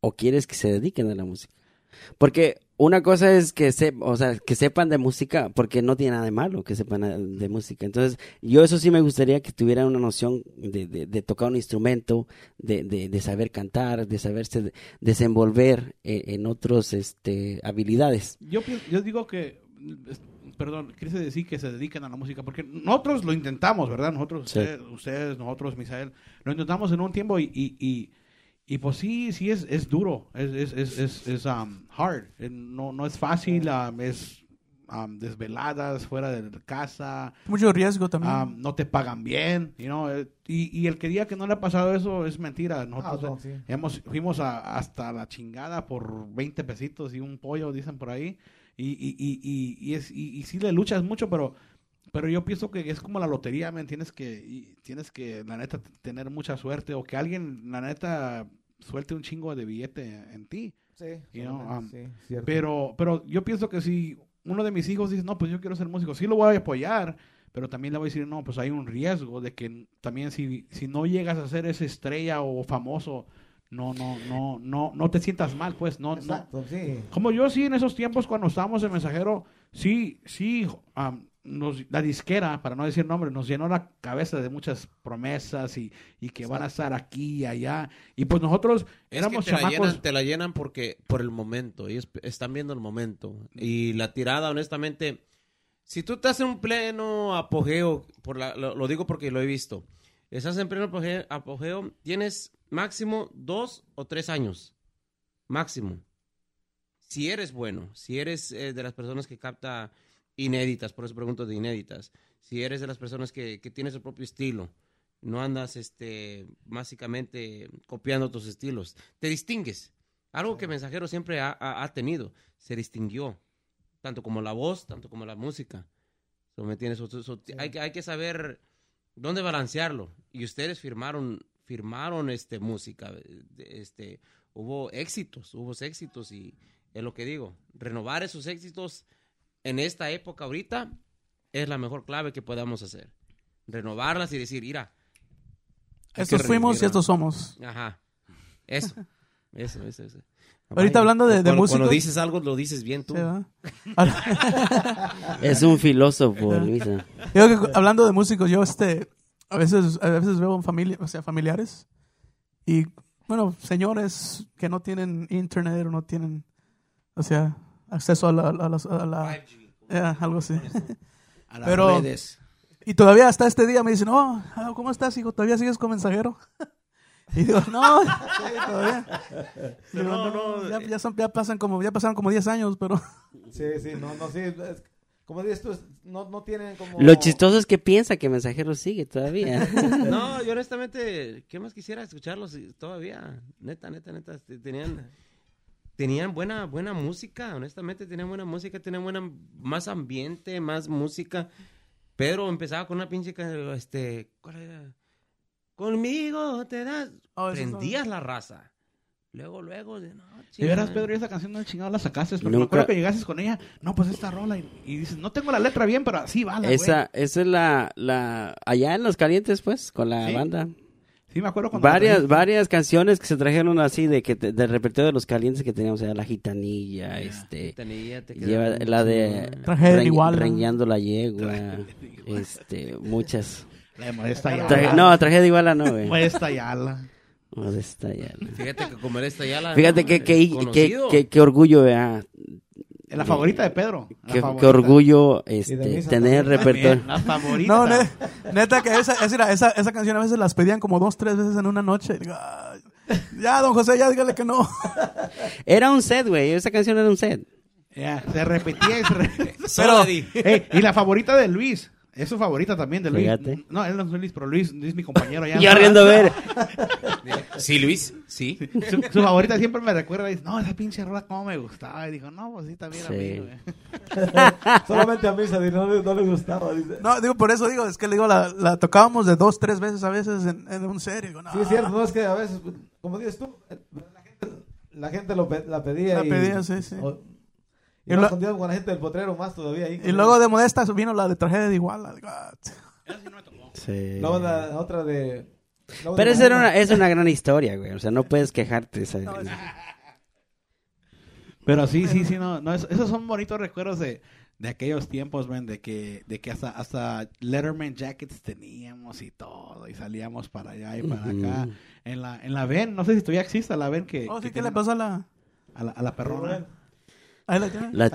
o quieres que se dediquen a la música? Porque una cosa es que, se, o sea, que sepan de música, porque no tiene nada de malo que sepan de música. Entonces, yo eso sí me gustaría que tuvieran una noción de, de- de tocar un instrumento, de, de- de saber cantar, de saberse de- desenvolver eh, en otros este, habilidades. Yo, yo digo que, perdón, quise decir que se dediquen a la música, porque nosotros lo intentamos, ¿verdad? Nosotros, Sí. ustedes, ustedes, nosotros, Misael, lo intentamos en un tiempo y, y, y, y pues sí, sí es, es duro, es, es, es, es, um, hard, Eh, no, no es fácil, um, es um, desveladas, fuera de casa, Mucho riesgo también. um, no te pagan bien, you know, eh, y, y el que diga que no le ha pasado eso es mentira. Ah, Nosotros no, sí. hemos, fuimos a- hasta la chingada por 20 pesitos y un pollo, dicen por ahí. Y, y, y, y, y es, y, y sí le luchas mucho, pero, pero yo pienso que es como la lotería, man. Tienes que, y tienes que, la neta, tener mucha suerte o que alguien, la neta, suelte un chingo de billete en ti. Sí, You know, um, sí, cierto. Pero, pero yo pienso que si uno de mis hijos dice, no, pues yo quiero ser músico, sí lo voy a apoyar, pero también le voy a decir, no, pues hay un riesgo de que también si, si no llegas a ser esa estrella o famoso, no, no, no, no, no te sientas mal, pues, no, no. Sí. Como yo sí en esos tiempos cuando estábamos en Mensajero, sí, sí, am, nos, la disquera, para no decir nombre, nos llenó la cabeza de muchas promesas y, y que van a estar aquí y allá. Y pues nosotros Es éramos que te la, llenan, te la llenan porque por el momento. Ellos están viendo el momento. Y la tirada, honestamente, si tú estás en un pleno apogeo, por la- lo, lo digo porque lo he visto. Estás en pleno apogeo, apogeo, tienes máximo dos o tres años. Máximo. Si eres bueno, si eres eh, de las personas que capta inéditas, por eso pregunto de inéditas. Si eres de las personas que, que tienes el propio estilo, no andas este básicamente copiando tus estilos, te distingues. Algo que Mensajero siempre ha, ha- ha tenido, se distinguió, tanto como la voz, tanto como la música. So, ¿me entiendes? So, so, hay, que- hay que saber dónde balancearlo. Y ustedes firmaron, firmaron este música, eh, este, hubo éxitos, hubo éxitos y es lo que digo, renovar esos éxitos en esta época ahorita es la mejor clave que podamos hacer. Renovarlas y decir, mira, estos fuimos y estos somos. Ajá. Eso. Eso, eso, eso. Ahorita hablando de- de cuando, músicos- Cuando dices algo, lo dices bien tú. Es un filósofo, Luisa. Yo que hablando de músicos, yo este a veces a veces veo familia, o sea, familiares y bueno, señores que no tienen internet o no tienen o sea, acceso a la, a la- ya, algo así. a las pero- redes. Y todavía hasta este día me dicen, "Oh, ah, ¿cómo estás, hijo? ¿Todavía sigues con mensajero?" Y digo, "No, sí, todavía." Digo, No, "No, no, ya, eh. ya son- ya pasan como ya pasaron como 10 años, pero Sí, sí, no, no, sí. es- como dices tú, no, no tienen como... Lo chistoso es que piensa que Mensajero sigue todavía. No, yo honestamente, ¿qué más quisiera escucharlos todavía? Neta, neta, neta. te- Tenían, tenían buena, buena música, honestamente, tenían buena música, tenían buena, más ambiente, más música. Pedro empezaba con una pinche, este, ¿cuál era? Conmigo te das. Oh, Prendías la raza. Luego, luego, de, no, De veras. Pedro, y esa canción no chingado la sacaste, pero Nunca- me acuerdo que llegaste con ella, no, pues esta rola, y, y dices, no tengo la letra bien, pero así va la esa, esa es la, la, allá en Los Calientes, pues, con la Sí. banda. Sí, me acuerdo cuando... Varias, varias canciones que se trajeron así de que te- del repertorio de Los Calientes que teníamos, o sea, La Gitanilla, este... Te Lleva quedaba la de Reñ- igual, ¿no? Reñando la yegua, este, muchas. La de Modesta Yala. Traje- no, tragedia igual no, güey. Modesta Yala. Modesta ya. Fíjate que como esta ya la. Fíjate que, que, que, conocido. que- que orgullo, vea. La favorita de Pedro. Qué, favorita. qué orgullo este, tener repertorio. La favorita. No, ne- neta que esa, esa, esa, esa canción a veces las pedían como dos, tres veces en una noche. Y digo, "Ay, ya, don José, ya dígale que no. Era un set, güey. Esa canción era un set. Ya, se repetía y se repetía. Ey, y la favorita de Luis. Es su favorita también de Luis. Fíjate. No, él no es Luis, pero Luis, Luis es mi compañero allá. Yo riendo a ver. Sí, Luis, sí. Su, su favorita siempre me recuerda y dice, no, esa pinche rola cómo me gustaba. Y dijo, no, pues sí, también a mí, güey. Solamente a mí se no, no le gustaba. Dice. No, digo, por eso digo, es que le digo, la, la tocábamos de dos, tres veces a veces en, en un serio. Digo, no, Sí, es cierto, no es que a veces, como dices tú, la gente, la gente lo pe- la pedía. La y, pedía, sí, sí. o- y lo- con la gente del potrero, más todavía ahí. Y luego de Modesta vino la de tragedia de Iguala. Sí. Luego la otra de. luego Pero de esa era una, es una gran historia, güey. O sea, no puedes quejarte. ¿sabes? Pero sí, sí, sí, no, no es- esos son bonitos recuerdos de, de aquellos tiempos, man, de que, de que hasta, hasta Letterman jackets teníamos y todo, y salíamos para allá y para acá. En la, en la VEN, no sé si todavía existe la VEN que, Oh, sí, que ¿qué le pasó a la...? a la, a la perrona. Ahí la tiene. La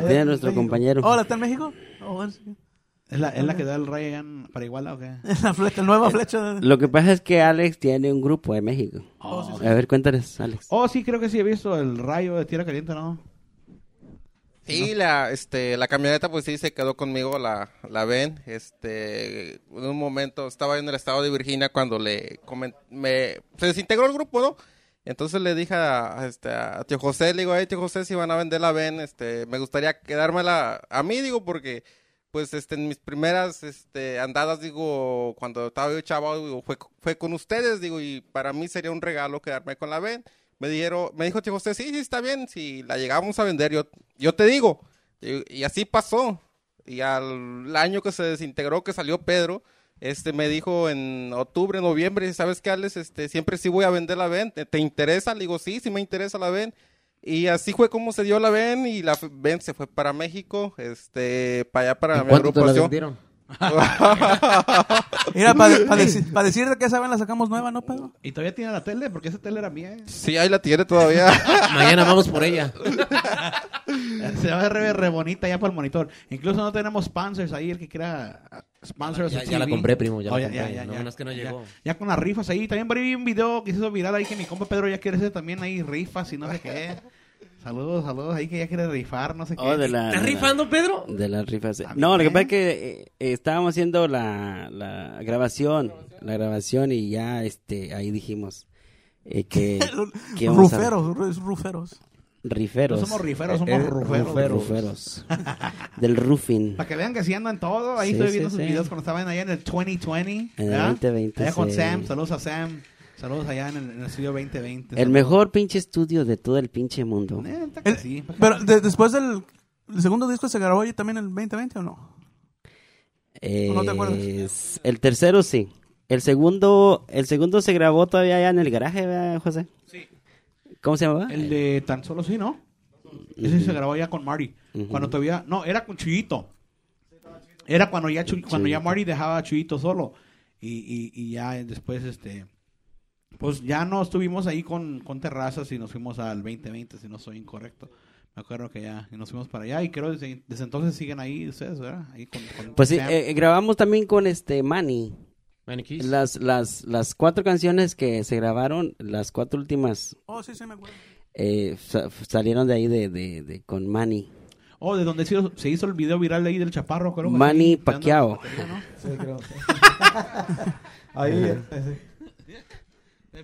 tiene, nuestro México. compañero. Oh, ¿la está en México? Oh, bueno, sí. ¿Es la, es la que da el en- para Iguala o qué? La flecha, nueva flecha. de- Lo que pasa es que Alex tiene un grupo en México. Oh, sí, sí. A ver, cuéntales, Alex. Oh, sí, creo que sí he visto el rayo de tierra caliente, ¿no? Sí, la, este, la camioneta pues sí se quedó conmigo, la, la ven. Este, en un momento estaba en el estado de Virginia cuando le comen- me, se desintegró el grupo, ¿no? Entonces le dije a, a, este, a tío José, le digo, hey tío José, si van a vender la ven, este, me gustaría quedármela a mí, digo, porque pues este, en mis primeras este, andadas, digo, cuando estaba yo chavo, fue, fue con ustedes, digo, y para mí sería un regalo quedarme con la ven. Me dijeron, me dijo tío José, sí, sí, está bien, si la llegamos a vender, yo, yo te digo. Y así pasó. Y al año que se desintegró, que salió Pedro, este me dijo en octubre, noviembre, ¿sabes qué, Alex? Este, siempre sí voy a vender la ven. ¿Te, te interesa? Le digo, sí, sí me interesa la ven. Y así fue como se dio la ven y la ven se fue para México, este, para allá para mi ¿Cuánto te la agrupación. vendieron? Mira, para decirte que esa vez la sacamos nueva, ¿no, Pedro? Y todavía tiene la tele, porque esa tele era mía. ¿eh? Sí, ahí la tiene todavía. Mañana vamos por ella. Se va a ver re bonita ya para el monitor. Incluso no tenemos sponsors ahí, el que quiera uh, sponsors. Ya- la compré, primo, ya la compré. No, no es que no ya. llegó. Ya con las rifas ahí. También por ahí vi un video que se hizo viral ahí que mi compa Pedro ya quiere hacer también ahí rifas y no sé qué. Saludos, saludos ahí que ya quiere rifar, no sé qué. Oh, de la, ¿Estás de la- rifando, Pedro? De las rifas. Ah, No, lo que bien. pasa es que eh, eh, estábamos haciendo la, la grabación, la grabación y ya este ahí dijimos eh, que, que íbamos a- Ruferos, es ruferos. riferos, No somos riferos, somos Eh, ruferos. ruferos, del roofing. Para que vean que sí andan todo. Ahí Sí, estoy sí, viendo sus sí. videos cuando estaban allá en el 2020. En el ¿verdad? 2020, Allá con. Sam. Saludos a Sam. Saludos allá en el, en el estudio 2020. El Saludos. mejor pinche estudio de todo el pinche mundo. Neta que El- sí. Pero de- después del el segundo disco se grabó ahí también en el 2020 o no? no te acuerdas? El tercero sí. El segundo, el segundo se grabó todavía allá en el garaje, ¿verdad, José? Sí. ¿Cómo se llamaba? El de Tan Solo Sí, ¿no? Ese se grabó ya con Marty. Cuando todavía... No, era con Chuyito. Era cuando ya, Chu- cuando ya. Marty dejaba a Chuyito solo. Y, y, y ya después, este... Pues ya no estuvimos ahí con, con terrazas y nos fuimos al 2020, si no soy incorrecto. Me acuerdo que ya y nos fuimos para allá y creo desde, desde entonces siguen ahí ustedes, ¿verdad? Ahí con, con Pues sí, eh, grabamos también con este Manny. Maniquís. Las, las, las cuatro canciones que se grabaron, las cuatro últimas, Oh, sí, sí, me acuerdo. eh, sa- salieron de ahí de, de, de- con Manny. Oh, de donde se hizo, se hizo el video viral de ahí del chaparro. creo que Manny Pacquiao. ¿no? Sí, creo. Ahí, eh, sí.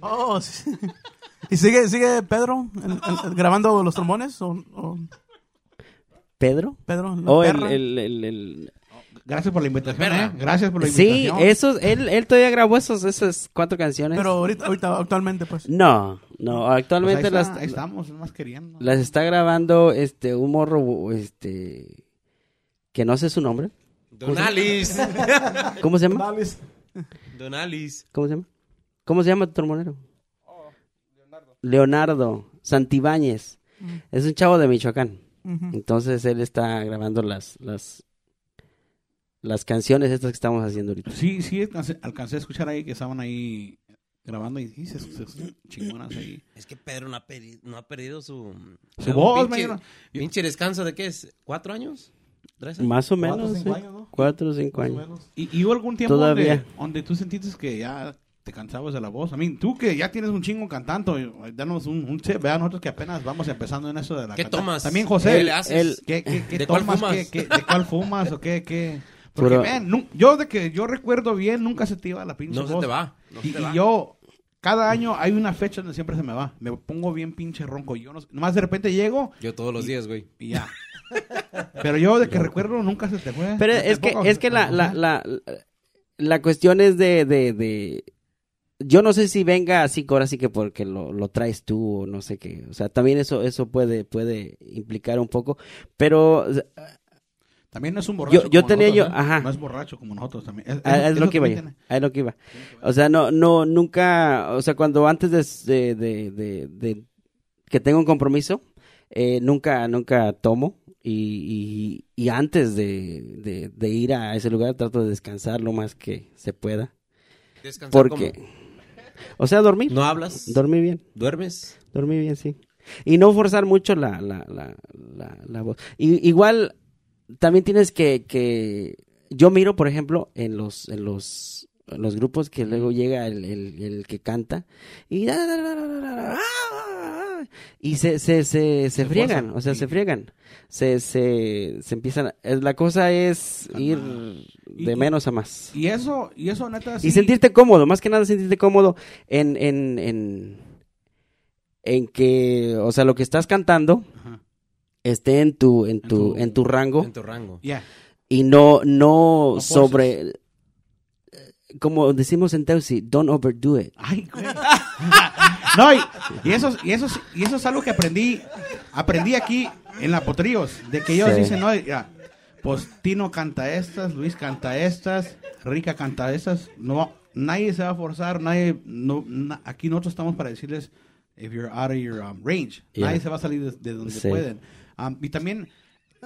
Oh, sí. ¿Y sigue, sigue Pedro el- el- el- grabando los trombones? ¿O, o ¿Pedro? Pedro? la Oh, el, perra? el, el- el- Gracias por la invitación. ¿eh? Gracias por la Sí, invitación. esos, él, él todavía grabó esos, esas cuatro canciones. Pero ahorita, ahorita, actualmente, pues. No, no, Pues actualmente las, ahí estamos, más queriendo. las está grabando este un morro este que no sé su nombre. Don Alice. ¿Cómo se llama? Alice. Don Alice. ¿Cómo se llama? ¿Cómo se llama tu trombonero? Leonardo Santibáñez. Es un chavo de Michoacán. Entonces él está grabando las las las canciones estas que estamos haciendo ahorita. Sí, sí, alcancé, alcancé a escuchar ahí que estaban ahí grabando y se, se- chingonas ahí. Es que Pedro no ha, peri- no ha perdido su... Su voz, pinche, mañana. pinche descanso de qué es, ¿cuatro años? ¿Tres años? Más o Cuatro, menos. cinco sí. años, ¿no? Cuatro o cinco o años. menos. ¿Y, y hubo algún tiempo Todavía. donde, donde tú sentiste que ya te cansabas de la voz? A mí, tú que ya tienes un chingo cantando, eh, danos un, un tip, vean nosotros que apenas vamos empezando en eso de la ¿Qué tomas? También José, ¿Qué le haces? ¿qué, qué, qué ¿De cuál tomas? fumas? ¿Qué- qué- ¿De cuál fumas o qué? qué? Porque, man, nu- yo de que yo recuerdo bien, nunca se te iba la pinche No se voz. te va. no se y, te y va. yo, cada año hay una fecha donde siempre se me va. Me pongo bien pinche ronco. Yo no, nomás de repente llego Yo todos los Y- días, güey. y ya. Pero yo de que recuerdo nunca se te fue. Pero ¿No te es que, es que la, la, la, la cuestión es de, de, de- Yo no sé si venga así, ahora sí que porque lo, lo traes tú o no sé qué. O sea, también eso, eso puede, puede implicar un poco. Pero También no es un borracho. Yo- yo como tenía nosotros, yo- ¿eh? ajá. No es borracho como nosotros también. Es, es, lo que iba yo. tiene. a lo que iba. O sea, no, no, nunca, o sea, cuando antes de, de, de, de- de que tengo un compromiso, eh, nunca, nunca tomo. Y, y, y antes de, de, de ir a ese lugar trato de descansar lo más que se pueda. Descansar Porque, como- o sea, dormir. ¿No hablas? Dormir bien, ¿Duermes? dormir bien, sí. Y no forzar mucho la, la, la, la, la voz. Y, igual, también tienes que, que, yo miro, por ejemplo, en los, en los, en los grupos que luego llega el, el, el que canta y, y se, se, se, se friegan, o sea, Sí. se friegan. Se, se, se empiezan, a- la cosa es ir Y- de y- menos a más. Y eso, y eso neta. sí- Y sentirte cómodo, más que nada sentirte cómodo en, en, en, en que, o sea, lo que estás cantando Ajá. esté en tu, en tu, tu- en tu rango En tu rango. Ya. y no, no, sobre, eh, como decimos en Teusi, don't overdo it. Ay, güey. No, y, y eso, y, eso, y eso es algo que aprendí, aprendí aquí en la Potríos, de que ellos Sí. dicen, no, ya, pues Tino canta estas, Luis canta estas, Rica canta estas, no, nadie se va a forzar, nadie, no, na- aquí nosotros estamos para decirles, if you're out of your um, range, Yeah. nadie se va a salir de, de donde Sí. pueden. Um, y también,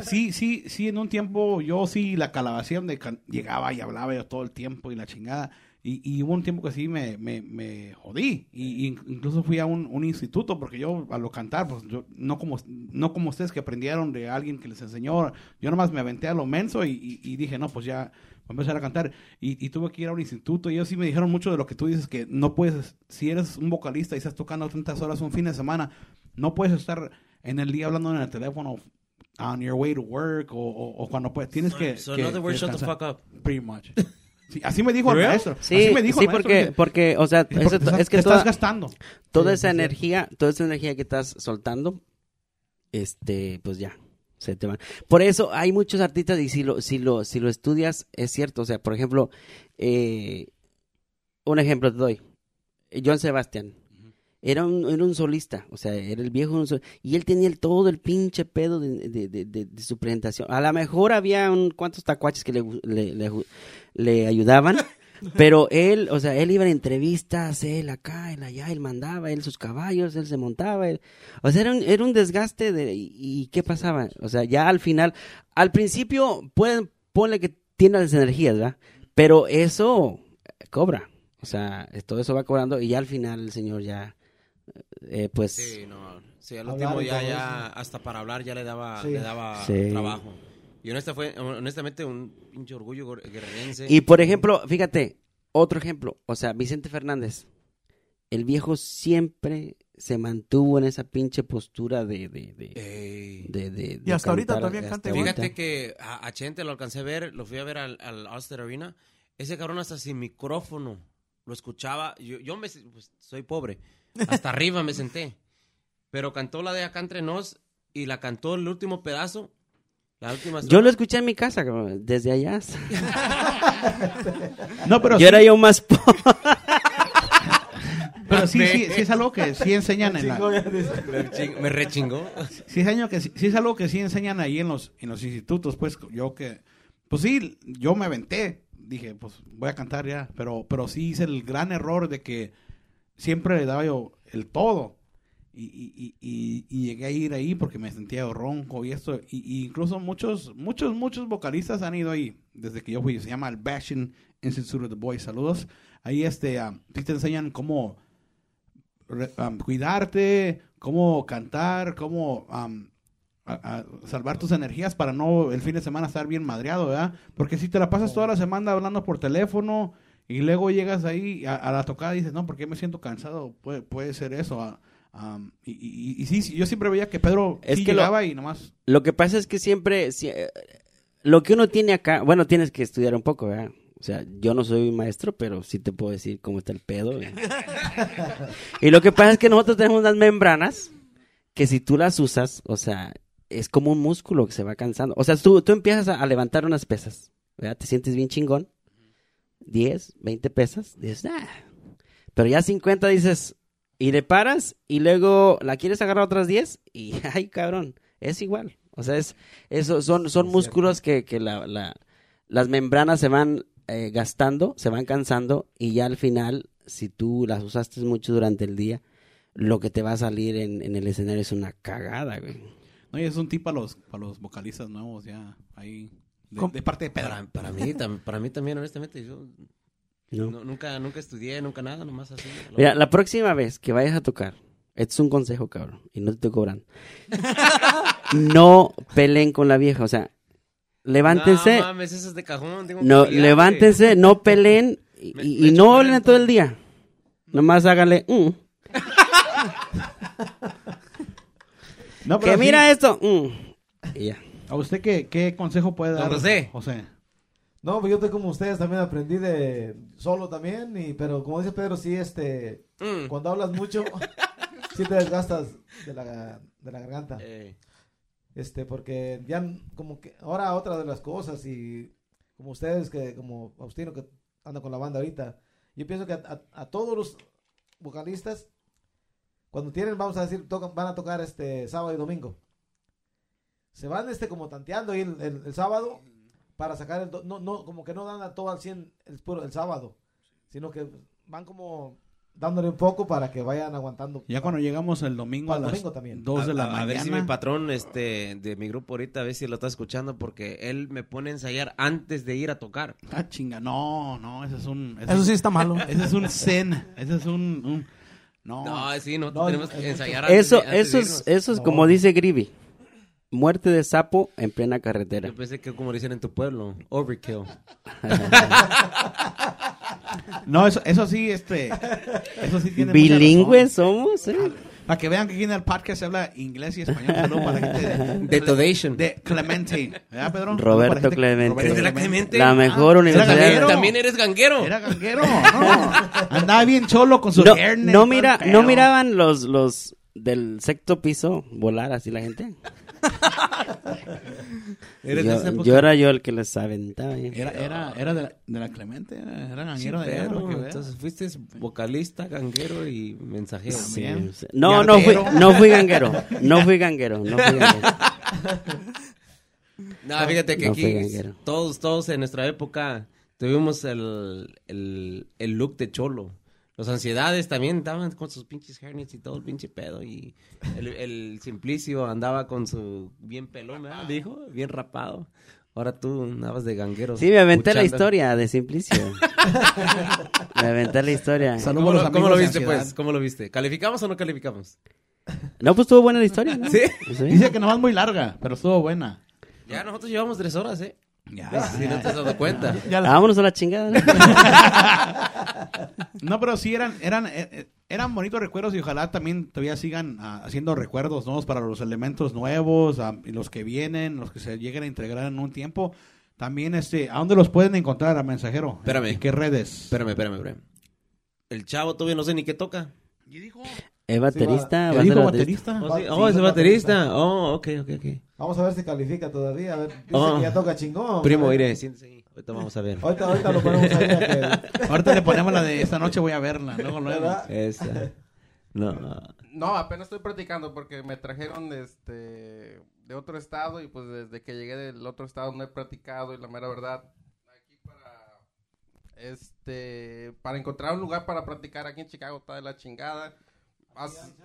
sí, sí, sí, en un tiempo, yo sí, la calabación de can- llegaba y hablaba yo todo el tiempo y la chingada. Y, y hubo un tiempo que sí me, me, me jodí. Y, y incluso fui a un, un instituto porque yo a lo cantar, pues yo no como, no como ustedes que aprendieron de alguien que les enseñó. Yo nomás me aventé a lo menso y, dije, no, pues ya voy a empezar a cantar. Y, tuve que ir a un instituto. Y ellos sí me dijeron mucho de lo que tú dices, que no puedes, si eres un vocalista y estás tocando tantas horas un fin de semana, no puedes estar en el día hablando en el teléfono on your way to work o, o- o cuando puedes. Tienes que... So que- in other words, shut the fuck up. Pretty much. Sí, así me dijo el maestro. Sí, así me dijo sí, el maestro. porque, dice, porque, o sea, "Dice, eso- porque estás- es que te toda, estás gastando. toda Sí, esa energía, toda esa energía que estás soltando, este, pues ya, se te van. Por eso hay muchos artistas y si lo, si lo, si lo estudias, es cierto. O sea, por ejemplo, eh, un ejemplo te doy. John Sebastián. Era un, era un solista, o sea, era el viejo y él tenía el, todo el pinche pedo de, de- de- su presentación. A lo mejor había un cuantos tacuaches que le, le, le ju- le ayudaban, pero él, o sea, él iba a entrevistas, él acá, él allá, él mandaba, él sus caballos, él se montaba, él- o sea, era un, era un desgaste de, y, y ¿qué pasaba? O sea, ya al final, al principio, pueden, ponle que tiene las energías, ¿verdad? Pero eso cobra, o sea, todo eso va cobrando y ya al final el señor ya, eh, pues... Sí, no. Sí, al último y ya, ya, hasta para hablar ya le daba, Sí. le daba Sí. trabajo. Y honesta fue, honestamente un pinche orgullo guer- guerrerense. Y por ejemplo, fíjate, otro ejemplo, o sea, Vicente Fernández, el viejo siempre se mantuvo en esa pinche postura de... de, de, Ey. de- de- Y hasta ahorita cantar, todavía canta. Fíjate que a, a Chente lo alcancé a ver, lo fui a ver al, al Ulster Arena. Ese cabrón hasta sin micrófono lo escuchaba. Yo, yo me, pues, soy pobre. Hasta arriba me senté. Pero cantó la de acá entre nos y la cantó el último pedazo. La última Yo lo escuché en mi casa, desde allá. No, pero yo sí, era yo más pobre. pero sí, sí, sí es algo que sí enseñan en la... me, ching- me rechingó. Sí es, algo que, sí sí es algo que sí enseñan ahí en los, en los institutos, pues yo que... Pues sí, yo me aventé. Dije, pues voy a cantar ya. Pero, pero sí hice el gran error de que siempre le daba yo el todo. Y, y, y, y- llegué a ir ahí porque me sentía ronco y esto. Y, incluso muchos, muchos, muchos vocalistas han ido ahí desde que yo fui. Se llama el Bashing Institute of the Boys. Saludos. Ahí este, ah, te enseñan cómo um, cuidarte, cómo cantar, cómo salvar tus energías para no el fin de semana estar bien madreado, ¿verdad? Porque si te la pasas toda la semana hablando por teléfono y luego llegas ahí a, a la tocada y dices, no, porque me siento cansado, puede, puede ser eso. ah, um, y, y- y sí, sí, yo siempre veía que Pedro Es sí que lo- llegaba y nomás... Lo que pasa es que siempre, si- eh, lo que uno tiene acá, bueno, tienes que estudiar un poco, ¿verdad? O sea, yo no soy maestro, pero sí te puedo decir cómo está el pedo. ¿verdad? y lo que pasa es que nosotros tenemos unas membranas que si tú las usas, o sea, es como un músculo que se va cansando. O sea, tú, tú empiezas a, a levantar unas pesas, ¿verdad? Te sientes bien chingón. 10, 20 pesas, dices, ah. Pero ya 50 dices, y le paras y luego la quieres agarrar otras 10 y, ay, cabrón, es igual. O sea, es, eso son, son músculos que, que la, la- las membranas se van eh, gastando, se van cansando y ya al final, si tú las usaste mucho durante el día, lo que te va a salir en, en el escenario es una cagada, güey. No, y es un tip para los, para los vocalistas nuevos, ya, ahí, de, ¿Cómo? de parte de Pedro. Para, para mí, tam- para mí también, honestamente, yo ¿no? no- nunca, nunca estudié, nunca nada, nomás así. Mira, la próxima vez que vayas a tocar, este es un consejo, cabrón, y no te estoy cobrando. no peleen con la vieja, o sea, levántense, No mames, eso es de cajón. tengo que no, pelear, levántense, no peleen y, Me- y- me y echo no hablen todo el día. Nomás hágale, mm, No, que sí, mira esto, mm, y ya. ¿A usted qué, qué consejo puede dar? José. José. No, pues yo estoy como ustedes, también aprendí de solo también, y pero como dice Pedro, sí, este. Mm. cuando hablas mucho, sí te desgastas de la, de la garganta. Eh, Este, porque ya como que ahora otra de las cosas y como ustedes que como Faustino que anda con la banda ahorita, yo pienso que a, a- a todos los vocalistas cuando tienen, vamos a decir, tocan, van a tocar este sábado y domingo, se van este como tanteando ahí el, el- el sábado para sacar el do- no no como que no dan a todo al 100 el puro el sábado, sino que van como dándole un poco para que vayan aguantando. Ya cuando llegamos el domingo Para a el las domingo también. 2 de la a, a mañana. ver si mi patrón este, de mi grupo ahorita, a ver si lo está escuchando, porque él me pone a ensayar antes de ir a tocar. Ah, chinga, no, no, ese es un... ese Eso es- sí está malo. Ese es un zen, ese es un... un- no, No, sí, no, No, tenemos es que ensayar antes Eso, de- antes eso de es, irnos. eso es No. como dice Grivi, muerte de sapo en plena carretera. Yo pensé que como dicen en tu pueblo, overkill. no eso, eso sí, este... Eso sí tiene mucha Bilingües razón. somos, ¿eh? Para que vean que aquí en el podcast se habla inglés y español. Saludos para la gente de... Detonation. De Clemente. ¿Verdad, Pedro? Roberto Clemente. Roberto ¿De la Clemente? La mejor Ah, universidad. ¿era ¿También, eres ganguero. Era ganguero, no. Andaba bien cholo con su No, y no mira, no miraban los, los del sexto piso volar así la gente. Eres de esa Yo, era yo el que les aventaba. Era, era, era de, la, de la Clemente, era, ganguero de Pero, entonces fuiste vocalista, ganguero y mensajero. Sí, Bien. sí. No, no fui, no fui ganguero. No fui ganguero. No fui ganguero. No, fíjate que No aquí todos, todos en nuestra época tuvimos el, el, el look de cholo. Los ansiedades también estaban con sus pinches hairnets y todo el pinche pedo. Y el, el Simplicio andaba con su bien pelón, ¿verdad? Dijo, bien rapado. Ahora tú andabas de ganguero. Sí, me aventé la historia de Simplicio. me aventé la historia. ¿Cómo, lo- cómo viste, pues? ¿Cómo lo viste? ¿Calificamos o no calificamos? No, pues estuvo buena la historia, ¿no? ¿Sí? Sí. Dice que nomás muy larga, pero estuvo buena. Ya, nosotros llevamos tres horas, ¿eh? Ya, Si no te has dado cuenta. Ya la- Vámonos a la chingada. ¿no? No, pero sí eran, eran, eh, eh, eran bonitos recuerdos y ojalá también todavía sigan ah, haciendo recuerdos nuevos para los elementos nuevos, ah, y los que vienen, los que se lleguen a integrar en un tiempo. También, este, ¿a dónde los pueden encontrar, a mensajero? Espérame. ¿En qué redes? Espérame, espérame, espérame. El chavo todavía no sé ni qué toca. ¿Y dijo? Es baterista. ¿Qué va a ser dijo baterista. baterista? Oh, sí. Oh, es el baterista. Oh, ok, ok, ok. Vamos a ver si califica todavía. A ver, dice Oh. que ya toca chingón. Primo, mire, siéntese ahí. Ahorita vamos a ver. Ahorita, ahorita lo ponemos ahí. a que- Ahorita le ponemos la de esta noche voy a verla, luego, luego. ¿verdad? Esa. No, no. No, apenas estoy practicando porque me trajeron este de otro estado y pues desde que llegué del otro estado no he practicado y la mera verdad aquí para este para encontrar un lugar para practicar aquí en Chicago está de la chingada.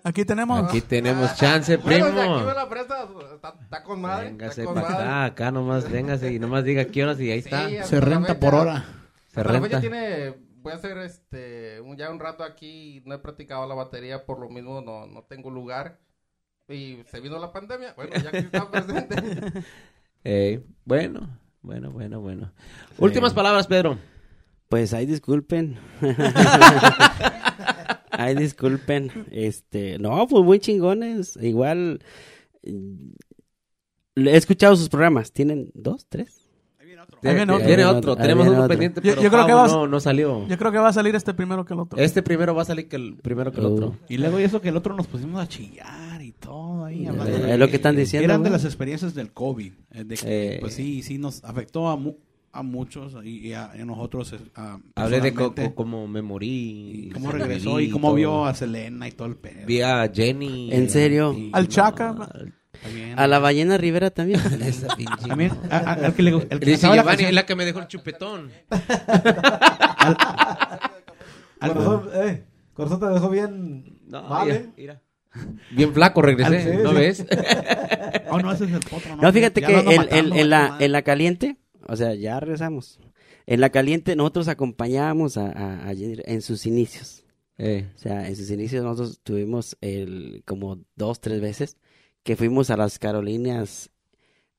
Aquí tenemos. Aquí tenemos chance, Bueno, primo. aquí me la prestas, está, está con madre. Véngase está con para madre. acá, acá nomás, véngase y nomás diga qué horas y ahí está. Sí, Se renta por hora. Se hasta la fecha renta. tiene, voy a hacer este, un, ya un rato aquí, no he practicado la batería, por lo mismo no, no tengo lugar. Y se vino la pandemia, bueno, ya que está presente. Eh, bueno, bueno, bueno, bueno. Últimas palabras, Pedro. Pues ahí disculpen. Ay, disculpen. Este, no, pues muy chingones. Igual mm, he escuchado sus programas. ¿Tienen dos, tres? Ahí viene otro. Viene Ahí otro. viene Tenemos otro. uno pendiente, Yo- pero yo creo que vas- no, no salió. Yo creo que va a salir este primero que el otro. Este primero va a salir que el primero que el Uh. otro. Y luego y eso que el otro nos pusimos a chillar y todo ahí. hablando Eh, de es lo que están diciendo, Eran de las experiencias del COVID. eh, de que, Eh. pues sí, sí nos afectó a, mu- a muchos y, y a, a nosotros. eh, a- Hablé de co- personalmente. co- cómo me morí. y cómo regresó y cómo vio a Selena y todo el pedo. Vi a Jenny. ¿En serio? Y- Al Chaca. También. A la ballena Rivera también. También, a- a- al que le el que Dice la es que me dejó el chupetón. al- Corazón, eh, Corazón te dejó bien No, mira, ¿eh? mira. Bien flaco regresé, Sí, ¿no sí. ves? Oh, no, ese es el potro. No, fíjate Ya que el- en, la, en la caliente, o sea, ya regresamos. En la caliente nosotros acompañábamos a, a- a Jenny en sus inicios. Eh, O sea, en sus inicios nosotros tuvimos el, como dos, tres veces que fuimos a las Carolinas.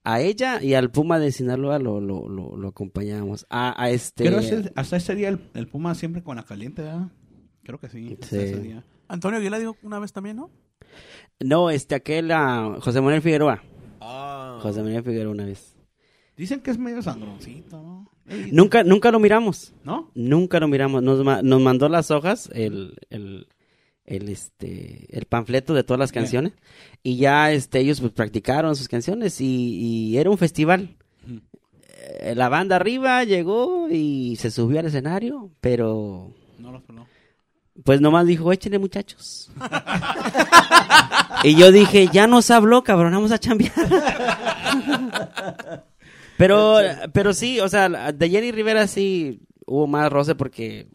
A ella y al Puma de Sinaloa lo, lo, lo, lo acompañábamos. A, a este... Pero ese- hasta ese día el, el Puma siempre con la caliente, ¿verdad? Creo que sí. hasta Sí. ese día. Antonio Aguilar dijo una vez también, ¿no? No, este, aquel ah, José Manuel Figueroa. Ah. José Manuel Figueroa una vez. Dicen que es medio sangroncito, ¿no? Nunca, nunca lo miramos. ¿No? Nunca lo miramos. Nos, ma- nos mandó las hojas, el, el, el, este, el panfleto de todas las canciones. Y ya este, ellos pues, practicaron sus canciones y, y era un festival. Eh, La banda arriba llegó y se subió al escenario, pero No los peló. pues nomás dijo, échenle muchachos. y yo dije, ya nos habló, cabrón, vamos a chambear. pero, pero sí, o sea, de Jenny Rivera sí hubo más roce porque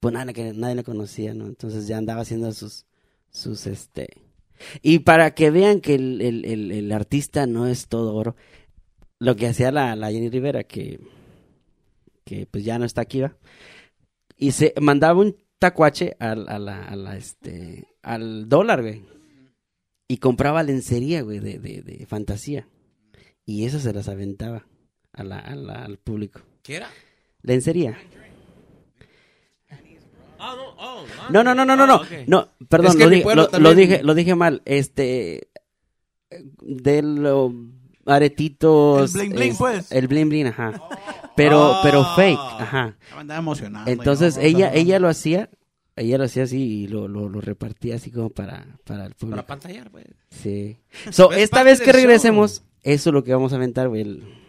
pues nadie, que nadie le conocía, ¿no? Entonces ya andaba haciendo sus, sus, este... Y para que vean que el, el, el, el artista no es todo oro, lo que hacía la, la Jenny Rivera, que, que pues ya no está aquí, ¿va? Y se mandaba un tacuache al, a la, a la, este, al dólar, güey. Y compraba lencería, güey, de, de, de fantasía. Y eso se las aventaba a la, a la- al público. ¿Qué era? Lencería. Ah, no, oh, No, no, no, no, no, no. Ah. No, perdón, Es que lo, dije, lo, lo también- dije, lo dije mal. Este, de los aretitos. El bling bling, es- pues. El bling bling, ajá. Pero, pero Ah. fake, ajá. Me andaba. Entonces no, ella, ella lo hacía, ella lo hacía así y lo, lo, lo repartía así como para, para el público. Para pantallar, pues. Sí. So, Es esta vez que del show. regresemos, eso es lo que vamos a aventar, güey. el-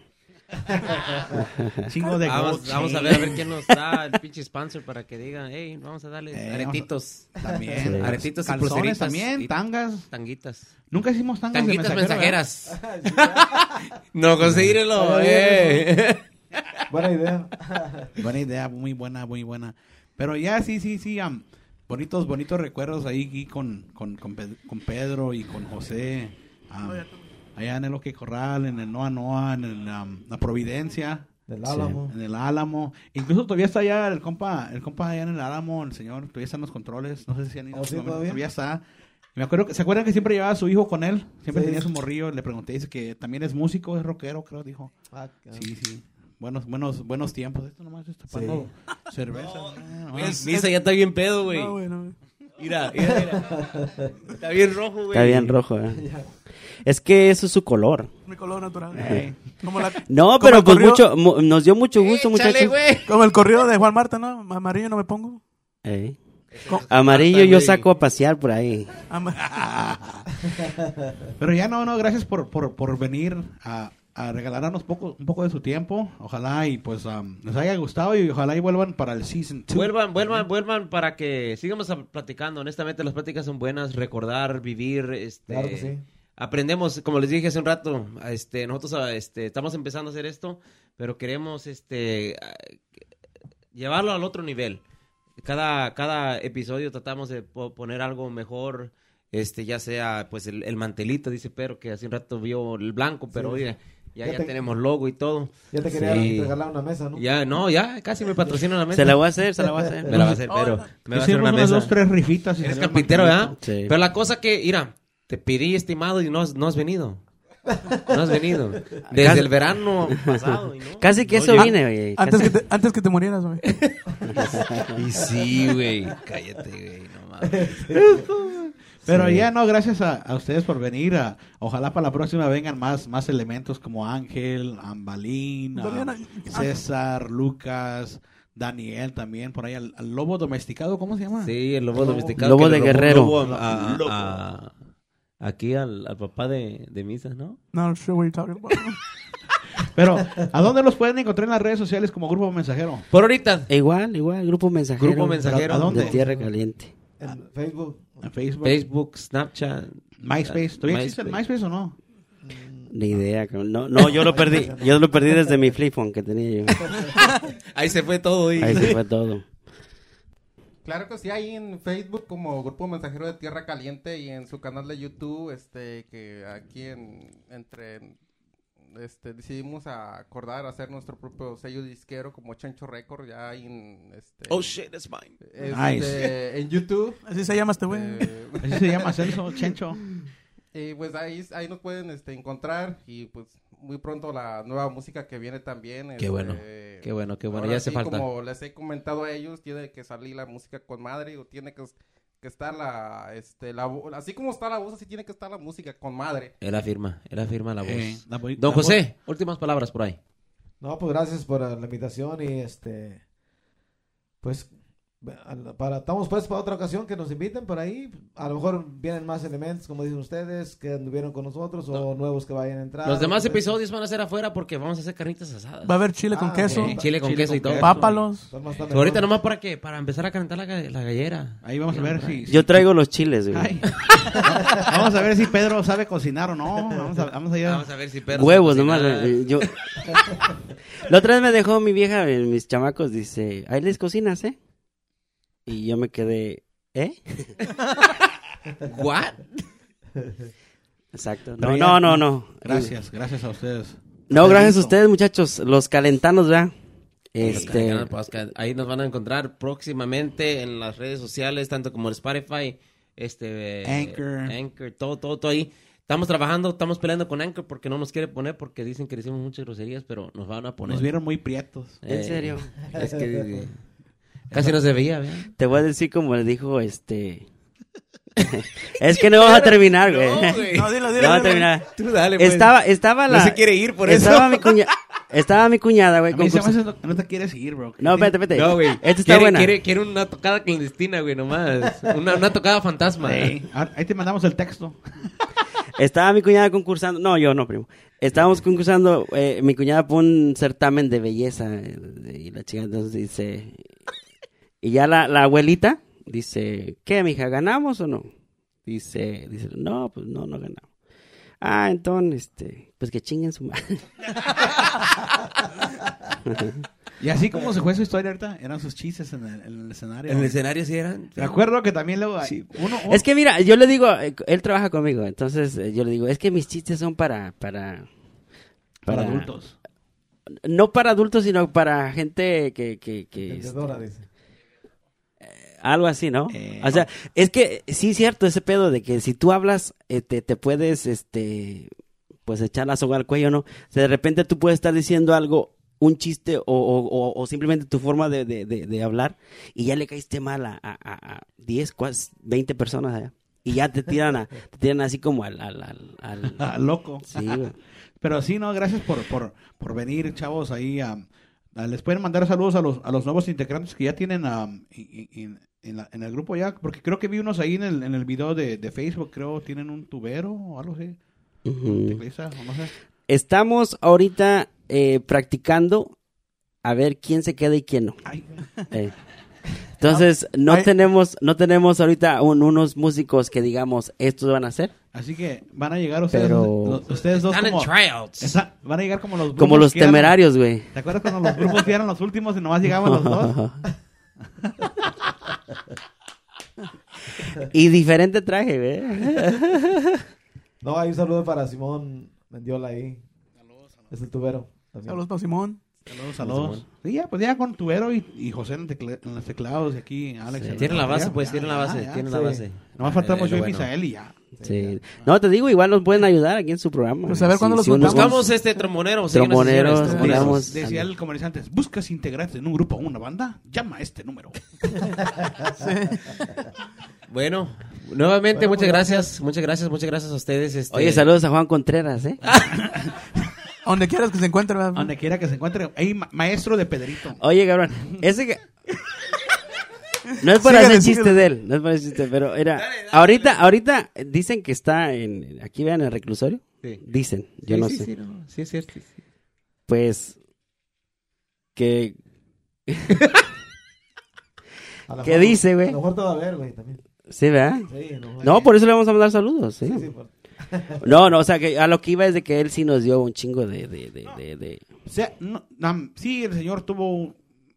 Chingo de Vamos, vamos a ver a ver quién nos da el pinche sponsor para que digan, hey, vamos a darle Eh, aretitos, También. Sí. Aretitos y Calzones pulseritas también, y- tangas. tanguitas. Nunca hicimos tangas, Tanguitas de mensajero, mensajeras. no, consíguelo, Ay, eh. Buena idea. Buena idea, muy buena, muy buena. Pero ya sí, sí, sí. am, bonitos, bonitos recuerdos ahí, con, con, con, Ped- con Pedro y con José. am, allá en el Oque Corral, en el Noa Noa, en el, am, la Providencia. Del Álamo. En el Álamo. Incluso todavía está allá el compa, el compa allá en el Álamo, el señor, todavía están los controles. No sé si han ido. ¿Oh, sí, todavía? está. Y me acuerdo que, ¿se acuerdan que siempre llevaba a su hijo con él? Siempre Sí. tenía su morrillo. Le pregunté, dice que también es músico, es rockero, creo, dijo. Ah. Sí, sí. Buenos, buenos, buenos tiempos. Esto nomás está tapando cerveza. Ah, Güey, nomás. Misa ya está bien pedo, güey. No, güey, no. Mira, mira, mira. Está bien rojo, güey. Está bien rojo, ¿eh? Es que eso es su color. Mi color natural. Ey. Como, la- No, como pero pues corrido- mucho, mu- nos dio mucho gusto, muchachos. Como el corrido de Juan Marta, ¿no? Amarillo no me pongo. Co- Amarillo yo saco a pasear por ahí. ama- Pero ya no, no, gracias por, por, por venir a, a regalarnos poco, un poco de su tiempo. Ojalá y pues am, les haya gustado y ojalá y vuelvan para el season 2. Vuelvan, vuelvan, vuelvan para que sigamos platicando. Honestamente, las pláticas son buenas. Recordar, vivir, este... Claro que sí. Aprendemos, como les dije hace un rato, este, nosotros ah, este, estamos empezando a hacer esto, pero queremos este, ah, llevarlo al otro nivel. Cada, cada episodio tratamos de po- poner algo mejor, este, ya sea pues el, el mantelito, dice Pedro, que hace un rato vio el blanco, pero Sí. oye, ya, Ya ya te- tenemos logo y todo. Ya te quería Sí. regalar una mesa, ¿no? Ya, no, ya, casi me patrocina la mesa. Se la voy a hacer, se la voy a hacer. Me la va a hacer, pero me va a hacer una mesa. dos, tres rifitas. y Eres carpintero, ¿verdad? Sí. Pero la cosa que, mira, te pedí estimado y no has, no has venido. No has venido. Desde Casi- el verano pasado. y no. Casi que No eso vine, güey. Antes Casi- que, te, antes que te murieras, güey. Y sí, güey. Cállate, güey. No mames. Pero Sí. ya no, gracias a, a ustedes por venir. a- ojalá para la próxima vengan más, más elementos como Ángel, Ambalín, César, Lucas, Daniel también, por ahí al, al lobo domesticado, ¿cómo se llama? Sí, el lobo domesticado. Lobo de guerrero. lobo a- a- Lobo. a- aquí al, al papá de, de Misas, ¿no? Not sure what you're talking about. Pero, ¿a dónde los pueden encontrar en las redes sociales como Grupo Mensajero? Por ahorita, Igual, igual, grupo mensajero. Grupo Mensajero. ¿A dónde? De Tierra Caliente. En Facebook. Facebook, Facebook, Snapchat. MySpace. ¿Todavía existe el MySpace. MySpace o no? Ni idea. cabrón. No, no, yo lo perdí. Yo lo perdí desde mi flip phone que tenía yo. Ahí se fue todo. y- Ahí se fue todo. Claro que sí, ahí en Facebook como Grupo Mensajero de Tierra Caliente y en su canal de YouTube, este, que aquí en, entre, este, decidimos acordar hacer nuestro propio sello disquero como Chancho Record, ya ahí en, este, Oh shit, that's mine. este, Nice. en YouTube. Así se llama este güey. eh, Así se llama Celso, Chencho. y pues ahí, ahí nos pueden este, encontrar y pues muy pronto la nueva música que viene también. Qué este, bueno, qué bueno, qué bueno, ya hace sí, falta. Como les he comentado a ellos, tiene que salir la música con madre o tiene que, que estar la, este, la, así como está la voz, así tiene que estar la música con madre. Él afirma, él afirma la voz. Eh, la vo- Don la voz- José, últimas palabras por ahí. No, pues gracias por la invitación y este, pues, para, estamos pues para otra ocasión que nos inviten por ahí. A lo mejor vienen más elementos, como dicen ustedes, que anduvieron con nosotros o nuevos que vayan a entrar. Los demás Pues, episodios van a ser afuera porque vamos a hacer carnitas asadas. Va a haber chile con Ah, queso. Chile con Chile queso y todo. pápalos. Ahorita nomás para que para empezar a calentar la, la gallera. Ahí vamos a ver si... si- Yo traigo los chiles, güey. Vamos a ver si Pedro sabe cocinar o no. Vamos a, vamos a ir a- Vamos a ver si Pedro Huevos sabe nomás. cocinar. eh, Yo... la otra vez me dejó mi vieja, mis chamacos, dice, ahí les cocinas, ¿eh? Y yo me quedé, ¿eh? What? Exacto. No, no, no, no. Gracias, gracias a ustedes. No, gracias a ustedes, muchachos. Los calentanos, ya. Los Este, Podcast. Ahí nos van a encontrar próximamente en las redes sociales, tanto como el Spotify, este eh, Anchor. Anchor, todo, todo, todo ahí. Estamos trabajando, estamos peleando con Anchor porque no nos quiere poner porque dicen que decimos muchas groserías, pero nos van a poner. Nos vieron muy prietos. ¿En Eh, serio? Es que eh, casi no se veía, ¿verdad? te voy a decir como le dijo este. es que no vamos a terminar, güey. No, güey. No, dilo, No dilo. vamos a dilo. terminar. Tú dale, pues. Estaba, estaba la. No se quiere ir por eso. estaba Mi cuña, estaba mi cuñada, güey. A mí se me concursa- hace que no te quieres ir, bro. No, espérate, espérate. No, güey. Esta está quiere, buena. Quiere, quiere una tocada clandestina, güey, nomás. Una, una tocada fantasma. Sí. Ah, Ahí te mandamos el texto. Estaba mi cuñada concursando. No, yo no, primo. Estábamos concursando. eh, mi cuñada por un certamen de belleza. eh, y la chica entonces dice. Y ya la, la abuelita dice: ¿Qué, mija? ¿Ganamos o no? Dice: dice No, pues no, no ganamos. Ah, entonces, este, pues que chinguen su madre. Y así como se fue su historia ahorita, eran sus chistes en el, en el escenario. En el escenario sí eran. Me acuerdo que también luego hay- Sí. uno, Es que mira, yo le digo, eh, él trabaja conmigo, entonces eh, yo le digo, es que mis chistes son para, para, para adultos. No para adultos, sino para gente que, que, que Vendedora, dice. Algo así, ¿no? Eh, o sea, es que sí es cierto ese pedo de que si tú hablas, eh, te, te puedes, este, pues echar la soga al cuello, ¿no? O sea, de repente tú puedes estar diciendo algo, un chiste o, o- o- o simplemente tu forma de, de- de- de hablar y ya le caíste mal a, a, a- a 10, cuas- 20 personas allá. Y ya te tiran, a, te tiran así como al... al, al- al- loco. Sí, güey. Pero sí, no, gracias por, por, por venir, chavos, ahí. les pueden mandar saludos a los, a los nuevos integrantes que ya tienen y- en, la- en el grupo ya, porque creo que vi unos ahí en el, en el video de, de Facebook, creo, tienen un tubero o algo así. Ujú. teclista, o no sé. Estamos ahorita eh, practicando a ver quién se queda y quién no. Ay, Eh. Entonces, no Ay. tenemos, no tenemos ahorita un- unos músicos que digamos, estos van a hacer. así que van a llegar ustedes, Pero- los- ustedes dos como, tryouts. Esa- van a llegar como los Como los temerarios, güey. ¿Te acuerdas cuando los grupos eran los últimos y nomás llegaban los dos? y diferente traje, güey. No, hay un saludo para Simón Mendiola ahí. Es el tubero. también. Saludos para Simón. Saludos, saludos. Sí, ya, pues ya con tubero y, y José en, el tecle- en los teclados y aquí Alex. en Tienen la base, pues, tienen la base, tienen la sí. base. Nomás faltamos Eh, yo y. Misael y ya. Sí. No, te digo, igual nos pueden ayudar aquí en su programa. Pues a ver cuándo los. Buscamos este trommonero. sí, unas Tromboneros, sesiones, Decía- el comerciante, ¿buscas integrarte en un grupo o una banda? Llama a este número. Bueno, nuevamente, Bueno, muchas pues, gracias, muchas gracias, muchas gracias a ustedes. este- Oye, saludos a Juan Contreras, ¿eh? Donde quieras que se encuentre, ¿verdad? Donde quiera que se encuentre. Ahí, ma- maestro de Pedrito. Oye, cabrón, ese que... No es Síguele, hacer chiste síguele. de él, no es por hacer chiste, pero era... Ahorita, ahorita dicen que está en... Aquí vean el reclusorio. Sí. Dicen, yo Sí, no sí, sé. sí, no, sí, es cierto. sí. Pues... Que... A lo ¿Qué mejor- dice, güey? A lo mejor te va a ver, güey, también. Sí, ¿verdad? Sí, a lo mejor. No, por eso le vamos a mandar saludos, ¿sí? Sí, sí, por- No, no, o sea, que a lo que iba es de que él sí nos dio un chingo de... de, de, de, de- O sea, no, nam- sí, el señor tuvo,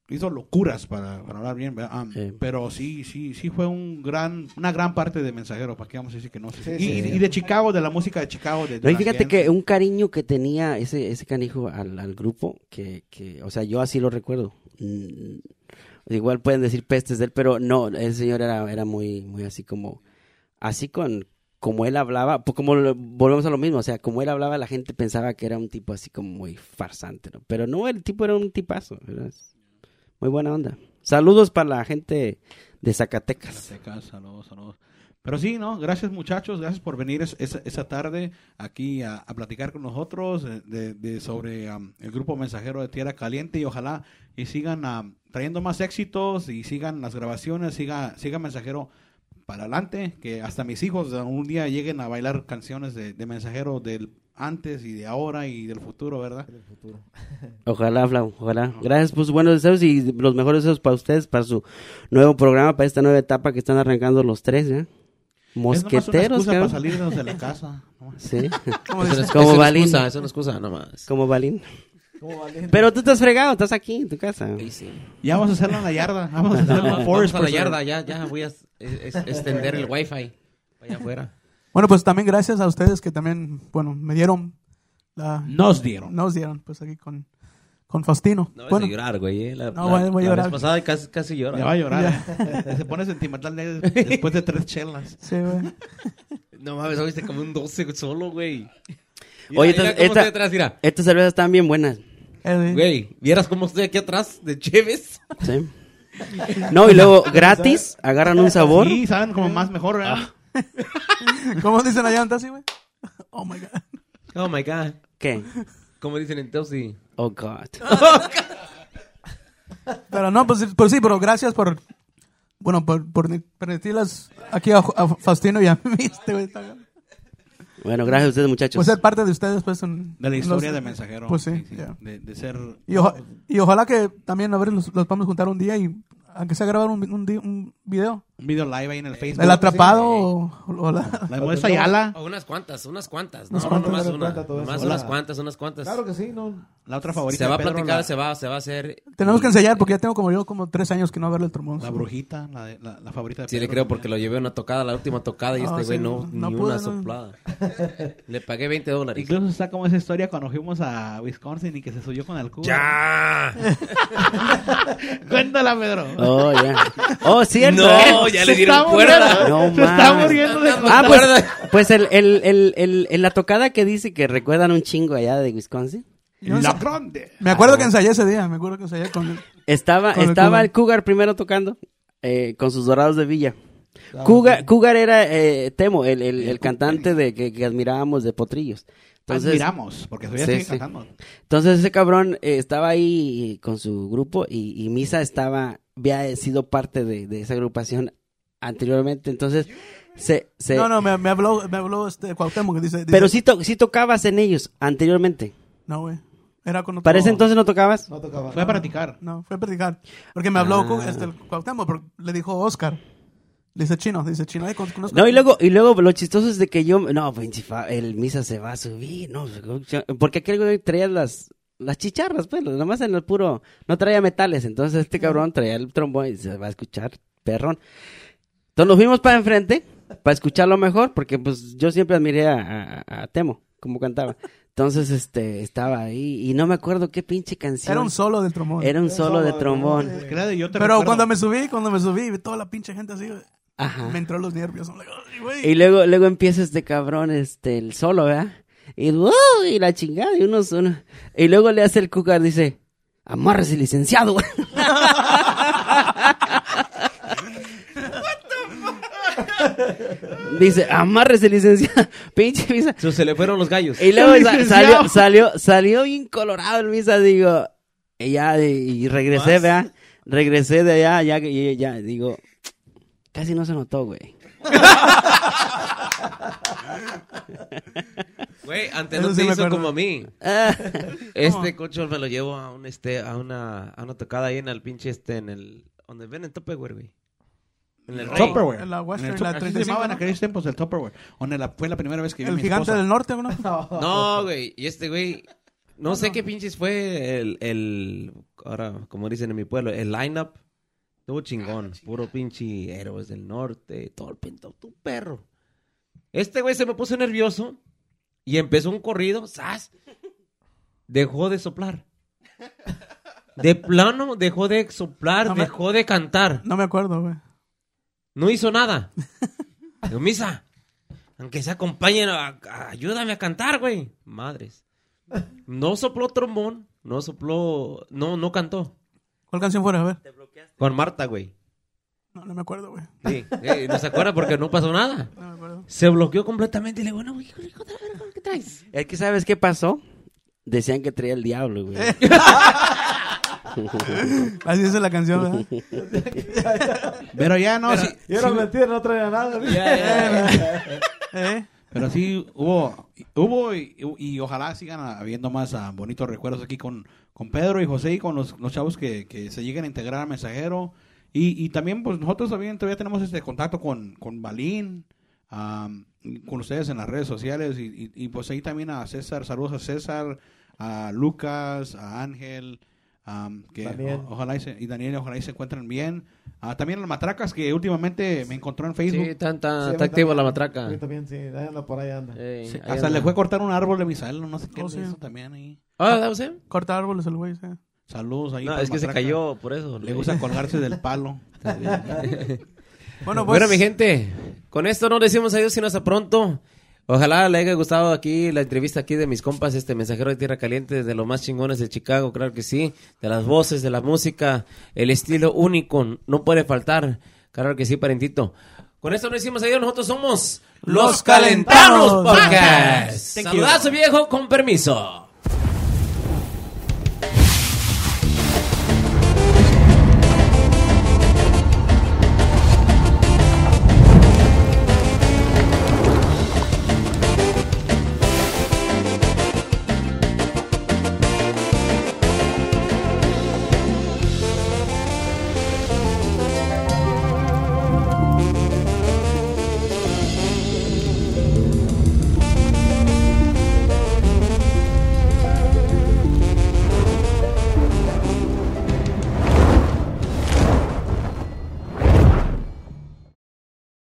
hizo locuras para, para hablar bien. Am, Sí. pero sí, sí, sí fue un gran, una gran parte de mensajero, ¿para qué vamos a decir que no? Sí, y, sí. y de Chicago, de la música de Chicago. De, de No, y fíjate gente. que un cariño que tenía ese, ese canijo al, al grupo, que, que, o sea, yo así lo recuerdo. Mm, igual pueden decir pestes de él, pero no, el señor era, era muy, muy así como, así con, como él hablaba, pues como lo- volvemos a lo mismo, o sea, como él hablaba, la gente pensaba que era un tipo así como muy farsante, ¿no? Pero no, el tipo era un tipazo, era muy buena onda. Saludos para la gente de Zacatecas. Zacatecas, saludos, saludos. Pero sí, ¿no? Gracias muchachos, gracias por venir es- esa, tarde aquí a, platicar con nosotros eh, de, de- sobre am, el grupo mensajero de Tierra Caliente y ojalá y sigan am, trayendo más éxitos y sigan las grabaciones, siga, siga mensajero para adelante, que hasta mis hijos un día lleguen a bailar canciones de, de mensajero del antes y de ahora y del futuro, ¿verdad? futuro. Ojalá, Flau, ojalá. Gracias por sus buenos deseos y los mejores deseos para ustedes, para su nuevo programa, para esta nueva etapa que están arrancando los tres, ¿ya? es Mosqueteros, excusa para salirnos de la casa. ¿no? Sí, Como Es Como es una excusa, es una excusa nomás. como Balín. Pero tú estás fregado, estás aquí en tu casa. Sí, sí. Ya vamos a hacerlo en la yarda, vamos a hacerlo en Vamos Forest a la yarda, ya, ya voy a es- es- extender el wifi allá afuera. Bueno, pues también gracias a ustedes que también, bueno, me dieron la... Nos dieron. Nos dieron, pues aquí con, con Faustino. No vas bueno, a llorar, güey. eh. La, No, la- voy a- a la llorar. vez pasada casi, casi llora. Ya va a llorar. eh. Se pone sentimental de- después de tres chelas. sí, güey. No mames, oíste como un 12 solo, güey. Oye, mira esta- cómo esta- estoy atrás, mira. Estas cervezas están bien buenas. Eh, Güey, ¿vieras cómo estoy aquí atrás de Cheves? ¿sí? No, y luego gratis, agarran un sabor. Sí, saben como más mejor, ¿verdad? ¿Cómo dicen allá en Tassi, güey? Oh my God. Oh my god. ¿Qué? Como dicen en Teusi. Oh, God. Pero no, pues, pues sí, pero gracias por, bueno, por, por permitirlas aquí a, a Faustino y a mí, este güey. está- Bueno, gracias a ustedes, muchachos. Pues ser parte de ustedes, pues. en- De la historia los- de mensajero. Pues sí, ya. de, de ser... Y, oja- y ojalá que también, a ver, los, los podamos juntar un día y, aunque sea grabar un, un, un video. Un video live ahí en el Facebook. El atrapado o, o la... La muestra Ayala. Oh, unas cuantas, unas cuantas. No, Unas no, cuantas, nomás una. cuenta todo eso. Nomás Hola. unas cuantas, unas cuantas. Claro que sí, no. La otra favorita. se va a de Pedro, platicar, la, se va, se va a hacer. Tenemos y- que ensayar porque ya tengo como yo como tres años que no verle el trombón. La brujita, la, de- la, la favorita de Sí, le Pedro creo porque lo llevé a una tocada, la última tocada, y Ah, este güey sí, no, no ni pude, una no. soplada. Le pagué 20 dólares. Incluso está como esa historia cuando fuimos a Wisconsin y que se subió con el cubo. ¡Ya! Cuéntala, Pedro. Oh, ya. Oh, cierto. No, ya Se le dieron cuerda. No se está muriendo de Ah, pues, pues el, el, el, el, la tocada que dice que recuerdan un chingo allá de Wisconsin. Yo La grande. Me acuerdo que ensayé ese día, me acuerdo que ensayé con él. Estaba, Con el estaba Cougar. el Cougar primero tocando eh, con sus dorados de Villa. Ah, Cougar, Cougar era eh, Temo, el, el, el cantante de que, que admirábamos de Potrillos. Entonces, Entonces, miramos, porque todavía Sí, sigue sí. cantando. entonces ese cabrón eh, estaba ahí con su grupo y, y Misa estaba, había sido parte de, de esa agrupación anteriormente. Entonces, se, se, No, no, me, me habló, me habló este Cuauhtémoc que dice... dice- pero sí, to- sí tocabas en ellos anteriormente. No, güey. Era con otro... ¿Para ese entonces no tocabas? No tocaba. Fue a practicar. No, fue a practicar. Porque me habló Ah. cu- este, el Cuauhtémoc, porque le dijo Oscar. Le dice chino, dice chino. Ay, con- No, y luego, y luego lo chistoso es de que yo, no, pues, el misa se va a subir, no, porque aquel güey traía las, las chicharras, pues, nomás en el puro, no traía metales, entonces este cabrón traía el trombón y se va a escuchar, perrón. Entonces nos fuimos para enfrente, para escucharlo mejor, porque pues yo siempre admiré a, a- a Temo, como cantaba. Entonces, este, estaba ahí, y no me acuerdo qué pinche canción. Era un solo del trombón. Era un solo de de trombón. yo te Pero recuerdo. cuando me subí, cuando me subí, toda la pinche gente así, Ajá. me entró los nervios. Y luego, luego empieza este cabrón, este, el solo, ¿verdad? Y, ¡uh! y la chingada, y unos, uno- y luego le hace el cucar, dice, amárrese licenciado. Dice, amárrese, licenciado. Pinche misa. So, se le fueron los gallos. Y luego sa- salió, salió, salió bien colorado el misa, digo. Y ya, y, regresé, ¿verdad? Regresé de allá, ya, ya, digo, casi no se notó, güey. Güey, antes Eso no sí me hizo acuerdo. como a mí. Este cocho me lo llevo a un este a una a una tocada ahí en el pinche este en el donde venden Tupperware, güey. En el. Tupperware. En la Western, En el la Tup- así se 35, llamaban en ¿no? aquellos tiempos el Tupperware. Donde la, fue la primera vez que vi El mi gigante esposa. del norte, ¿no? No, güey, y este güey no sé qué pinches fue el el ahora como dicen en mi pueblo, el lineup Estuvo chingón, puro pinche héroes del norte, todo el pinto, tu perro. Este güey se me puso nervioso y empezó un corrido, ¡zas! Dejó de soplar. De plano dejó de soplar, No me- dejó de cantar. No me acuerdo, güey. No hizo nada. Digo, misa, aunque se acompañen, a- a- ayúdame a cantar, güey. Madres. No sopló trombón, no sopló, no, no cantó. ¿Cuál canción fuera? A ver. Con Marta, güey. No, no me acuerdo, güey. Sí, eh, no se acuerda porque no pasó nada. No me acuerdo. Se bloqueó completamente y le digo, bueno, hijo, hijo de verga, ¿qué traes? Es que, ¿sabes qué pasó? Decían que traía el diablo, güey. Así es la canción, ¿verdad? Pero ya no, sí, Y era sí, mentira, no traía nada. ¿Eh? pero sí hubo, hubo y, y ojalá sigan habiendo más ah, bonitos recuerdos aquí con, con Pedro y José y con los, los chavos que, que se lleguen a integrar al mensajero. Y, y también, pues nosotros también todavía tenemos este contacto con, con Balín, con ustedes en las redes sociales y, y- y, pues ahí también a César, saludos a César, a Lucas, a Ángel, am, que Daniel. o- ojalá y, se- y Daniel, ojalá y se encuentren bien. Ah, también las matracas que últimamente me encontró en Facebook. Sí, tan, tan- Sí, está a mí activo también. la matraca. mí también, sí, ahí anda por ahí anda. Eh, Sí, ahí hasta anda. le fue a cortar un árbol de Misael, no sé qué Oh, sí. hizo también ahí. Ah, ¿da usted? Corta árboles el güey, sí. Saludos ahí. No, es que se Matraca. cayó por eso. Le gusta colgarse del palo. Bueno, pues. Bueno, mi gente, con esto no decimos adiós, sino hasta pronto. Ojalá le haya gustado aquí la entrevista aquí de mis compas, este mensajero de Tierra Caliente, de los más chingones de Chicago, claro que sí, de las voces, de la música, el estilo único, no puede faltar, claro que sí, parentito. Con esto no decimos adiós, nosotros somos Los Calentanos Podcast. Saludazo viejo, con permiso.